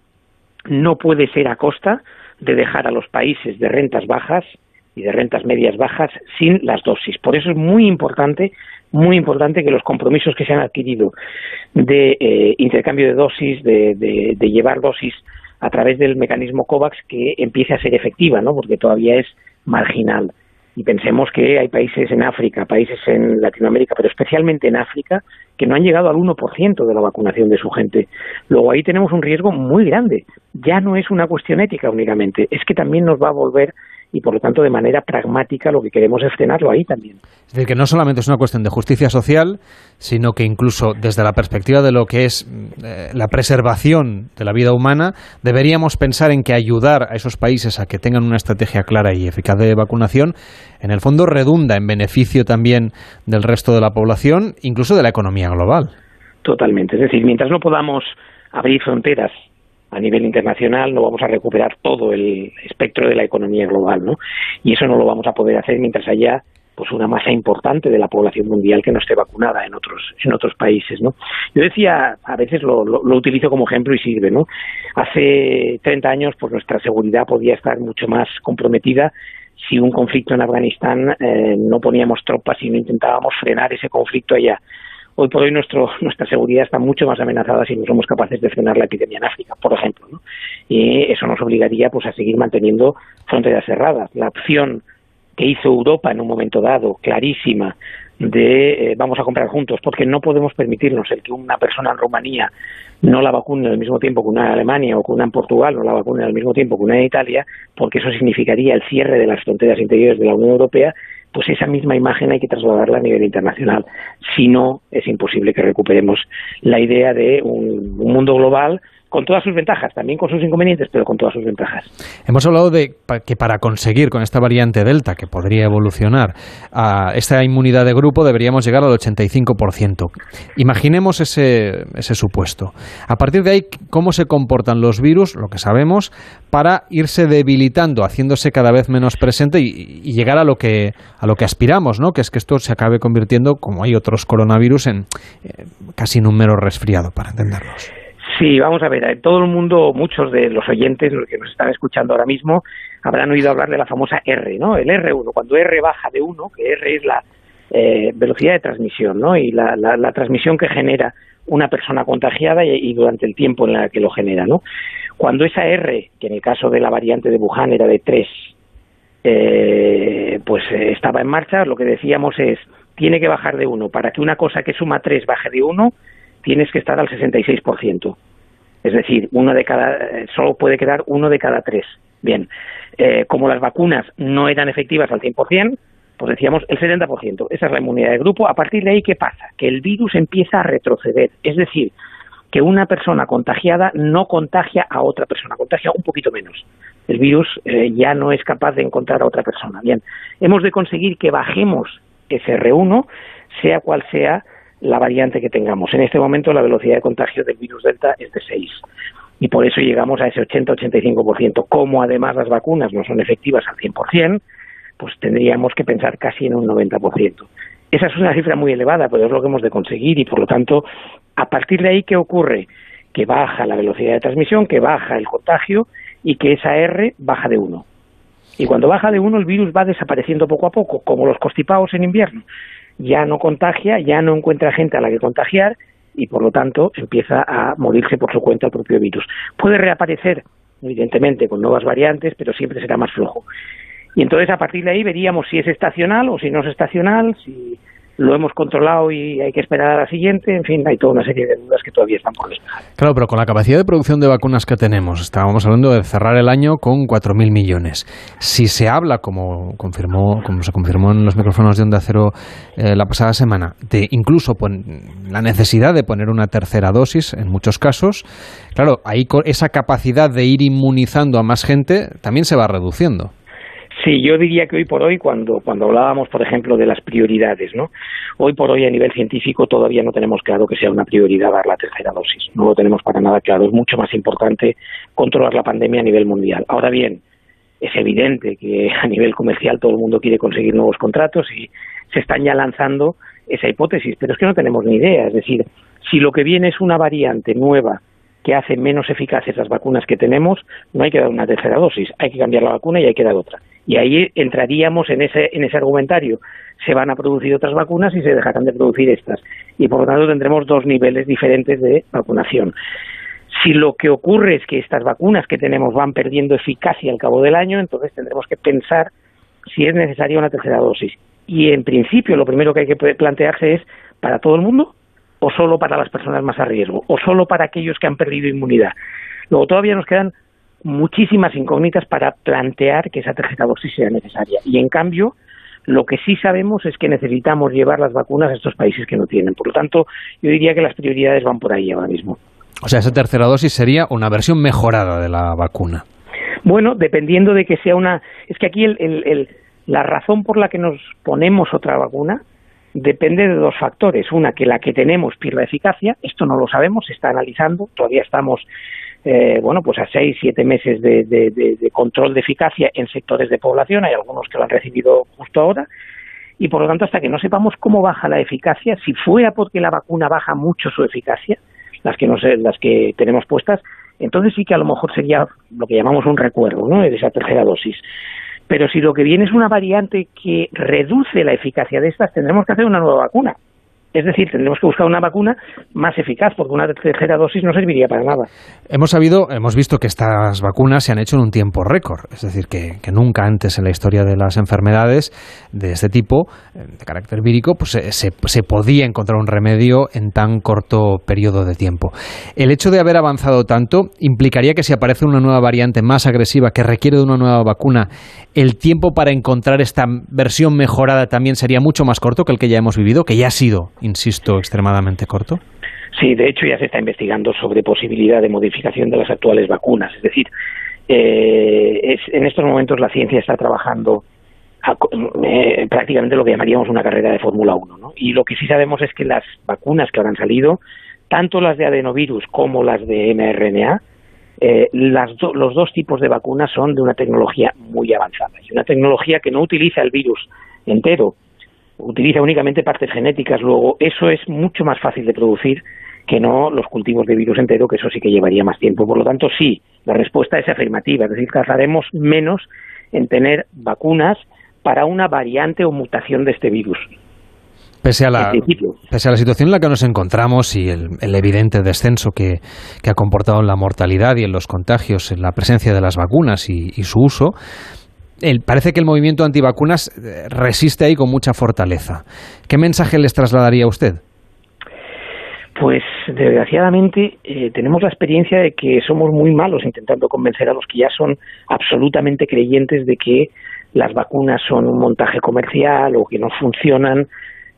no puede ser a costa de dejar a los países de rentas bajas y de rentas medias bajas sin las dosis. Por eso es muy importante muy importante que los compromisos que se han adquirido de eh, intercambio de dosis, de, llevar dosis a través del mecanismo COVAX, que empiece a ser efectiva, ¿no? porque todavía es marginal. Y pensemos que hay países en África, países en Latinoamérica, pero especialmente en África, que no han llegado al 1% de la vacunación de su gente. Luego ahí tenemos un riesgo muy grande. Ya no es una cuestión ética únicamente, es que también nos va a volver y por lo tanto de manera pragmática lo que queremos es frenarlo ahí también. Es decir, que no solamente es una cuestión de justicia social, sino que incluso desde la perspectiva de lo que es eh, la preservación de la vida humana, deberíamos pensar en que ayudar a esos países a que tengan una estrategia clara y eficaz de vacunación, en el fondo redunda en beneficio también del resto de la población, incluso de la economía global. Totalmente. Es decir, mientras no podamos abrir fronteras a nivel internacional no vamos a recuperar todo el espectro de la economía global, ¿no? Y eso no lo vamos a poder hacer mientras haya pues una masa importante de la población mundial que no esté vacunada en otros en otros países, ¿no? Yo decía, a veces lo, utilizo como ejemplo y sirve, ¿no? Hace 30 años pues nuestra seguridad podía estar mucho más comprometida si un conflicto en Afganistán eh, no poníamos tropas y no intentábamos frenar ese conflicto allá hoy por hoy nuestro, nuestra seguridad está mucho más amenazada si no somos capaces de frenar la epidemia en África, por ejemplo. ¿no? Y eso nos obligaría pues, a seguir manteniendo fronteras cerradas. La opción que hizo Europa en un momento dado, clarísima, de eh, vamos a comprar juntos, porque no podemos permitirnos el que una persona en Rumanía no la vacune al mismo tiempo que una en Alemania o que una en Portugal no la vacune al mismo tiempo que una en Italia, porque eso significaría el cierre de las fronteras interiores de la Unión Europea pues esa misma imagen hay que trasladarla a nivel internacional. Si no, es imposible que recuperemos la idea de un, mundo global con todas sus ventajas, también con sus inconvenientes, pero con todas sus ventajas. Hemos hablado de que para conseguir con esta variante Delta, que podría evolucionar, a esta inmunidad de grupo deberíamos llegar al 85%. Imaginemos ese, ese supuesto. A partir de ahí, ¿cómo se comportan los virus, lo que sabemos, para irse debilitando, haciéndose cada vez menos presente y, llegar a lo que a lo que aspiramos, ¿no? Que es que esto se acabe convirtiendo, como hay otros coronavirus, en eh, casi un mero resfriado, para entenderlos. Sí, vamos a ver, eh, todo el mundo, muchos de los oyentes, los que nos están escuchando ahora mismo, habrán oído hablar de la famosa R, ¿no? El R1, cuando R baja de 1, que R es la eh, velocidad de transmisión, ¿no? Y la, la, transmisión que genera una persona contagiada y, durante el tiempo en la que lo genera, ¿no? Cuando esa R, que en el caso de la variante de Wuhan era de 3, eh, pues estaba en marcha, lo que decíamos es, tiene que bajar de 1. Para que una cosa que suma 3 baje de 1, tienes que estar al 66%. Es decir, uno de cada, solo puede quedar uno de cada tres. Bien, eh, como las vacunas no eran efectivas al 100%, pues decíamos el 70%. Esa es la inmunidad de grupo. A partir de ahí, ¿qué pasa? Que el virus empieza a retroceder. Es decir, que una persona contagiada no contagia a otra persona, contagia un poquito menos. El virus eh, ya no es capaz de encontrar a otra persona. Bien, hemos de conseguir que bajemos ese R1, sea cual sea la variante que tengamos. En este momento la velocidad de contagio del virus Delta es de 6 y por eso llegamos a ese 80-85%. Como además las vacunas no son efectivas al 100%, pues tendríamos que pensar casi en un 90%. Esa es una cifra muy elevada, pero es lo que hemos de conseguir y por lo tanto, a partir de ahí, ¿qué ocurre? Que baja la velocidad de transmisión, que baja el contagio y que esa R baja de 1. Y cuando baja de 1 el virus va desapareciendo poco a poco, como los constipados en invierno. Ya no contagia, ya no encuentra gente a la que contagiar y por lo tanto empieza a morirse por su cuenta el propio virus. Puede reaparecer, evidentemente, con nuevas variantes, pero siempre será más flojo. Y entonces a partir de ahí veríamos si es estacional o si no es estacional, si lo hemos controlado y hay que esperar a la siguiente, en fin, hay toda una serie de dudas que todavía están por despejar. Claro, pero con la capacidad de producción de vacunas que tenemos, estábamos hablando de cerrar el año con 4.000 millones. Si se habla, como confirmó, como se confirmó en los micrófonos de Onda Cero eh, la pasada semana, de incluso la necesidad de poner una tercera dosis en muchos casos, claro, ahí esa capacidad de ir inmunizando a más gente también se va reduciendo. Sí, yo diría que hoy por hoy, cuando, cuando hablábamos, por ejemplo, de las prioridades, ¿no? Hoy por hoy, a nivel científico, todavía no tenemos claro que sea una prioridad dar la tercera dosis. No lo tenemos para nada claro. Es mucho más importante controlar la pandemia a nivel mundial. Ahora bien, es evidente que a nivel comercial todo el mundo quiere conseguir nuevos contratos y se están ya lanzando esa hipótesis, pero es que no tenemos ni idea. Es decir, si lo que viene es una variante nueva que hace menos eficaces las vacunas que tenemos, no hay que dar una tercera dosis, hay que cambiar la vacuna y hay que dar otra. Y ahí entraríamos en ese, en ese argumentario. Se van a producir otras vacunas y se dejarán de producir estas. Y por lo tanto tendremos dos niveles diferentes de vacunación. Si lo que ocurre es que estas vacunas que tenemos van perdiendo eficacia al cabo del año, entonces tendremos que pensar si es necesaria una tercera dosis. Y en principio lo primero que hay que plantearse es para todo el mundo o solo para las personas más a riesgo o solo para aquellos que han perdido inmunidad. Luego todavía nos quedan muchísimas incógnitas para plantear que esa tercera dosis sea necesaria. Y en cambio, lo que sí sabemos es que necesitamos llevar las vacunas a estos países que no tienen. Por lo tanto, yo diría que las prioridades van por ahí ahora mismo. O sea, esa tercera dosis sería una versión mejorada de la vacuna. Bueno, dependiendo de que sea una... Es que aquí la razón por la que nos ponemos otra vacuna depende de dos factores. Una, que la que tenemos pierda eficacia. Esto no lo sabemos, se está analizando. Todavía estamos eh, bueno, pues a seis, siete meses de, de, control de eficacia en sectores de población, hay algunos que lo han recibido justo ahora, y por lo tanto, hasta que no sepamos cómo baja la eficacia, si fuera porque la vacuna baja mucho su eficacia, las que, no sé, las que tenemos puestas, entonces sí que a lo mejor sería lo que llamamos un recuerdo ¿no? de esa tercera dosis. Pero si lo que viene es una variante que reduce la eficacia de estas, tendremos que hacer una nueva vacuna. Es decir, tendremos que buscar una vacuna más eficaz, porque una tercera dosis no serviría para nada. Hemos sabido, hemos visto que estas vacunas se han hecho en un tiempo récord, es decir, que, nunca antes en la historia de las enfermedades de este tipo, eh, de carácter vírico, pues se, se, podía encontrar un remedio en tan corto periodo de tiempo. El hecho de haber avanzado tanto implicaría que si aparece una nueva variante más agresiva que requiere de una nueva vacuna, el tiempo para encontrar esta versión mejorada también sería mucho más corto que el que ya hemos vivido, que ya ha sido insisto, extremadamente corto? Sí, de hecho ya se está investigando sobre posibilidad de modificación de las actuales vacunas. Es decir, eh, en estos momentos la ciencia está trabajando eh, prácticamente lo que llamaríamos una carrera de Fórmula 1. ¿no? Y lo que sí sabemos es que las vacunas que ahora han salido, tanto las de adenovirus como las de mRNA, eh, las los dos tipos de vacunas son de una tecnología muy avanzada. Es una tecnología que no utiliza el virus entero, utiliza únicamente partes genéticas, luego eso es mucho más fácil de producir que no los cultivos de virus entero, que eso sí que llevaría más tiempo. Por lo tanto, sí, la respuesta es afirmativa, es decir, tardaremos menos en tener vacunas para una variante o mutación de este virus. Pese a, la, pese a la situación en la que nos encontramos y el, evidente descenso que, ha comportado en la mortalidad y en los contagios en la presencia de las vacunas y su uso, parece que el movimiento antivacunas eh, resiste ahí con mucha fortaleza. ¿Qué mensaje les trasladaría a usted? Pues desgraciadamente eh, tenemos la experiencia de que somos muy malos intentando convencer a los que ya son absolutamente creyentes de que las vacunas son un montaje comercial o que no funcionan.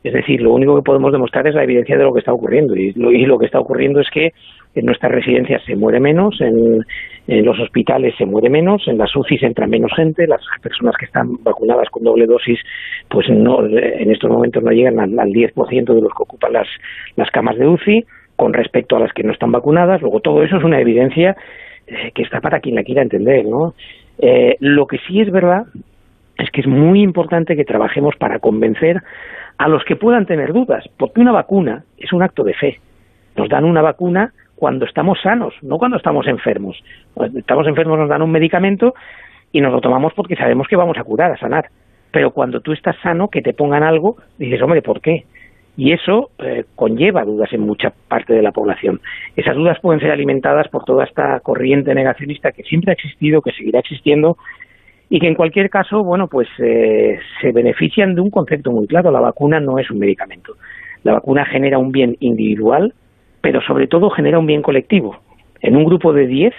Es decir, lo único que podemos demostrar es la evidencia de lo que está ocurriendo. Y lo, que está ocurriendo es que en nuestras residencias se muere menos, en, en los hospitales se muere menos, en las UCIs entra menos gente, las personas que están vacunadas con doble dosis, pues no, en estos momentos no llegan al, 10% de los que ocupan las, las camas de UCI con respecto a las que no están vacunadas. Luego, todo eso es una evidencia eh, que está para quien la quiera entender, ¿no? Eh, lo que sí es verdad es que es muy importante que trabajemos para convencer a los que puedan tener dudas, porque una vacuna es un acto de fe. Nos dan una vacuna cuando estamos sanos, no cuando estamos enfermos. Cuando estamos enfermos nos dan un medicamento y nos lo tomamos porque sabemos que vamos a curar, a sanar. Pero cuando tú estás sano, que te pongan algo, dices, hombre, ¿por qué? Y eso eh, conlleva dudas en mucha parte de la población. Esas dudas pueden ser alimentadas por toda esta corriente negacionista que siempre ha existido, que seguirá existiendo y que en cualquier caso, bueno, pues eh, se benefician de un concepto muy claro. La vacuna no es un medicamento. La vacuna genera un bien individual, pero sobre todo genera un bien colectivo. En un grupo de 10,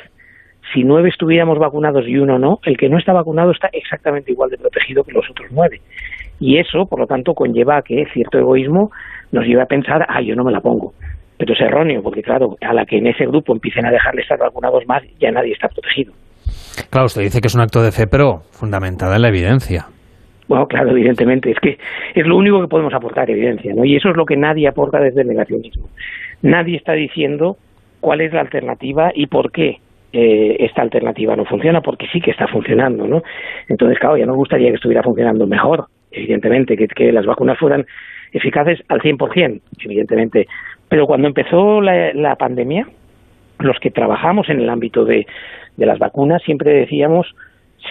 si nueve estuviéramos vacunados y uno no, el que no está vacunado está exactamente igual de protegido que los otros nueve. Y eso, por lo tanto, conlleva a que cierto egoísmo nos lleve a pensar, ah, yo no me la pongo. Pero es erróneo, porque claro, a la que en ese grupo empiecen a dejarle estar vacunados más, ya nadie está protegido. Claro, usted dice que es un acto de fe, pero fundamentada en la evidencia. Bueno, claro, evidentemente, es que es lo único que podemos aportar, evidencia, ¿no? Y eso es lo que nadie aporta desde el negacionismo. Nadie está diciendo cuál es la alternativa y por qué eh, esta alternativa no funciona, porque sí que está funcionando, ¿no? Entonces, claro, ya nos gustaría que estuviera funcionando mejor, evidentemente, que, que las vacunas fueran eficaces al 100%, evidentemente. Pero cuando empezó la, pandemia, los que trabajamos en el ámbito de, de las vacunas siempre decíamos,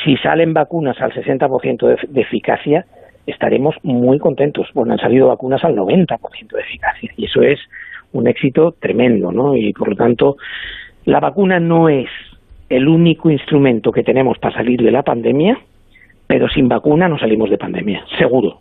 si salen vacunas al 60% de, de eficacia, estaremos muy contentos. Bueno, han salido vacunas al 90% de eficacia y eso es un éxito tremendo, ¿no? Y por lo tanto, la vacuna no es el único instrumento que tenemos para salir de la pandemia, pero sin vacuna no salimos de pandemia, seguro.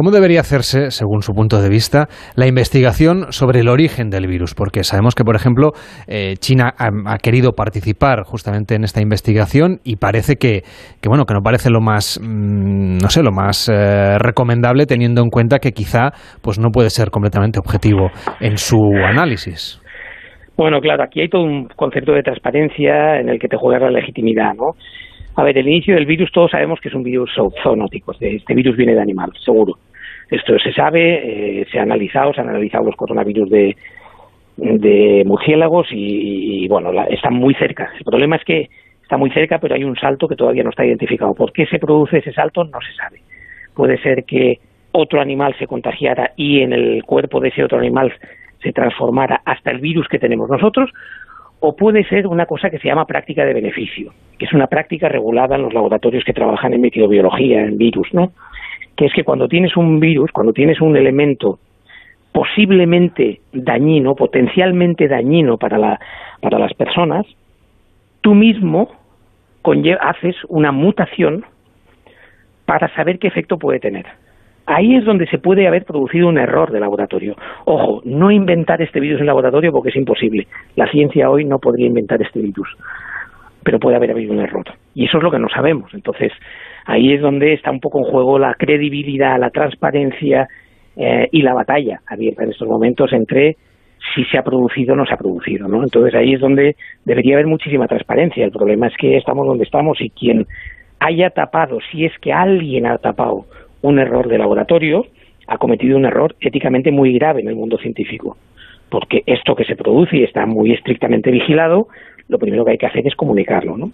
¿Cómo debería hacerse, según su punto de vista, la investigación sobre el origen del virus? Porque sabemos que, por ejemplo, eh, China ha, querido participar justamente en esta investigación y parece que, bueno, que no parece lo más, mm, no sé, lo más eh, recomendable teniendo en cuenta que quizá, pues no puede ser completamente objetivo en su análisis. Bueno, claro, aquí hay todo un concepto de transparencia en el que te juega la legitimidad, ¿no? A ver, el inicio del virus todos sabemos que es un virus zoonótico. Este virus viene de animal, seguro. Esto se sabe, eh, se ha analizado, se han analizado los coronavirus de, de murciélagos y, bueno, están muy cerca. El problema es que está muy cerca, pero hay un salto que todavía no está identificado. ¿Por qué se produce ese salto? No se sabe. Puede ser que otro animal se contagiara y en el cuerpo de ese otro animal se transformara hasta el virus que tenemos nosotros, o puede ser una cosa que se llama práctica de beneficio, que es una práctica regulada en los laboratorios que trabajan en microbiología, en virus, ¿no? Que es que cuando tienes un virus, cuando tienes un elemento posiblemente dañino, potencialmente dañino para, la, para las personas, tú mismo haces una mutación para saber qué efecto puede tener. Ahí es donde se puede haber producido un error de laboratorio. Ojo, no inventar este virus en laboratorio porque es imposible. La ciencia hoy no podría inventar este virus, pero puede haber habido un error. Y eso es lo que no sabemos. Entonces, ahí es donde está un poco en juego la credibilidad, la transparencia eh, y la batalla abierta en estos momentos entre si se ha producido o no se ha producido, ¿no? Entonces ahí es donde debería haber muchísima transparencia. El problema es que estamos donde estamos y quien haya tapado, si es que alguien ha tapado un error de laboratorio, ha cometido un error éticamente muy grave en el mundo científico. Porque esto que se produce y está muy estrictamente vigilado, lo primero que hay que hacer es comunicarlo, ¿no?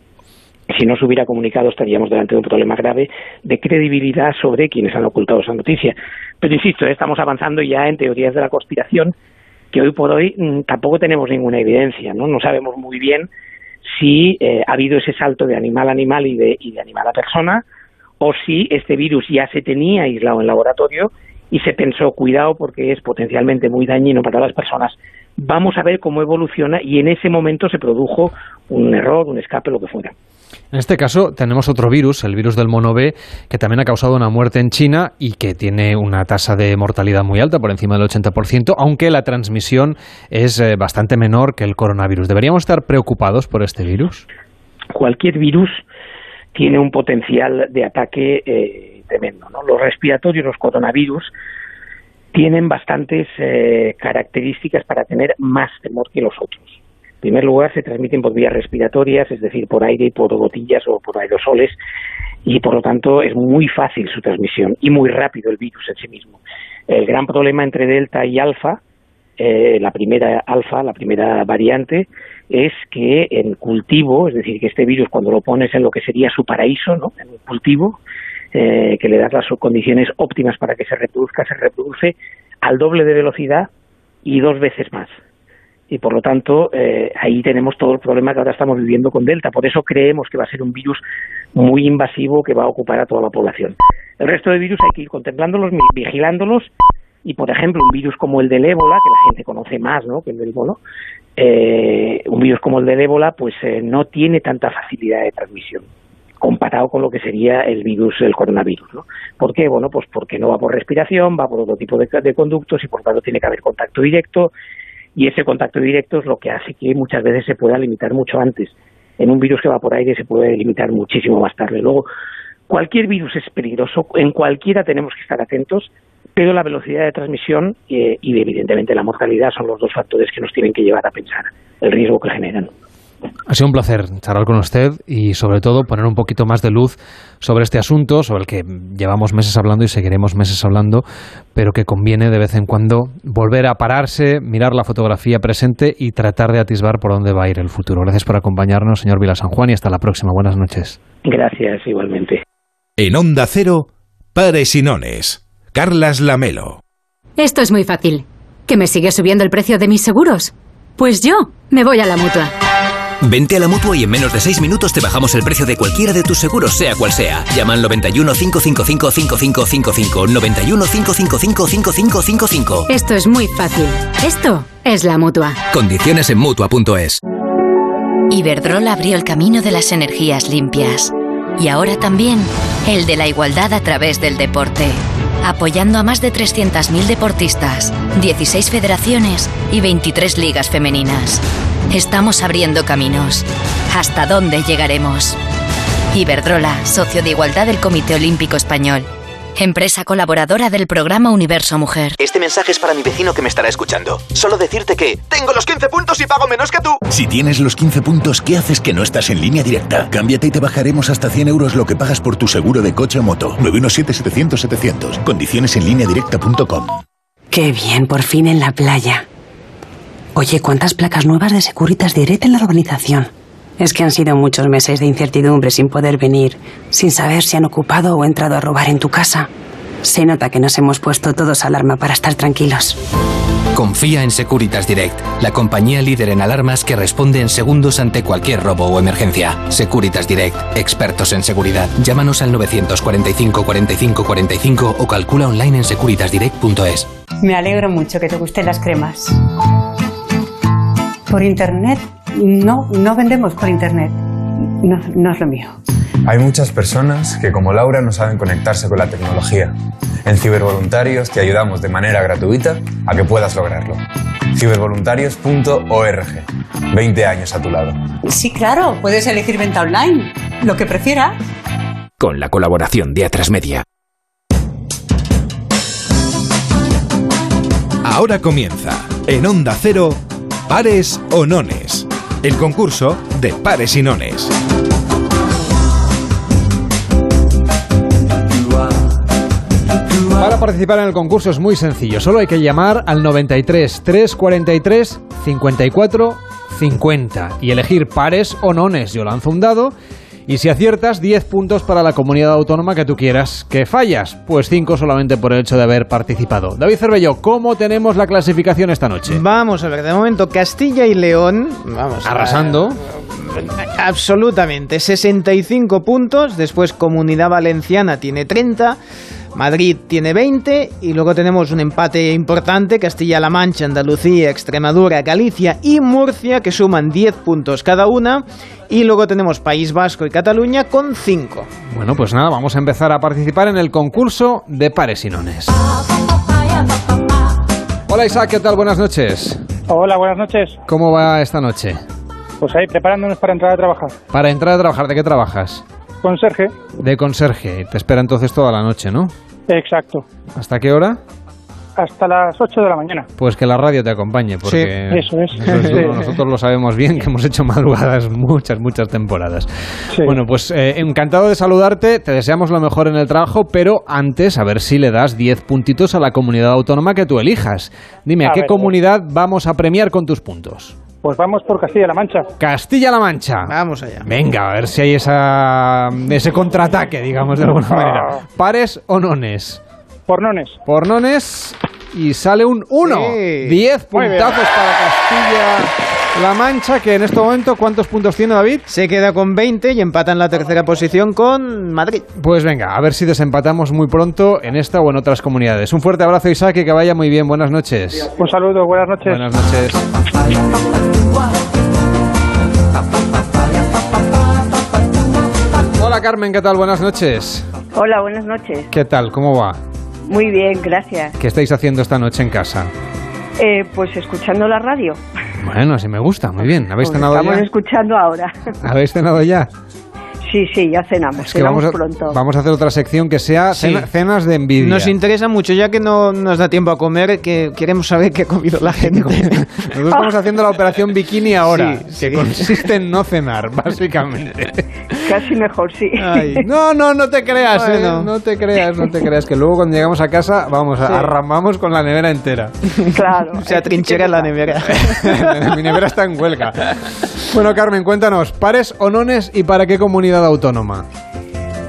Si no se hubiera comunicado estaríamos delante de un problema grave de credibilidad sobre quienes han ocultado esa noticia. Pero insisto, estamos avanzando ya en teorías de la conspiración que hoy por hoy mm, tampoco tenemos ninguna evidencia, ¿no? No sabemos muy bien si eh, ha habido ese salto de animal a animal y de, y de animal a persona, o si este virus ya se tenía aislado en laboratorio y se pensó, cuidado porque es potencialmente muy dañino para las personas, vamos a ver cómo evoluciona y en ese momento se produjo un error, un escape, lo que fuera. En este caso tenemos otro virus, el virus del mono B, que también ha causado una muerte en China y que tiene una tasa de mortalidad muy alta, por encima del 80%, aunque la transmisión es eh, bastante menor que el coronavirus. ¿Deberíamos estar preocupados por este virus? Cualquier virus tiene un potencial de ataque eh, tremendo. ¿no? Los respiratorios, los coronavirus, tienen bastantes eh, características para tener más temor que los otros. En primer lugar, se transmiten por vías respiratorias, es decir, por aire y por gotillas o por aerosoles, y por lo tanto es muy fácil su transmisión y muy rápido el virus en sí mismo. El gran problema entre delta y alfa, eh, la primera alfa, la primera variante, es que en cultivo, es decir, que este virus cuando lo pones en lo que sería su paraíso, ¿no? en un cultivo, eh, que le das las condiciones óptimas para que se reproduzca, se reproduce al doble de velocidad y dos veces más. Y por lo tanto, eh, ahí tenemos todo el problema que ahora estamos viviendo con Delta. Por eso creemos que va a ser un virus muy invasivo que va a ocupar a toda la población. El resto de virus hay que ir contemplándolos, vigilándolos y, por ejemplo, un virus como el del ébola, que la gente conoce más ¿no? que el del mono, eh, un virus como el del ébola, pues eh, no tiene tanta facilidad de transmisión comparado con lo que sería el virus, el coronavirus. ¿no? ¿Por qué? Bueno, pues porque no va por respiración, va por otro tipo de, conductos y por tanto tiene que haber contacto directo y ese contacto directo es lo que hace que muchas veces se pueda limitar mucho antes. En un virus que va por aire se puede limitar muchísimo más tarde. Luego, cualquier virus es peligroso, en cualquiera tenemos que estar atentos, pero la velocidad de transmisión eh, y evidentemente la mortalidad son los dos factores que nos tienen que llevar a pensar el riesgo que generan. Ha sido un placer charlar con usted y sobre todo poner un poquito más de luz sobre este asunto, sobre el que llevamos meses hablando y seguiremos meses hablando, pero que conviene de vez en cuando volver a pararse, mirar la fotografía presente y tratar de atisbar por dónde va a ir el futuro. Gracias por acompañarnos, señor Vila San Juan, y hasta la próxima. Buenas noches. Gracias, igualmente. En Onda Cero, Pares y Nones. Carlas Lamelo. Esto es muy fácil. ¿Que me sigue subiendo el precio de mis seguros? Pues yo me voy a la mutua. Vente a la mutua y en menos de 6 minutos te bajamos el precio de cualquiera de tus seguros, sea cual sea. Llama al 91 555 5555. 91 555 5555. Esto es muy fácil. Esto es la mutua. Condiciones en mutua.es. Iberdrola abrió el camino de las energías limpias. Y ahora también el de la igualdad a través del deporte. Apoyando a más de 300.000 deportistas, 16 federaciones y 23 ligas femeninas. Estamos abriendo caminos. ¿Hasta dónde llegaremos? Iberdrola, socio de igualdad del Comité Olímpico Español. Empresa colaboradora del programa Universo Mujer. Este mensaje es para mi vecino que me estará escuchando. Solo decirte que tengo los 15 puntos y pago menos que tú. Si tienes los 15 puntos, ¿qué haces que no estás en línea directa? Cámbiate y te bajaremos hasta 100 euros lo que pagas por tu seguro de coche o moto. 917-700-700. Condiciones en línea directa.com. Qué bien, por fin en la playa. Oye, ¿cuántas placas nuevas de Securitas Direct en la urbanización? Es que han sido muchos meses de incertidumbre sin poder venir, sin saber si han ocupado o entrado a robar en tu casa. Se nota que nos hemos puesto todos alarma para estar tranquilos. Confía en Securitas Direct, la compañía líder en alarmas que responde en segundos ante cualquier robo o emergencia. Securitas Direct, expertos en seguridad. Llámanos al 945 45 45 o calcula online en securitasdirect.es. Me alegro mucho que te gusten las cremas. Por internet no, no vendemos por internet. No, no es lo mío. Hay muchas personas que, como Laura, no saben conectarse con la tecnología. En Cibervoluntarios te ayudamos de manera gratuita a que puedas lograrlo. Cibervoluntarios.org. 20 años a tu lado. Sí, claro, puedes elegir venta online, lo que prefieras. Con la colaboración de Atrasmedia. Ahora comienza, en Onda Cero, Pares o Nones. El concurso de pares y nones. Para participar en el concurso es muy sencillo. Solo hay que llamar al 93 343 54 50 y elegir pares o nones. Yo lanzo un dado y si aciertas, 10 puntos para la comunidad autónoma que tú quieras. ¿Que fallas? Pues 5 solamente por el hecho de haber participado. David Cervello, ¿cómo tenemos la clasificación esta noche? Vamos a ver, de momento Castilla y León, vamos. Arrasando. A, absolutamente, 65 puntos. Después Comunidad Valenciana tiene 30. Madrid tiene 20 y luego tenemos un empate importante, Castilla-La Mancha, Andalucía, Extremadura, Galicia y Murcia, que suman 10 puntos cada una. Y luego tenemos País Vasco y Cataluña con 5. Bueno, pues nada, vamos a empezar a participar en el concurso de pares y nones. Hola Isaac, ¿qué tal? Buenas noches. Hola, buenas noches. ¿Cómo va esta noche? Pues ahí, preparándonos para entrar a trabajar. Para entrar a trabajar, ¿de qué trabajas? Conserje. De conserje. Te espera entonces toda la noche, ¿no? Exacto. ¿Hasta qué hora? Hasta las 8 de la mañana. Pues que la radio te acompañe, porque sí, eso es. nosotros lo sabemos bien, que hemos hecho madrugadas muchas, muchas temporadas. Sí. Bueno, pues eh, encantado de saludarte, te deseamos lo mejor en el trabajo, pero antes a ver si le das 10 puntitos a la comunidad autónoma que tú elijas. Dime, ¿a, ¿a qué ver, comunidad vamos a premiar con tus puntos? Pues vamos por Castilla-La Mancha. Castilla-La Mancha. Vamos allá. Venga, a ver si hay esa, ese contraataque, digamos, de alguna manera. ¿Pares o nones? Por nones. Por nones y sale un 1. Sí. 10 Muy bien. puntazos para Castilla-La Mancha, que en este momento, ¿cuántos puntos tiene David? Se queda con 20 y empata en la tercera posición con Madrid. Pues venga, a ver si desempatamos muy pronto en esta o en otras comunidades. Un fuerte abrazo, Isaac, y que vaya muy bien. Buenas noches. Un saludo, buenas noches. Buenas noches. Hola Carmen, ¿qué tal? Buenas noches. Hola, buenas noches. ¿Qué tal? ¿Cómo va? Muy bien, gracias. ¿Qué estáis haciendo esta noche en casa? Eh, pues escuchando la radio. Bueno, así me gusta, muy bien. ¿Habéis cenado estamos ya? escuchando ahora. ¿Habéis cenado ya? Sí, sí, ya cenamos. Es que cenamos vamos a, pronto. vamos a hacer otra sección que sea Sí. cena- cenas de envidia. Nos interesa mucho, ya que no nos da tiempo a comer, que queremos saber qué ha comido la gente. Nosotros estamos haciendo la operación bikini ahora, Sí, que consiste en no cenar, básicamente. Casi mejor, sí. No, no, no te creas, ¿eh? Bueno. No te creas, no te creas. Que luego cuando llegamos a casa, vamos, a- Sí. arramamos con la nevera entera. Claro. Se atrinchera la nevera. Mi nevera está en huelga. Bueno, Carmen, cuéntanos, ¿pares o nones y para qué comunidad autónoma?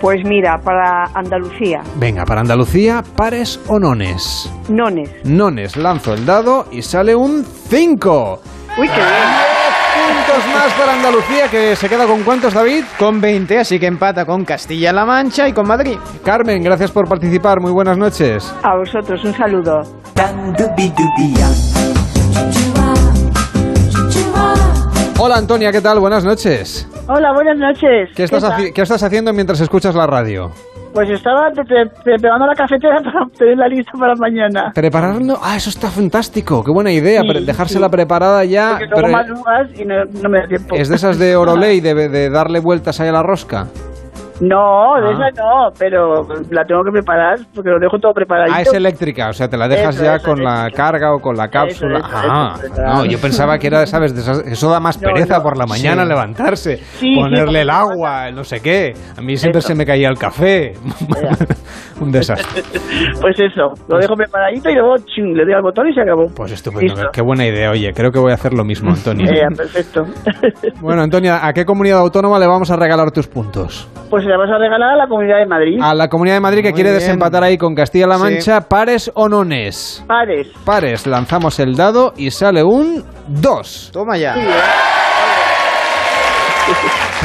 Pues mira, para Andalucía, Venga, para Andalucía, ¿pares o nones? nones. Nones, lanzo el dado y sale un 5. Uy, qué bien. Puntos más para Andalucía, que se queda con cuántos, David? Con 20, así que empata con Castilla-La Mancha y con Madrid. Carmen, gracias por participar. Muy buenas noches. A vosotros, un saludo. Hola, Antonia, ¿qué tal? Buenas noches. Hola, buenas noches. ¿Qué estás, qué estás haciendo mientras escuchas la radio? Pues estaba pre- pre- preparando la cafetera para tener la lista para mañana. Prepararlo. Ah, eso está fantástico. Qué buena idea. Sí, dejársela sí. preparada ya. Porque luego pero madrugas y no, no me da tiempo. es de esas de Oroley, de, de darle vueltas ahí a la rosca. No, de Ah. esa no, pero la tengo que preparar porque lo dejo todo preparadito. Ah, es eléctrica, o sea, te la dejas Eso, ya eso, con la carga o con la cápsula. ah, no, yo pensaba que era, ¿sabes? De eso da más pereza no. por la mañana Sí. levantarse, Sí, ponerle sí, el agua, el no sé qué. A mí siempre se me caía el café. Un desastre. Pues eso, lo dejo preparadito y luego ching, le doy al botón y se acabó. Pues estupendo, qué- qué buena idea. Oye, creo que voy a hacer lo mismo, Antonia. Eh, perfecto. Bueno, Antonia, ¿a qué comunidad autónoma le vamos a regalar tus puntos? Pues se la vas a regalar a la Comunidad de Madrid. A la Comunidad de Madrid que Muy quiere bien. desempatar ahí con Castilla-La Sí. Mancha, pares o nones. Pares. Pares, lanzamos el dado y sale un 2. Toma ya.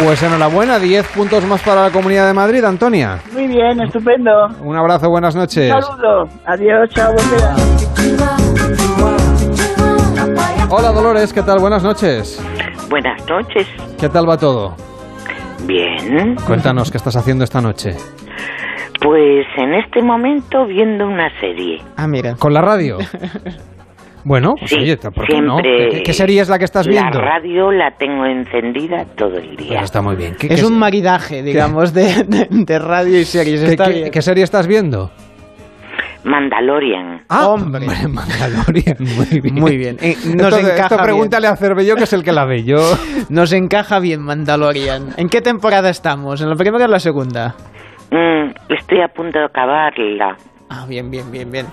Pues enhorabuena, 10 puntos más para la Comunidad de Madrid, Antonia. Muy bien, estupendo. Un abrazo, buenas noches. Un saludo. Adiós, chao. Hola Dolores, ¿qué tal? Buenas noches. Buenas noches. ¿Qué tal va todo? Bien. Cuéntanos, ¿qué estás haciendo esta noche? Pues en este momento viendo una serie. Ah, mira. ¿Con la radio? Bueno, pues Sí, oye, ¿por qué no? siempre ¿Qué, qué serie es la que estás viendo? La radio la tengo encendida todo el día. Pues está muy bien. ¿Qué, Es qué- un maridaje, digamos, de, de- de radio y series. qué- Está qué- bien. qué serie estás viendo? Mandalorian. Ah, hombre, Mandalorian, muy bien. Muy bien. Eh, nos Esto- encaja esto bien. pregúntale a Cervello, que es el que la ve. Yo... Nos encaja bien Mandalorian. ¿En qué temporada estamos? ¿En la primera o en la segunda? Mm, estoy a punto de acabarla. Ah, bien, bien, bien, bien.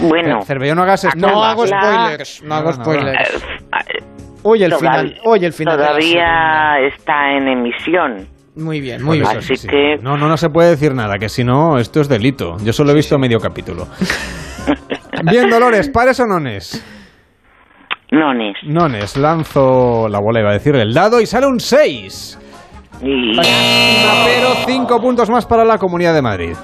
Bueno. Cervello, no hagas No hago spoilers. No hago No, no, no. spoilers. Eh, Oye, el Todavía- final. Oye, el final. Todavía está en emisión. Muy bien, muy bien. Así que- No, no, no se puede decir nada, que si no, esto es delito. Yo solo he visto medio capítulo. Bien, Dolores, ¿pares o nones? Nones. Nones, lanzo la bola, iba a decir, el dado y sale un 6. Y... Pero 5 puntos más para la Comunidad de Madrid.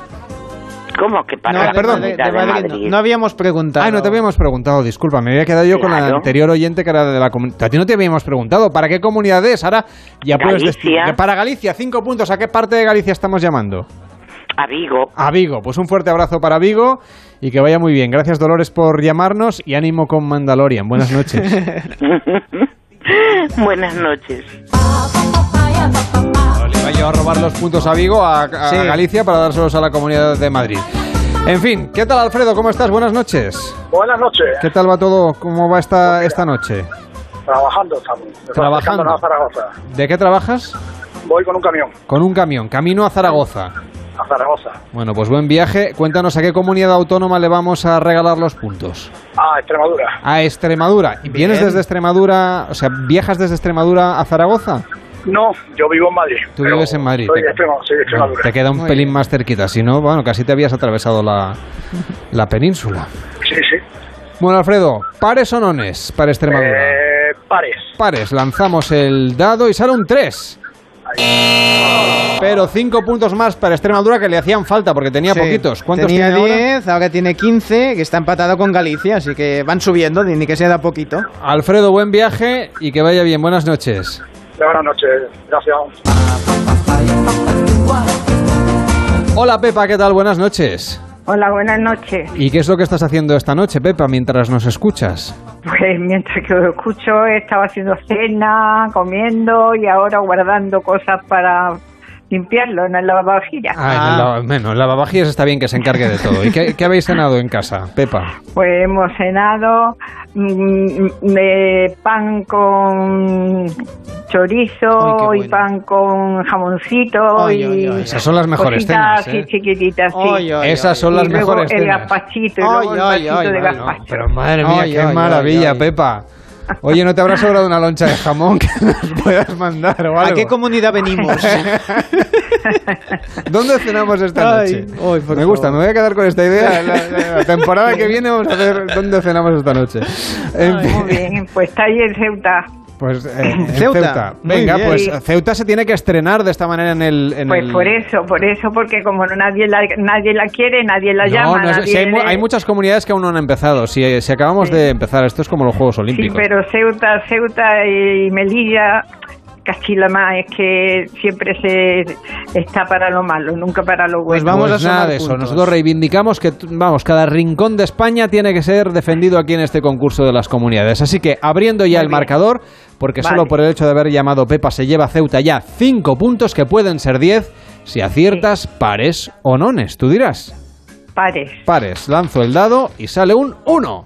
¿Cómo que para No, la perdón, Madrid- Comunidad de de Madrid no. Madrid? No habíamos preguntado. Ah, no te habíamos preguntado, disculpa, me había quedado yo con la anterior oyente que era de la comunidad. A ti no te habíamos preguntado, ¿para qué comunidad es? Ahora ya puedes decir. Para Galicia, 5 puntos. ¿A qué parte de Galicia estamos llamando? A Vigo. A Vigo, pues un fuerte abrazo para Vigo y que vaya muy bien. Gracias Dolores por llamarnos y ánimo con Mandalorian. Buenas noches. Buenas noches. Yo a robar los puntos a Vigo, a, a Sí. Galicia para dárselos a la Comunidad de Madrid. En fin, ¿qué tal Alfredo? ¿Cómo estás? Buenas noches. Buenas noches. ¿Qué tal va todo? ¿Cómo va esta, esta noche? Trabajando estamos. Trabajando. A Zaragoza. ¿De qué trabajas? Voy con un camión Con un camión, camino a Zaragoza. a Zaragoza. Bueno, pues buen viaje. Cuéntanos a qué comunidad autónoma le vamos a regalar los puntos. A a Extremadura. A Extremadura. ¿Y vienes desde Extremadura, o sea, viajas desde Extremadura a Zaragoza? No, yo vivo en Madrid. Tú vives en Madrid. Soy Te- de Extremadura, soy de Extremadura. Te queda un Muy pelín bien. más cerquita. Si no, bueno, casi te habías atravesado la, la península. Sí, sí. Bueno, Alfredo, ¿pares o nones para Extremadura? Eh, pares. Pares, lanzamos el dado y sale un 3. Pero 5 puntos más para Extremadura que le hacían falta porque tenía Sí, poquitos. ¿Cuántos Tenía tiene ahora? 10, ahora? tiene 15, que está empatado con Galicia, así que van subiendo, ni que sea de a poquito. Alfredo, buen viaje y que vaya bien. Buenas noches. Buenas noches. Gracias. Hola Pepa, ¿qué tal? Buenas noches. Hola, buenas noches. ¿Y qué es lo que estás haciendo esta noche, Pepa, mientras nos escuchas? Pues mientras que os escucho, estaba haciendo cena, comiendo y ahora guardando cosas para limpiarlo en el lavavajillas. Ah, en el lava- bueno, el lavavajillas está bien que se encargue de todo. ¿Y qué, qué habéis cenado en casa, Pepa? Pues hemos cenado mm, de pan con chorizo y pan con jamoncito Ay, y ay, ay. Esas son las mejores cenas, ¿eh? así chiquititas, sí. Ay, ay, Esas son Y las luego mejores el cenas. gazpachito y Ay, luego el ay, vasito ay, de ay, gazpacho. Pero madre mía, Ay, qué ay, maravilla, ay, ay. Pepa. Oye, ¿no te habrá sobrado una loncha de jamón que nos puedas mandar o algo? ¿A qué comunidad venimos? ¿Dónde cenamos esta Ay, noche? me gusta, me voy a quedar con esta idea. La, la- la temporada que viene vamos a ver dónde cenamos esta noche. En fin, Muy bien, pues está ahí en Ceuta. Pues eh, en Ceuta. Ceuta. Venga, bien. pues Sí. Ceuta se tiene que estrenar de esta manera en el... en Pues el- por eso, por eso, porque como no- nadie la, nadie la quiere, nadie la No, llama, no es- nadie si hay, le- hay muchas comunidades que aún no han empezado. Si, si acabamos de empezar, esto es como los Juegos Sí, Olímpicos. pero Ceuta, Ceuta y Melilla, Cachilama es que siempre se está para lo malo, nunca para lo bueno. Pues nada de eso. Nosotros reivindicamos que, vamos, cada rincón de España tiene que ser defendido aquí en este concurso de las comunidades. Así que abriendo ya el marcador, porque Vale. solo por el hecho de haber llamado Pepa se lleva Ceuta ya cinco puntos que pueden ser 10 si aciertas pares o nones. Tú dirás. Pares. Pares. Lanzo el dado y sale un 1.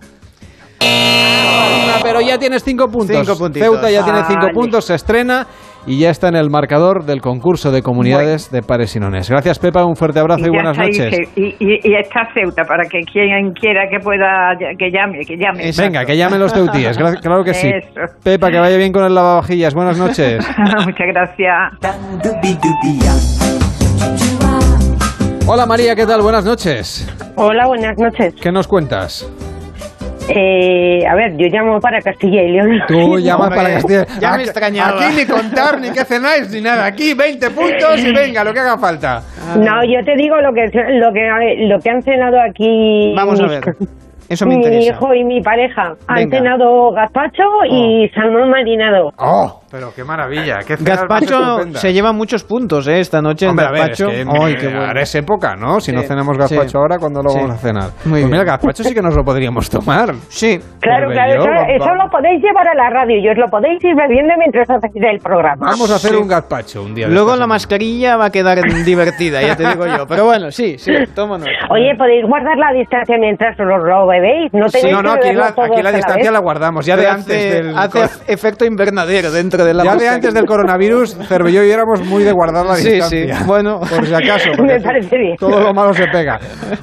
Pero ya tienes cinco puntos. Cinco puntitos. Ceuta ya tiene cinco puntos, se estrena y ya está en el marcador del concurso de comunidades de pares y nones. Gracias, Pepa. Un fuerte abrazo y, buenas ahí, noches. Y, y- y está Ceuta para que quien quiera que pueda que llame, que llame. Venga, que llamen los teutíes. Claro que sí. Eso. Pepa, que vaya bien con el lavavajillas. Buenas noches. Muchas gracias. Hola María, ¿qué tal? Buenas noches. Hola, buenas noches. ¿Qué nos cuentas? Eh, a ver, yo llamo para Castilla y León. Tú llamas para Castilla. Ya me Aquí- extrañaba. Aquí ni contar, ni qué cenáis, ni nada. Aquí 20 puntos y venga, lo que haga falta. No, yo te digo lo que lo que lo que han cenado aquí. Vamos a mis- ver. Eso me mi interesa. hijo y mi pareja han Venga. cenado gazpacho y salmón marinado. ¡Oh! Pero qué maravilla. Qué Gazpacho se lleva muchos puntos ¿eh? esta noche. Hombre, en a ver, es gazpacho. que Ay, qué bueno. ahora es época, ¿no? Si no Sí, cenamos gazpacho sí. ahora, ¿cuándo lo Sí. vamos a cenar? Muy pues mira, gazpacho sí que nos lo podríamos tomar. Sí. Claro, Pues claro, yo, eso, va- eso lo podéis llevar a la radio y os lo podéis ir bebiendo mientras hacéis el programa. Vamos a hacer un gazpacho un día. de Luego la mascarilla va a quedar divertida, ya te digo yo. Pero bueno, sí, sí, tómanos. Oye, podéis guardar la distancia mientras os lo bebéis. No Sí, tenéis no, no, que aquí la, aquí la la distancia vez. la guardamos, ya de Pero antes hace, del... hace efecto invernadero dentro de la Ya de antes del coronavirus, Cervelló y yo éramos muy de guardar la Sí, distancia. sí, bueno. Por si acaso. Me parece bien. Todo lo malo se pega.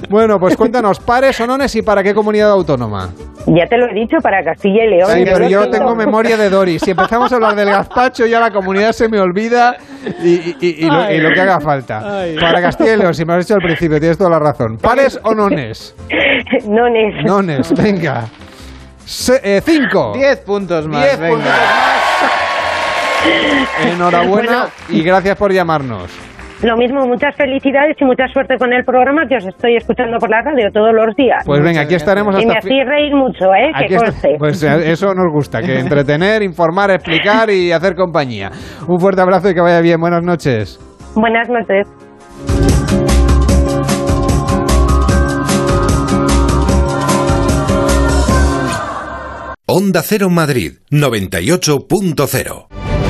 Bueno, pues cuéntanos, pares o nones y para qué comunidad autónoma. Ya te lo he dicho para Castilla y León. Sí, pero yo tengo memoria de Doris. Si empezamos a hablar del gazpacho, ya la comunidad se me olvida y, y- y- y lo, y lo que haga falta. Ay. Para Castilla y León, si me lo has dicho al principio, tienes toda la razón. ¿Pares o nones? Nones. Nones, venga. Se- eh, cinco. Diez puntos más. Diez venga. puntos Enhorabuena y gracias por llamarnos. Lo mismo, muchas felicidades y mucha suerte con el programa que os estoy escuchando por la radio todos los días. Pues venga, aquí estaremos y me hasta... hacéis reír mucho, ¿eh? Aquí que conste. Pues eh, eso nos gusta, que entretener, informar, explicar y hacer compañía. Un fuerte abrazo y que vaya bien. Buenas noches. Buenas noches. Onda Cero Madrid 98.0.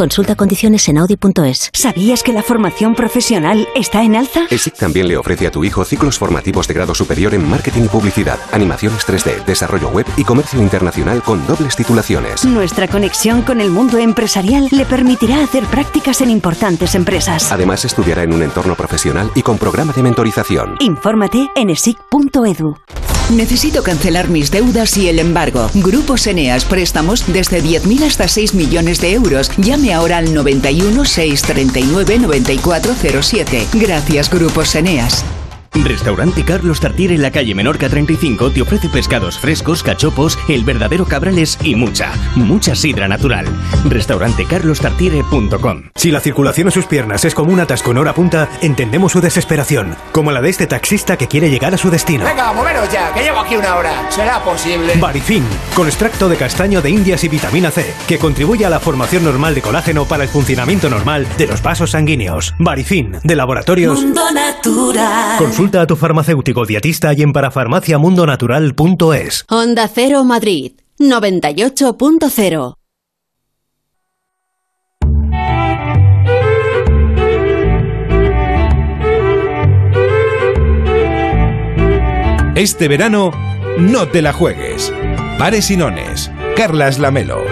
Consulta condiciones en audi.es. ¿Sabías que la formación profesional está en alza? ESIC también le ofrece a tu hijo ciclos formativos de grado superior en marketing y publicidad, animaciones 3D, desarrollo web y comercio internacional con dobles titulaciones. Nuestra conexión con el mundo empresarial le permitirá hacer prácticas en importantes empresas. Además, estudiará en un entorno profesional y con programa de mentorización. Infórmate en esic.edu. Necesito cancelar mis deudas y el embargo. Grupos Eneas, préstamos desde 10.000 hasta 6 millones de euros. Llame ahora al 91 639 9407. Gracias, Grupos Eneas. Restaurante Carlos Tartiere en la calle Menorca 35 te ofrece pescados frescos, cachopos, el verdadero cabrales y mucha, mucha sidra natural. Restaurantecarlostartiere.com Si la circulación a sus piernas es como un atasco en hora punta, entendemos su desesperación, como la de este taxista que quiere llegar a su destino. Venga, moveros ya, que llevo aquí una hora. ¿Será posible? Barifin, con extracto de castaño de indias y vitamina C, que contribuye a la formación normal de colágeno para el funcionamiento normal de los vasos sanguíneos. Barifin, de laboratorios. Mundo Natural. Consulta a tu farmacéutico dietista y en parafarmaciamundonatural.es. Onda Cero Madrid 98.0 Este verano, no te la juegues. Pares y nones. Carlas Lamelo.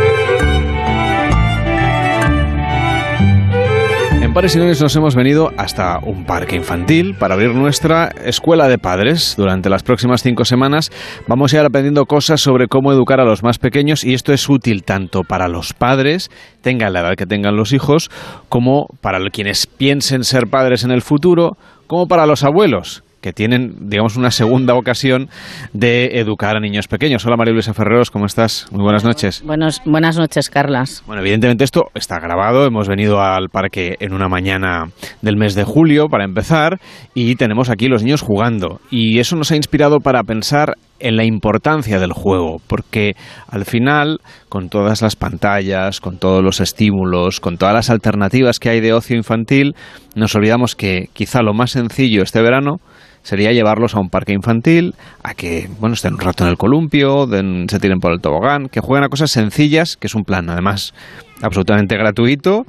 En Pares y Nones nos hemos venido hasta un parque infantil para abrir nuestra escuela de padres. Durante las próximas cinco semanas vamos a ir aprendiendo cosas sobre cómo educar a los más pequeños y esto es útil tanto para los padres, tengan la edad que tengan los hijos, como para quienes piensen ser padres en el futuro, como para los abuelos que tienen, digamos, una segunda ocasión de educar a niños pequeños. Hola María Luisa Ferreros, ¿cómo estás? Muy buenas noches. Buenos, buenas noches, Carlas. Bueno, evidentemente esto está grabado. Hemos venido al parque en una mañana del mes de julio para empezar y tenemos aquí los niños jugando. Y eso nos ha inspirado para pensar en la importancia del juego, porque al final, con todas las pantallas, con todos los estímulos, con todas las alternativas que hay de ocio infantil, nos olvidamos que quizá lo más sencillo este verano sería llevarlos a un parque infantil, a que bueno estén un rato en el columpio, se tiren por el tobogán, que jueguen a cosas sencillas, que es un plan además absolutamente gratuito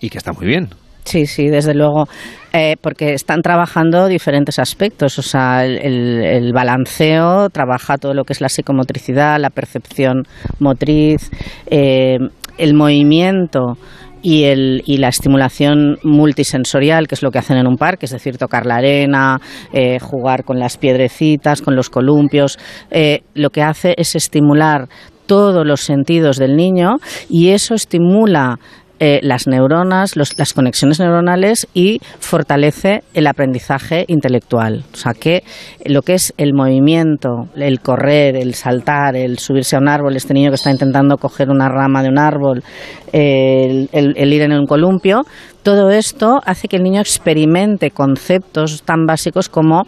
y que está muy bien. Sí, sí, desde luego, eh, porque están trabajando diferentes aspectos, o sea, el, balanceo trabaja todo lo que es la psicomotricidad, la percepción motriz, eh, el movimiento y, el, y la estimulación multisensorial, que es lo que hacen en un parque, es decir, tocar la arena, eh, jugar con las piedrecitas, con los columpios, eh, lo que hace es estimular todos los sentidos del niño y eso estimula eh, las neuronas, los, las conexiones neuronales y fortalece el aprendizaje intelectual. O sea que lo que es el movimiento, el correr, el saltar, el subirse a un árbol, este niño que está intentando coger una rama de un árbol, el, el ir en un columpio, todo esto hace que el niño experimente conceptos tan básicos como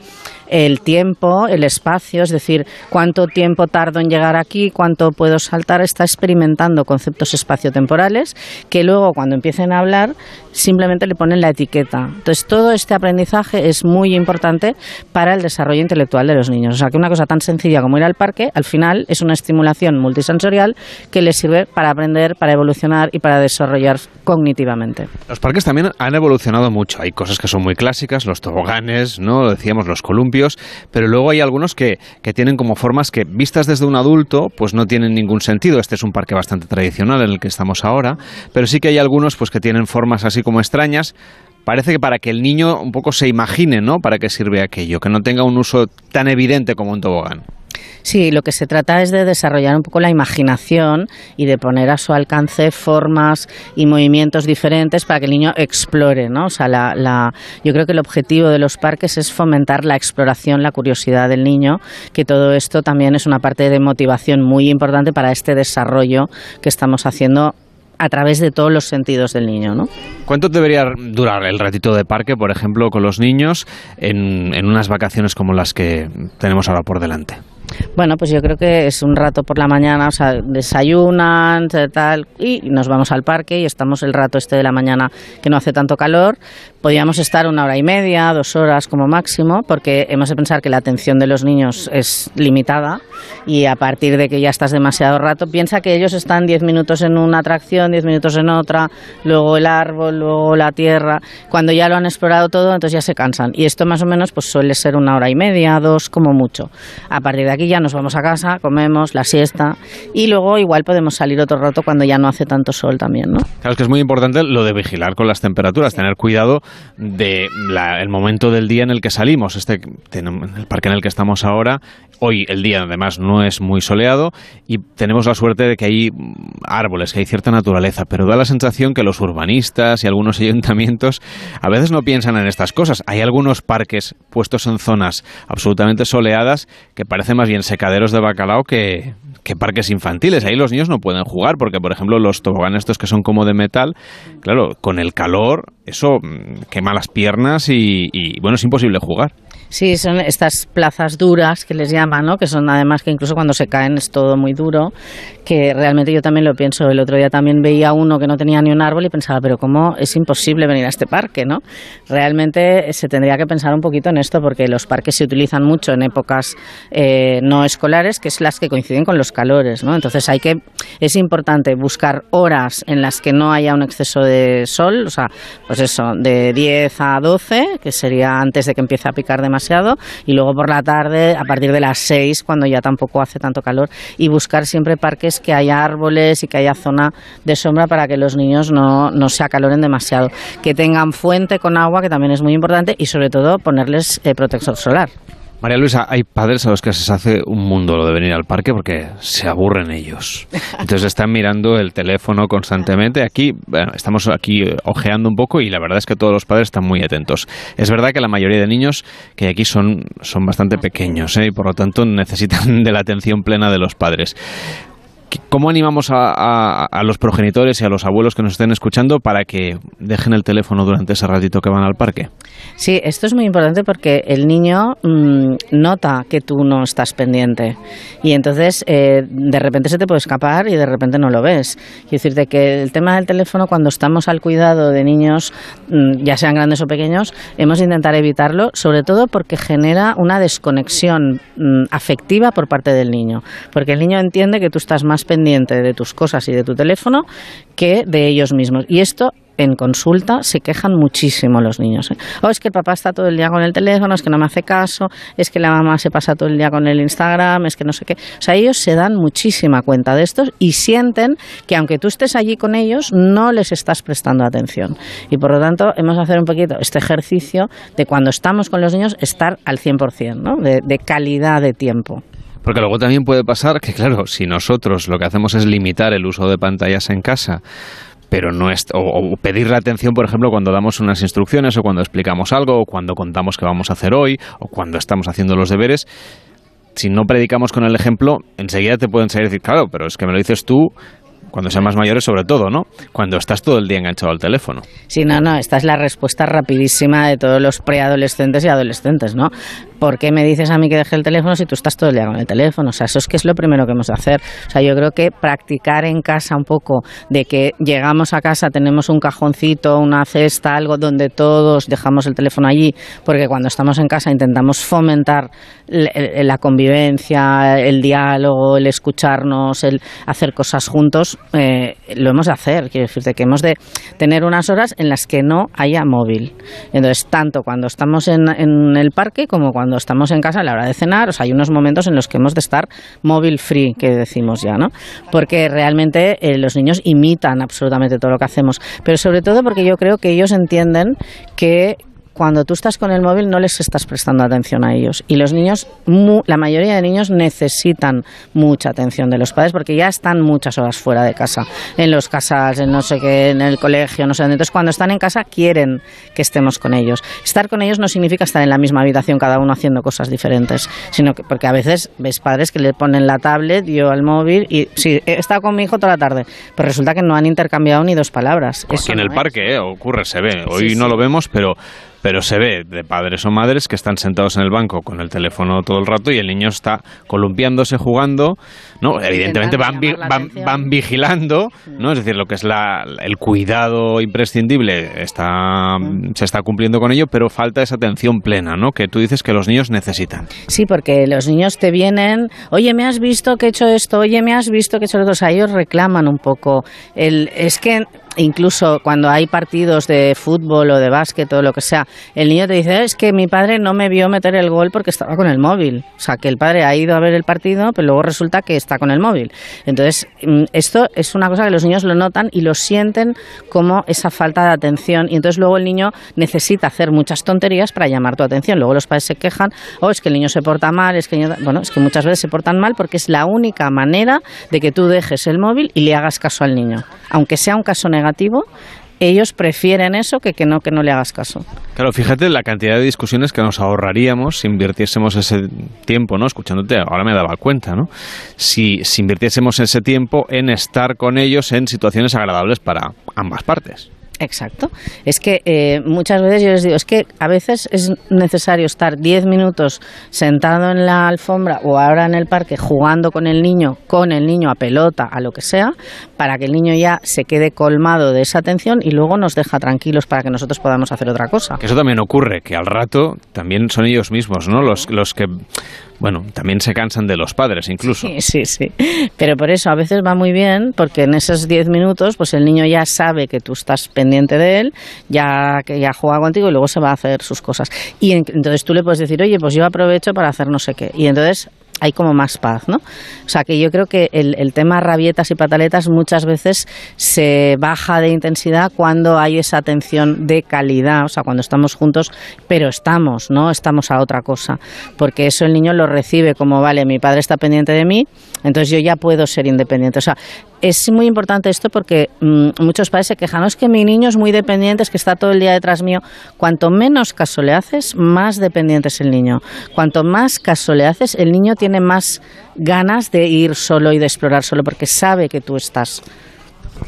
el tiempo, el espacio, es decir, cuánto tiempo tardo en llegar aquí, cuánto puedo saltar, está experimentando conceptos espaciotemporales que luego cuando empiecen a hablar simplemente le ponen la etiqueta. Entonces, todo este aprendizaje es muy importante para el desarrollo intelectual de los niños. O sea, que una cosa tan sencilla como ir al parque, al final es una estimulación multisensorial que les sirve para aprender, para evolucionar y para desarrollar cognitivamente. Los parques también han evolucionado mucho. Hay cosas que son muy clásicas, los toboganes, ¿no? Lo decíamos, los columpios, pero luego hay algunos que, que tienen como formas que, vistas desde un adulto, pues no tienen ningún sentido. Este es un parque bastante tradicional en el que estamos ahora, pero sí que hay algunos pues que tienen formas así como extrañas, parece que para que el niño un poco se imagine, ¿no? Para qué sirve aquello, que no tenga un uso tan evidente como un tobogán. Sí, lo que se trata es de desarrollar un poco la imaginación y de poner a su alcance formas y movimientos diferentes para que el niño explore, ¿no? O sea, la, la, yo creo que el objetivo de los parques es fomentar la exploración, la curiosidad del niño, que todo esto también es una parte de motivación muy importante para este desarrollo que estamos haciendo a través de todos los sentidos del niño, ¿no? ¿Cuánto debería durar el ratito de parque, por ejemplo, con los niños en, en unas vacaciones como las que tenemos ahora por delante? Bueno, pues yo creo que es un rato por la mañana, o sea, desayunan, tal, y nos vamos al parque y estamos el rato este de la mañana que no hace tanto calor. Podríamos estar una hora y media, dos horas como máximo, porque hemos de pensar que la atención de los niños es limitada y a partir de que ya estás demasiado rato, piensa que ellos están diez minutos en una atracción, diez minutos en otra, luego el árbol, luego la tierra. Cuando ya lo han explorado todo, entonces ya se cansan. Y esto más o menos pues suele ser una hora y media, dos como mucho. A partir de aquí ya nos vamos a casa, comemos la siesta y luego igual podemos salir otro rato cuando ya no hace tanto sol también, ¿no? Claro, es que es muy importante lo de vigilar con las temperaturas, tener cuidado de la- el momento del día en el que salimos. Este, el parque en el que estamos ahora, hoy el día además no es muy soleado y tenemos la suerte de que hay árboles, que hay cierta naturaleza, pero da la sensación que los urbanistas y algunos ayuntamientos a veces no piensan en estas cosas. Hay algunos parques puestos en zonas absolutamente soleadas que parecen más bien secaderos de bacalao que, que parques infantiles. Ahí los niños no pueden jugar porque, por ejemplo, los toboganes estos que son como de metal, claro, con el calor eso mm, quema las piernas y, y, bueno, es imposible jugar. Sí, son estas plazas duras que les llaman, ¿no? Que son además que incluso cuando se caen es todo muy duro, que realmente yo también lo pienso. El otro día también veía uno que no tenía ni un árbol y pensaba, pero cómo es imposible venir a este parque, ¿no? Realmente se tendría que pensar un poquito en esto porque los parques se utilizan mucho en épocas eh, no escolares, que es las que coinciden con los calores, ¿no? Entonces hay que es importante buscar horas en las que no haya un exceso de sol, o sea, pues eso, de 10 a 12, que sería antes de que empiece a picar demasiado, y luego por la tarde, a partir de las 6, cuando ya tampoco hace tanto calor, y buscar siempre parques que haya árboles y que haya zona de sombra para que los niños no, no se acaloren demasiado, que tengan fuente con agua, que también es muy importante, y sobre todo ponerles eh, protector solar. María Luisa, hay padres a los que se hace un mundo lo de venir al parque porque se aburren ellos. Entonces están mirando el teléfono constantemente. Aquí, estamos aquí eh, ojeando un poco y la verdad es que todos los padres están muy atentos. Es verdad que la mayoría de niños que hay aquí son, son bastante pequeños ¿eh? y por lo tanto necesitan de la atención plena de los padres. ¿Cómo animamos a, a, a, los progenitores y a los abuelos que nos estén escuchando para que dejen el teléfono durante ese ratito que van al parque? Sí, esto es muy importante porque el niño mmm, nota que tú no estás pendiente y entonces eh, de repente se te puede escapar y de repente no lo ves. Quiero decirte que el tema del teléfono cuando estamos al cuidado de niños, mmm, ya sean grandes o pequeños, hemos de intentar evitarlo, sobre todo porque genera una desconexión mmm, afectiva por parte del niño, porque el niño entiende que tú estás más pendiente de tus cosas y de tu teléfono que de ellos mismos. Y esto en consulta se quejan muchísimo los niños. ¿eh? Oh, es que el papá está todo el día con el teléfono, es que no me hace caso, es que la mamá se pasa todo el día con el Instagram, es que no sé qué. O sea, ellos se dan muchísima cuenta de esto y sienten que aunque tú estés allí con ellos, no les estás prestando atención. Y por lo tanto, hemos de hacer un poquito este ejercicio de cuando estamos con los niños, estar al 100%, ¿no? de, de calidad de tiempo. Porque luego también puede pasar que, claro, si nosotros lo que hacemos es limitar el uso de pantallas en casa, pero no es, o, pedir la atención, por ejemplo, cuando damos unas instrucciones o cuando explicamos algo o cuando contamos qué vamos a hacer hoy o cuando estamos haciendo los deberes. Si no predicamos con el ejemplo, enseguida te pueden salir decir, claro, pero es que me lo dices tú, cuando sean más mayores sobre todo, ¿no? Cuando estás todo el día enganchado al teléfono. Sí, no, no, esta es la respuesta rapidísima de todos los preadolescentes y adolescentes, ¿no? ¿Por qué me dices a mí que deje el teléfono si tú estás todo el día con el teléfono? O sea, eso es que es lo primero que hemos de hacer. O sea, yo creo que practicar en casa un poco de que llegamos a casa, tenemos un cajoncito, una cesta, algo donde todos dejamos el teléfono allí, porque cuando estamos en casa intentamos fomentar la convivencia, el diálogo, el escucharnos, el hacer cosas juntos, eh, lo hemos de hacer. Quiero decirte que hemos de tener unas horas en las que no haya móvil. Entonces, tanto cuando estamos en, en el parque como cuando cuando estamos en casa a la hora de cenar, hay unos momentos en los que hemos de estar móvil free, que decimos ya, ¿no? Porque realmente eh, los niños imitan absolutamente todo lo que hacemos, pero sobre todo porque yo creo que ellos entienden que cuando tú estás con el móvil no les estás prestando atención a ellos. Y los niños, mu, la mayoría de niños necesitan mucha atención de los padres porque ya están muchas horas fuera de casa, en los casas, en no sé qué, en el colegio, no sé dónde. Entonces, cuando están en casa quieren que estemos con ellos. Estar con ellos no significa estar en la misma habitación cada uno haciendo cosas diferentes, sino que porque a veces ves padres que le ponen la tablet, yo al móvil y sí, he estado con mi hijo toda la tarde, pero resulta que no han intercambiado ni dos palabras. Aquí en el parque eh, ocurre, se ve. Hoy sí, no sí. lo vemos, pero pero se ve de padres o madres que están sentados en el banco con el teléfono todo el rato y el niño está columpiándose, jugando, ¿no? Evidentemente van, vi- van, van vigilando, ¿no? Es decir, lo que es la, el cuidado imprescindible está, se está cumpliendo con ello, pero falta esa atención plena, ¿no? Que tú dices que los niños necesitan. Sí, porque los niños te vienen, oye, me has visto que he hecho esto, oye, me has visto que he hecho lo otro. O sea, ellos reclaman un poco. El, es que incluso cuando hay partidos de fútbol o de básquet o lo que sea, el niño te dice, es que mi padre no me vio meter el gol porque estaba con el móvil. O sea, que el padre ha ido a ver el partido, pero luego resulta que está con el móvil. Entonces, mm, esto es una cosa que los niños lo notan y lo sienten como esa falta de atención. Y entonces luego el niño necesita hacer muchas tonterías para llamar tu atención. Luego los padres se quejan, oh, es que el niño se porta mal, es que el niño-". bueno, es que muchas veces se portan mal porque es la única manera de que tú dejes el móvil y le hagas caso al niño. Aunque sea un caso negativo, ellos prefieren eso que que no que no le hagas caso. Claro, fíjate la cantidad de discusiones que nos ahorraríamos si invirtiésemos ese tiempo, ¿no? Escuchándote, ahora me daba cuenta, ¿no? Si, si invirtiésemos ese tiempo en estar con ellos en situaciones agradables para ambas partes. Exacto. Es que eh, muchas veces yo les digo, es que a veces es necesario estar 10 minutos sentado en la alfombra o ahora en el parque jugando con el niño, con el niño a pelota, a lo que sea, para que el niño ya se quede colmado de esa atención y luego nos deja tranquilos para que nosotros podamos hacer otra cosa. Que eso también ocurre, que al rato también son ellos mismos, ¿no? Los, los que, bueno, también se cansan de los padres incluso. Sí, sí, sí. Pero por eso a veces va muy bien, porque en esos 10 minutos, pues el niño ya sabe que tú estás pendiente de él, ya que ya juega contigo y luego se va a hacer sus cosas. Y en- entonces tú le puedes decir, oye, pues yo aprovecho para hacer no sé qué. Y entonces hay como más paz, ¿no? O sea que yo creo que el, el tema rabietas y pataletas muchas veces se baja de intensidad cuando hay esa atención de calidad, o sea, cuando estamos juntos, pero estamos, ¿no? Estamos a otra cosa. Porque eso el niño lo recibe como, vale, mi padre está pendiente de mí, entonces yo ya puedo ser independiente. O sea, es muy importante esto porque mm, muchos padres se quejan, no es que mi niño es muy dependiente, es que está todo el día detrás mío. Cuanto menos caso le haces, más dependiente es el niño. Cuanto más caso le haces, el niño tiene más ganas de ir solo y de explorar solo porque sabe que tú estás.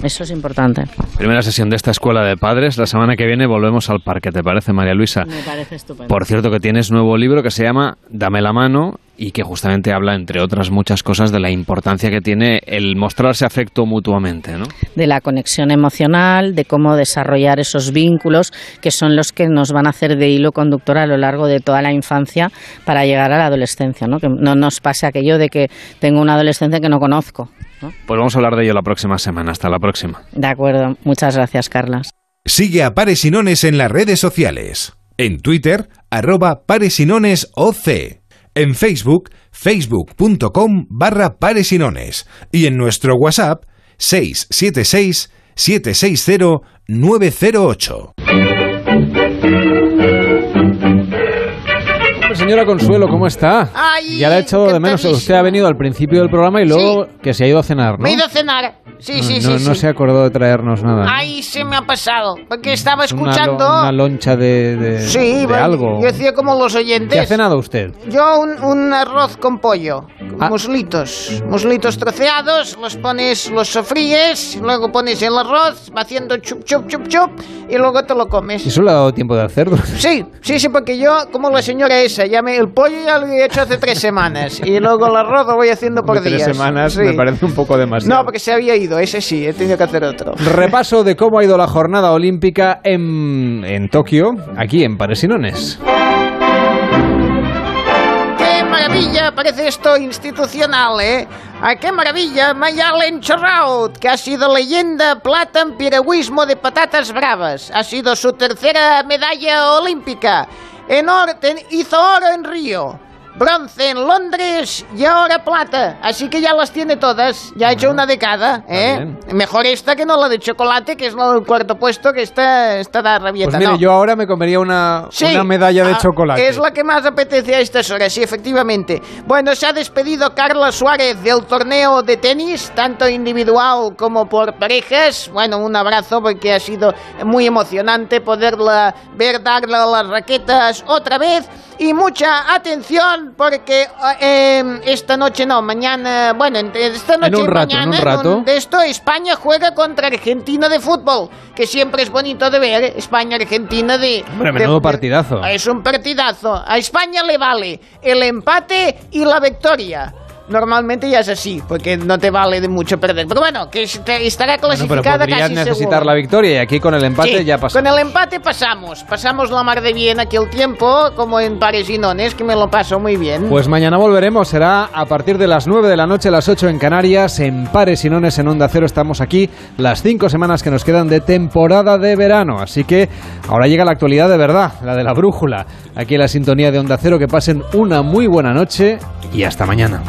Eso es importante. Primera sesión de esta escuela de padres. La semana que viene volvemos al parque, ¿te parece, María Luisa? Me parece estupendo. Por cierto, que tienes nuevo libro que se llama Dame la mano y que justamente habla, entre otras muchas cosas, de la importancia que tiene el mostrarse afecto mutuamente, ¿no? de la conexión emocional, de cómo desarrollar esos vínculos que son los que nos van a hacer de hilo conductor a lo largo de toda la infancia para llegar a la adolescencia, ¿no? Que no nos pase aquello de que tengo una adolescencia que no conozco. ¿No? Pues vamos a hablar de ello la próxima semana. Hasta la próxima. De acuerdo, muchas gracias, Carlas. Sigue a Pares y Nones en las redes sociales. En Twitter, arroba Pares y Nones OC. En Facebook, facebook.com barra Pares y Nones. Y en nuestro WhatsApp, 676 760 908. Señora Consuelo, ¿cómo está? Ay, ya la he echado de menos. Usted ha venido al principio del programa y luego que se ha ido a cenar, ¿no? Me he ido a cenar. Sí, sí, no, sí. no sí. se acordó de traernos nada. ¿no? Ay, se me ha pasado. Porque estaba Es una lo- escuchando. Una, loncha de, de, sí, de bueno, algo. Yo decía como los oyentes. ¿Qué ha cenado usted? Yo un, un arroz con pollo, Ah. muslitos, muslitos troceados, los pones, los sofríes, luego pones el arroz, va haciendo chup, chup, chup, chup, y luego te lo comes. ¿Y eso le ha dado tiempo de hacerlo? Sí, sí, sí, porque yo, como la señora esa, ya me, el pollo ya lo he hecho hace tres semanas, y luego el arroz lo voy haciendo por Tres días. semanas Sí. me parece un poco demasiado. No, porque se había ido, ese sí, he tenido que hacer otro. Repaso de cómo ha ido la jornada olímpica en, en Tokio, aquí en Paresinones. ¡Qué maravilla! Parece esto institucional, ¿eh? ¡Ah, qué maravilla! Mayalen Chorraut, que ha sido leyenda plata en piragüismo de patatas bravas. Ha sido su tercera medalla olímpica. En oro, ten- hizo oro en Río. Bronce en Londres y ahora plata. Así que ya las tiene todas. Ya ha hecho una década, ¿eh? Mejor esta que no la de chocolate, que es la del cuarto puesto, que está, está da rabieta. Pues mire, no. yo ahora me comería una, Sí, una medalla de ah, chocolate. Es la que más apetece a estas horas, sí, efectivamente. Bueno, se ha despedido Carla Suárez del torneo de tenis, tanto individual como por parejas. Bueno, un abrazo porque ha sido muy emocionante poderla ver darle las raquetas otra vez. Y mucha atención atención porque eh, esta noche no, mañana, bueno, esta noche un y rato, en mañana un rato. de esto España juega contra Argentina de fútbol, que siempre es bonito de ver, España-Argentina de... Hombre, de- menudo partidazo. es un partidazo. A España le vale el empate y la victoria. Normalmente ya es así, porque no te vale de mucho perder. Pero bueno, que est- estará Bueno, pero clasificada podrías casi necesitar seguro. la victoria y aquí con el empate Sí, ya pasa. Con el empate pasamos. Pasamos la mar de bien aquí el tiempo, como en Pares y Nones, que me lo paso muy bien. Pues mañana volveremos, será a partir de las 9 de la noche, las 8 en Canarias, en Pares y Nones en Onda Cero. Estamos aquí las 5 semanas que nos quedan de temporada de verano. Así que ahora llega la actualidad de verdad, la de la brújula. Aquí en la sintonía de Onda Cero, que pasen una muy buena noche y hasta mañana.